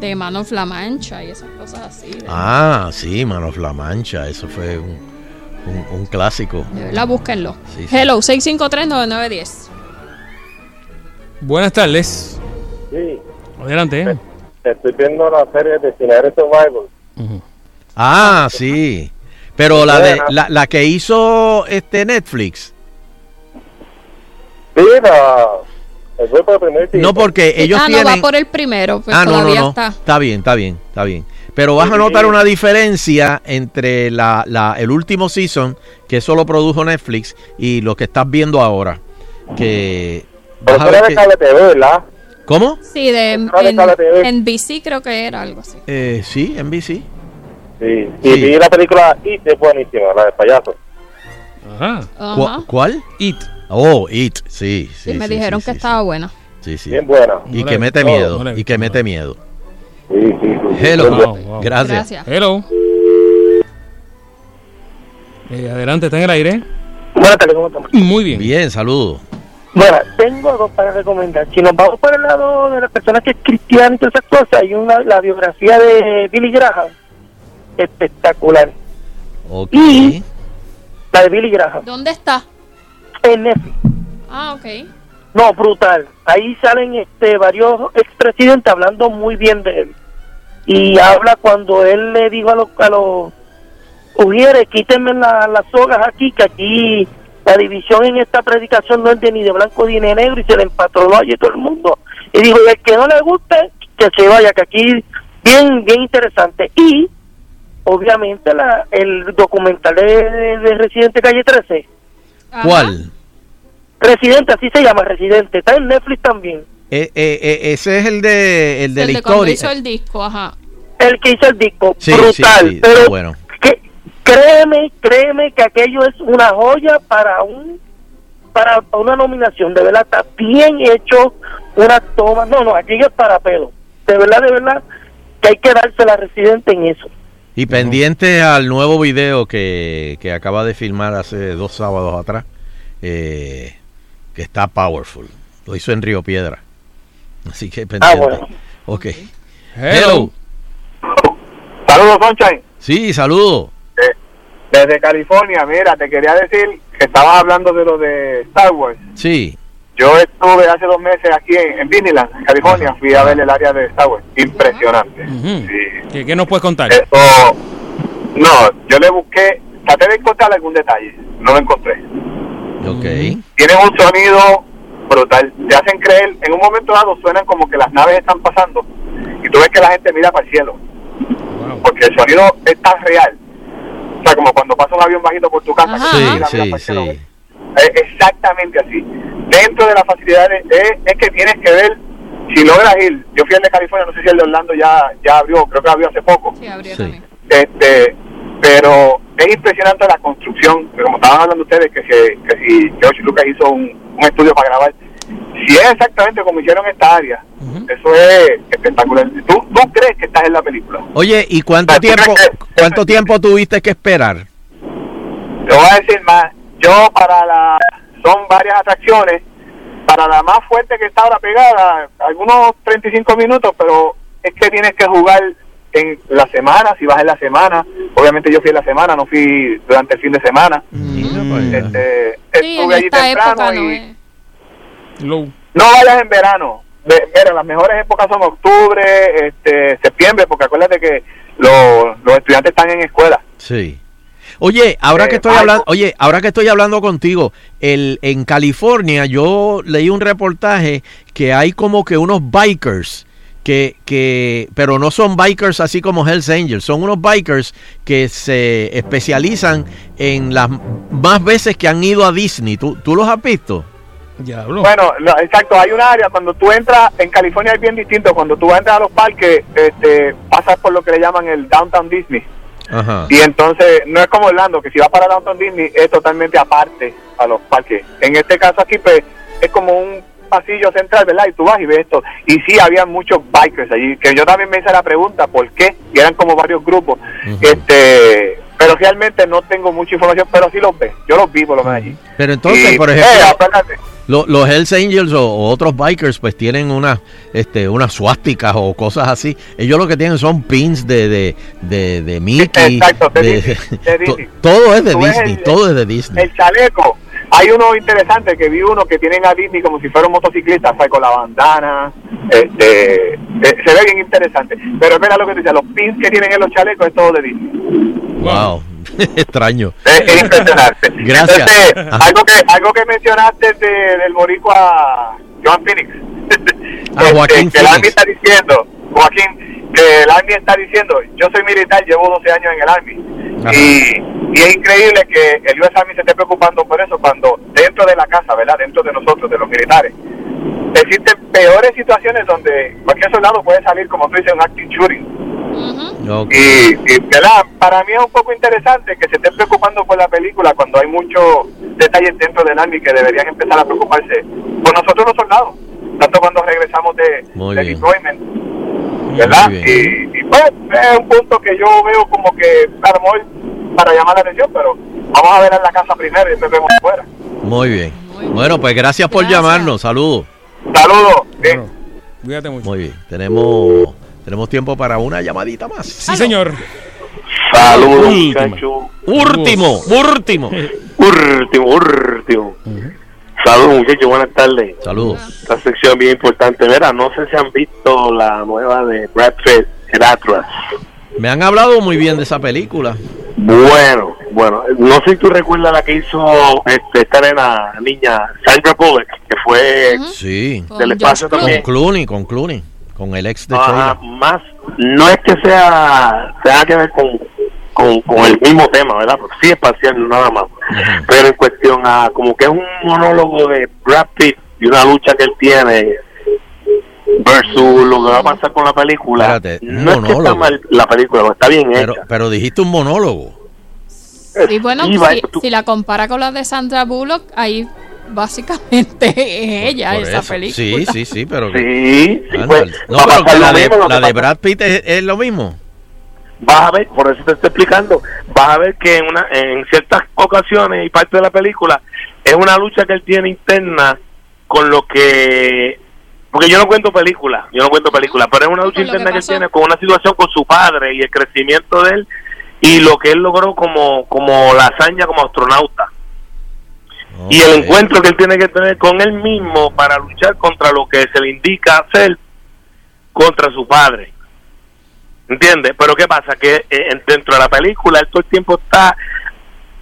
Speaker 35: de Man of la Mancha y esas cosas así. De,
Speaker 4: Ah, sí, Manos La Mancha, eso fue un, un- un clásico.
Speaker 35: de verdad, búsquenlo.
Speaker 4: Sí, sí.
Speaker 35: Hello, 653-9910.
Speaker 3: Buenas tardes.
Speaker 36: Sí,
Speaker 3: Adelante. eh.
Speaker 36: estoy viendo la serie de Cineres Survival.
Speaker 4: Ah, sí. Pero la de la, la que hizo este Netflix.
Speaker 36: Sí, la, el grupo de primer
Speaker 4: No, porque ellos
Speaker 35: ah,
Speaker 4: tienen.
Speaker 35: no, va por el primero, pues
Speaker 4: ah, no, no,
Speaker 35: todavía
Speaker 4: no.
Speaker 35: está.
Speaker 4: Está bien, está bien, está bien. Pero vas a notar una diferencia entre la, la- el último season, que eso lo produjo Netflix, y lo que estás viendo ahora. Que.
Speaker 36: Pero
Speaker 4: vas a
Speaker 36: tú
Speaker 4: ver
Speaker 36: eres de cable TV, ¿verdad?
Speaker 4: ¿Cómo?
Speaker 35: Sí, de en, en BC creo que era algo así.
Speaker 4: Eh, sí, NBC.
Speaker 36: Sí, y vi la película It, es buenísima, la de payaso.
Speaker 3: Ajá.
Speaker 4: ¿Cu-
Speaker 35: Ajá.
Speaker 4: ¿Cuál?
Speaker 3: It.
Speaker 4: Oh, It, sí, sí.
Speaker 35: Sí, me
Speaker 4: sí,
Speaker 35: dijeron
Speaker 4: sí,
Speaker 35: que
Speaker 4: sí,
Speaker 35: estaba buena.
Speaker 4: Sí, sí.
Speaker 36: Bien buena.
Speaker 4: Y
Speaker 3: No
Speaker 4: que mete miedo.
Speaker 3: No
Speaker 4: Y que
Speaker 3: no.
Speaker 4: mete miedo.
Speaker 36: Sí, sí, sí.
Speaker 4: Hello.
Speaker 3: Wow, wow.
Speaker 4: Gracias.
Speaker 35: Gracias.
Speaker 3: Hello. Eh, adelante, está en el aire.
Speaker 37: Buenas tardes, ¿cómo estamos?
Speaker 3: Muy bien.
Speaker 4: Bien, saludos.
Speaker 37: Bueno, tengo dos para recomendar. Si nos vamos por el lado de las personas que es cristiana y todas esas cosas, hay una, la biografía de Billy Graham, espectacular.
Speaker 4: Ok.
Speaker 37: Y la de Billy Graham,
Speaker 35: ¿Dónde está?
Speaker 37: en Netflix.
Speaker 35: Ah, ok.
Speaker 37: No, brutal. Ahí salen este varios expresidentes hablando muy bien de él. Y habla cuando él le dijo a los, a los ujieres, quítenme la- las sogas aquí, que aquí la división en esta predicación no es de ni de blanco ni de negro, y se le empatronó allí todo el mundo. Y dijo, y el que no le guste, que se vaya, que aquí bien, bien interesante. Y, obviamente, la, el documental de, de- de Residente Calle 13.
Speaker 4: ¿Cuál?
Speaker 37: Residente, así se llama, Residente. Está en Netflix también.
Speaker 4: Eh, eh, eh, ese es el de, el de
Speaker 35: el
Speaker 4: la
Speaker 35: de cuando
Speaker 4: historia.
Speaker 35: hizo el disco, ajá.
Speaker 37: El que hizo el disco,
Speaker 4: Sí,
Speaker 37: brutal.
Speaker 4: sí, sí,
Speaker 37: pero
Speaker 4: bueno.
Speaker 37: que, créeme, créeme que aquello es una joya para un para una nominación. De verdad, está bien hecho. Una toma. No, no, aquello es para pelo. De verdad, de verdad, que hay que darse la residente en eso.
Speaker 4: Y pendiente al nuevo video que, que acaba de filmar hace dos sábados atrás, eh, que está powerful. Lo hizo en Río Piedra. Así que pendiente.
Speaker 37: bueno.
Speaker 4: Ok.
Speaker 3: Hello.
Speaker 36: Saludos, Sunshine.
Speaker 4: Sí, saludo.
Speaker 36: Desde California, mira, te quería decir que estabas hablando de lo de Star Wars.
Speaker 4: Sí.
Speaker 36: Yo estuve hace dos meses aquí en, en Disneyland, en California. Fui a ver el área de Star Wars. Impresionante.
Speaker 3: Ujú. ¿Qué, qué nos puedes contar?
Speaker 36: Eso, no, yo le busqué, traté de encontrar algún detalle. No lo encontré.
Speaker 4: Ok.
Speaker 36: Tienen un sonido brutal. Te hacen creer, en un momento dado suenan como que las naves están pasando y tú ves que la gente mira para el cielo. Porque el sonido es tan real. O sea, como cuando pasa un avión bajito por tu casa.
Speaker 4: Sí,
Speaker 36: miras, miras
Speaker 4: sí,
Speaker 36: para el cielo.
Speaker 4: sí.
Speaker 36: Es exactamente así. Dentro de las facilidades es, es que tienes que ver si logras ir. Yo fui al de California, no sé si el de Orlando ya, ya abrió, creo que abrió hace poco.
Speaker 35: Sí, abrió
Speaker 4: Sí.
Speaker 36: Este, pero es impresionante la construcción, como estaban hablando ustedes, que si, que si George Lucas hizo un, un estudio para grabar, si es exactamente como hicieron esta área, eso es espectacular. ¿Tú, ¿Tú crees que estás en la película?
Speaker 4: Oye, ¿y cuánto tiempo, cuánto tiempo tuviste que esperar?
Speaker 36: Te voy a decir más, yo para la, son varias atracciones, para la más fuerte que está ahora pegada, algunos 35 minutos, pero es que tienes que jugar en la semana, si vas en la semana, obviamente yo fui en la semana, no fui durante el fin de semana. Este,
Speaker 35: Sí, en
Speaker 36: estuve allí temprano
Speaker 35: época
Speaker 36: y
Speaker 35: no
Speaker 36: no vayas en verano. Ve- Mira, las mejores épocas son octubre, este, septiembre, porque acuérdate que los, los estudiantes están en escuela.
Speaker 4: Sí. Oye, ahora
Speaker 36: Eh,
Speaker 4: que estoy
Speaker 36: algo-
Speaker 4: hablando, oye, ahora que estoy hablando contigo, el en California yo leí un reportaje que hay como que unos bikers que que pero no son bikers así como Hells Angels, son unos bikers que se especializan en las más veces que han ido a Disney. ¿Tú, tú los has visto?
Speaker 36: Bueno, no, exacto, hay un área, cuando tú entras, en California es bien distinto, cuando tú entras a los parques, este, pasas por lo que le llaman el Downtown Disney.
Speaker 4: Ajá.
Speaker 36: Y entonces, no es como Orlando, que si vas para Downtown Disney es totalmente aparte a los parques. En este caso aquí, pues, es como un pasillo central, ¿verdad? Y tú vas y ves esto. Y sí, había muchos bikers allí, que yo también me hice la pregunta, ¿por qué? Y eran como varios grupos. Este pero realmente no tengo mucha información, pero sí los ve, yo los vi por lo menos allí.
Speaker 4: Pero entonces,
Speaker 36: Y,
Speaker 4: por
Speaker 36: eh,
Speaker 4: ejemplo,
Speaker 36: acuérdate,
Speaker 4: lo- los Hells Angels o, o otros bikers pues tienen unas este, unas suásticas o cosas así. Ellos lo que tienen son pins de, de, de, de Mickey.
Speaker 36: Exacto, de Disney, de
Speaker 4: to-
Speaker 36: Disney.
Speaker 4: todo es de Disney,
Speaker 36: el-
Speaker 4: todo es de Disney.
Speaker 36: el chaleco, hay uno interesante que vi uno que tienen a Disney como si fuera un motociclista, con la bandana, este, eh, se ve bien interesante. Pero es verdad lo que te dice, los pins que tienen en los chalecos es todo de Disney.
Speaker 4: Wow, extraño.
Speaker 36: Es, es impresionante.
Speaker 4: Gracias.
Speaker 36: Entonces, algo que algo que mencionaste de- del boricua Joan Phoenix.
Speaker 4: Ah, Joaquín
Speaker 36: Este, que el. Army está diciendo, Joaquín, que el Army está diciendo, yo soy militar, llevo 12 años en el Army. Y, y es increíble que el US Army se esté preocupando por eso cuando dentro de la casa, ¿verdad? Dentro de nosotros, de los militares, existen peores situaciones donde cualquier soldado puede salir, como tú dices, un active shooting. Y, y, ¿verdad? para mí es un poco interesante que se estén preocupando por la película cuando hay muchos detalles dentro del Army que deberían empezar a preocuparse por nosotros los soldados, tanto cuando regresamos de, de deployment, ¿verdad? Y, y, pues es un punto que yo veo como que a lo mejor para llamar la atención, pero vamos a ver en la casa primero y después vemos afuera.
Speaker 4: Muy bien. Bueno, pues gracias por llamarnos. Saludos.
Speaker 36: Saludos.
Speaker 3: Cuídate mucho.
Speaker 4: Muy bien. Tenemos tenemos tiempo para una llamadita más.
Speaker 3: Sí, señor.
Speaker 33: Saludos, muchachos.
Speaker 4: Último, último.
Speaker 33: Último, último. Saludos, muchachos, buenas tardes.
Speaker 4: Saludos.
Speaker 33: Esta sección bien importante. Mira, no sé si han visto la nueva de Brad Pitt, el Atlas.
Speaker 4: Me han hablado muy bien de esa película.
Speaker 33: Bueno, bueno, no sé si tú recuerdas la que hizo este, esta nena, niña, Sandra Bullock, que fue
Speaker 4: Sí.
Speaker 33: del espacio
Speaker 4: Con
Speaker 33: también.
Speaker 4: Clooney, con Clooney, con el ex de
Speaker 33: Ajá,
Speaker 4: Sheila.
Speaker 33: más, no es que sea, tenga que ver con, con, con el mismo tema, ¿verdad? Porque sí es parcial, nada más. Pero en cuestión a, como que es un monólogo de Brad Pitt y una lucha que él tiene versus lo que va a pasar con la película.
Speaker 4: Espérate,
Speaker 33: no es que está mal la película, está bien
Speaker 4: Pero,
Speaker 33: hecha.
Speaker 4: pero dijiste un monólogo.
Speaker 5: Y bueno,
Speaker 33: Sí,
Speaker 5: si, si la compara con la de Sandra Bullock, ahí básicamente es ella
Speaker 4: Por
Speaker 5: esa
Speaker 4: eso.
Speaker 5: película.
Speaker 4: Sí, sí, sí, pero.
Speaker 33: Sí, sí, pues,
Speaker 4: no, pero la, de,
Speaker 33: mismo,
Speaker 4: la de Brad Pitt es, es lo mismo.
Speaker 33: Vas a ver, por eso te estoy explicando, vas a ver que en, una, en ciertas ocasiones y parte de la película es una lucha que él tiene interna con lo que... Porque yo no cuento películas, yo no cuento películas, pero es una lucha interna que, él tiene con una situación con su padre y el crecimiento de él y lo que él logró como, como la hazaña como astronauta. Y el encuentro que él tiene que tener con él mismo para luchar contra lo que se le indica hacer contra su padre. ¿Entiendes? Pero ¿qué pasa? Que eh, dentro de la película él todo el tiempo está,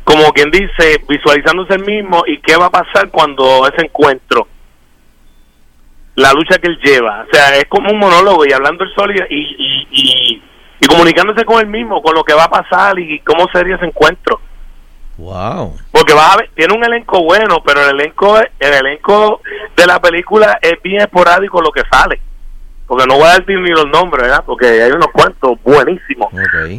Speaker 33: como quien dice, visualizándose el mismo y qué va a pasar cuando ese encuentro, la lucha que él lleva. O sea, es como un monólogo y hablando el solo y, y, y, y comunicándose con él mismo, con lo que va a pasar y cómo sería ese encuentro.
Speaker 4: Wow.
Speaker 33: Porque vas a ver, tiene un elenco bueno, pero el elenco, el elenco de la película es bien esporádico lo que sale. Porque no voy a decir ni los nombres, ¿verdad? Porque hay unos cuantos buenísimos.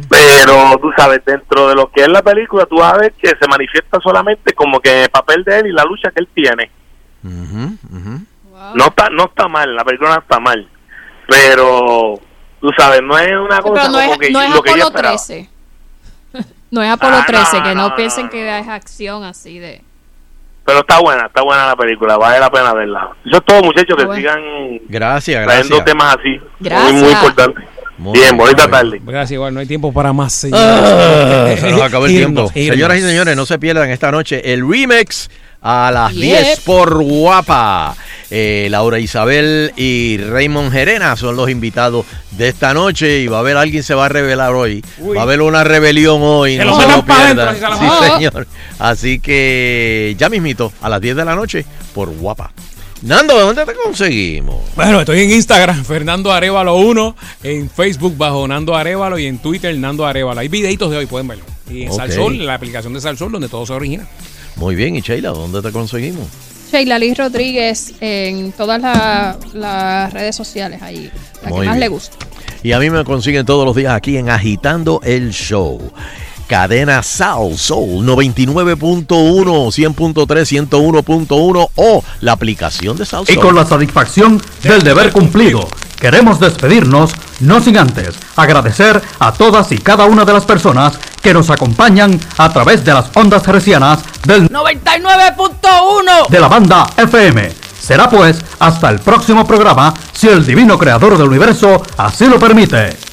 Speaker 33: Pero tú sabes, dentro de lo que es la película, tú vas a ver que se manifiesta solamente como que el papel de él y la lucha que él tiene. No está no está mal, la película no está mal. Pero, tú sabes, no es una cosa
Speaker 5: no
Speaker 33: como
Speaker 5: es,
Speaker 33: que
Speaker 5: no es
Speaker 33: lo que yo
Speaker 5: Apolo
Speaker 33: esperaba.
Speaker 5: 13. No es Apolo
Speaker 33: Ah, no,
Speaker 5: 13, que no,
Speaker 33: no,
Speaker 5: piensen
Speaker 33: no,
Speaker 5: que es acción así de...
Speaker 33: Pero está buena, está buena la película, vale la pena verla. Eso es todo, muchachos, que
Speaker 5: Bueno.
Speaker 33: sigan
Speaker 4: Gracias,
Speaker 33: trayendo
Speaker 4: gracias.
Speaker 33: temas así.
Speaker 5: Gracias.
Speaker 33: Muy, muy importante. bien, bonita tarde.
Speaker 3: Gracias, igual, no hay tiempo para más,
Speaker 4: Ah,
Speaker 3: señores.
Speaker 4: se nos acabó el
Speaker 3: Irnos,
Speaker 4: tiempo.
Speaker 3: irnos.
Speaker 4: Señoras y señores, no se pierdan esta noche el remix a las
Speaker 3: Yep.
Speaker 4: 10 por Guapa. Eh, Laura Isabel y Raymond Gerena son los invitados de esta noche y va a haber alguien se va a revelar hoy.
Speaker 3: Uy.
Speaker 4: Va a haber una rebelión hoy, no
Speaker 3: lo
Speaker 4: se lo pierdan.
Speaker 3: si
Speaker 4: Sí, señor. Así que ya mismito, a las 10 de la noche por Guapa. Nando, ¿dónde te conseguimos?
Speaker 3: Bueno, estoy en Instagram, Fernando Arevalo 1, en Facebook bajo Nando Arevalo y en Twitter Nando Arevalo. Hay videitos de hoy, pueden verlo. Y en
Speaker 4: Ok.
Speaker 3: Salsol, la aplicación de Salsol, donde todo se origina.
Speaker 4: Muy bien, y Sheila, ¿dónde te conseguimos?
Speaker 5: Sheila Liz Rodríguez en todas la- las redes sociales ahí, la
Speaker 4: Muy
Speaker 5: que más
Speaker 4: bien.
Speaker 5: le gusta.
Speaker 4: Y a mí me consiguen todos los días aquí en Agitando el Show. Cadena Sal Soul 99.1, 100.3, 101.1 o la aplicación de Sal
Speaker 38: Y
Speaker 4: Soul.
Speaker 38: con la satisfacción del deber cumplido, queremos despedirnos, no sin antes agradecer a todas y cada una de las personas que nos acompañan a través de las ondas hercianas del
Speaker 39: 99.1
Speaker 38: de la banda FM. Será pues hasta el próximo programa, si el divino creador del universo así lo permite.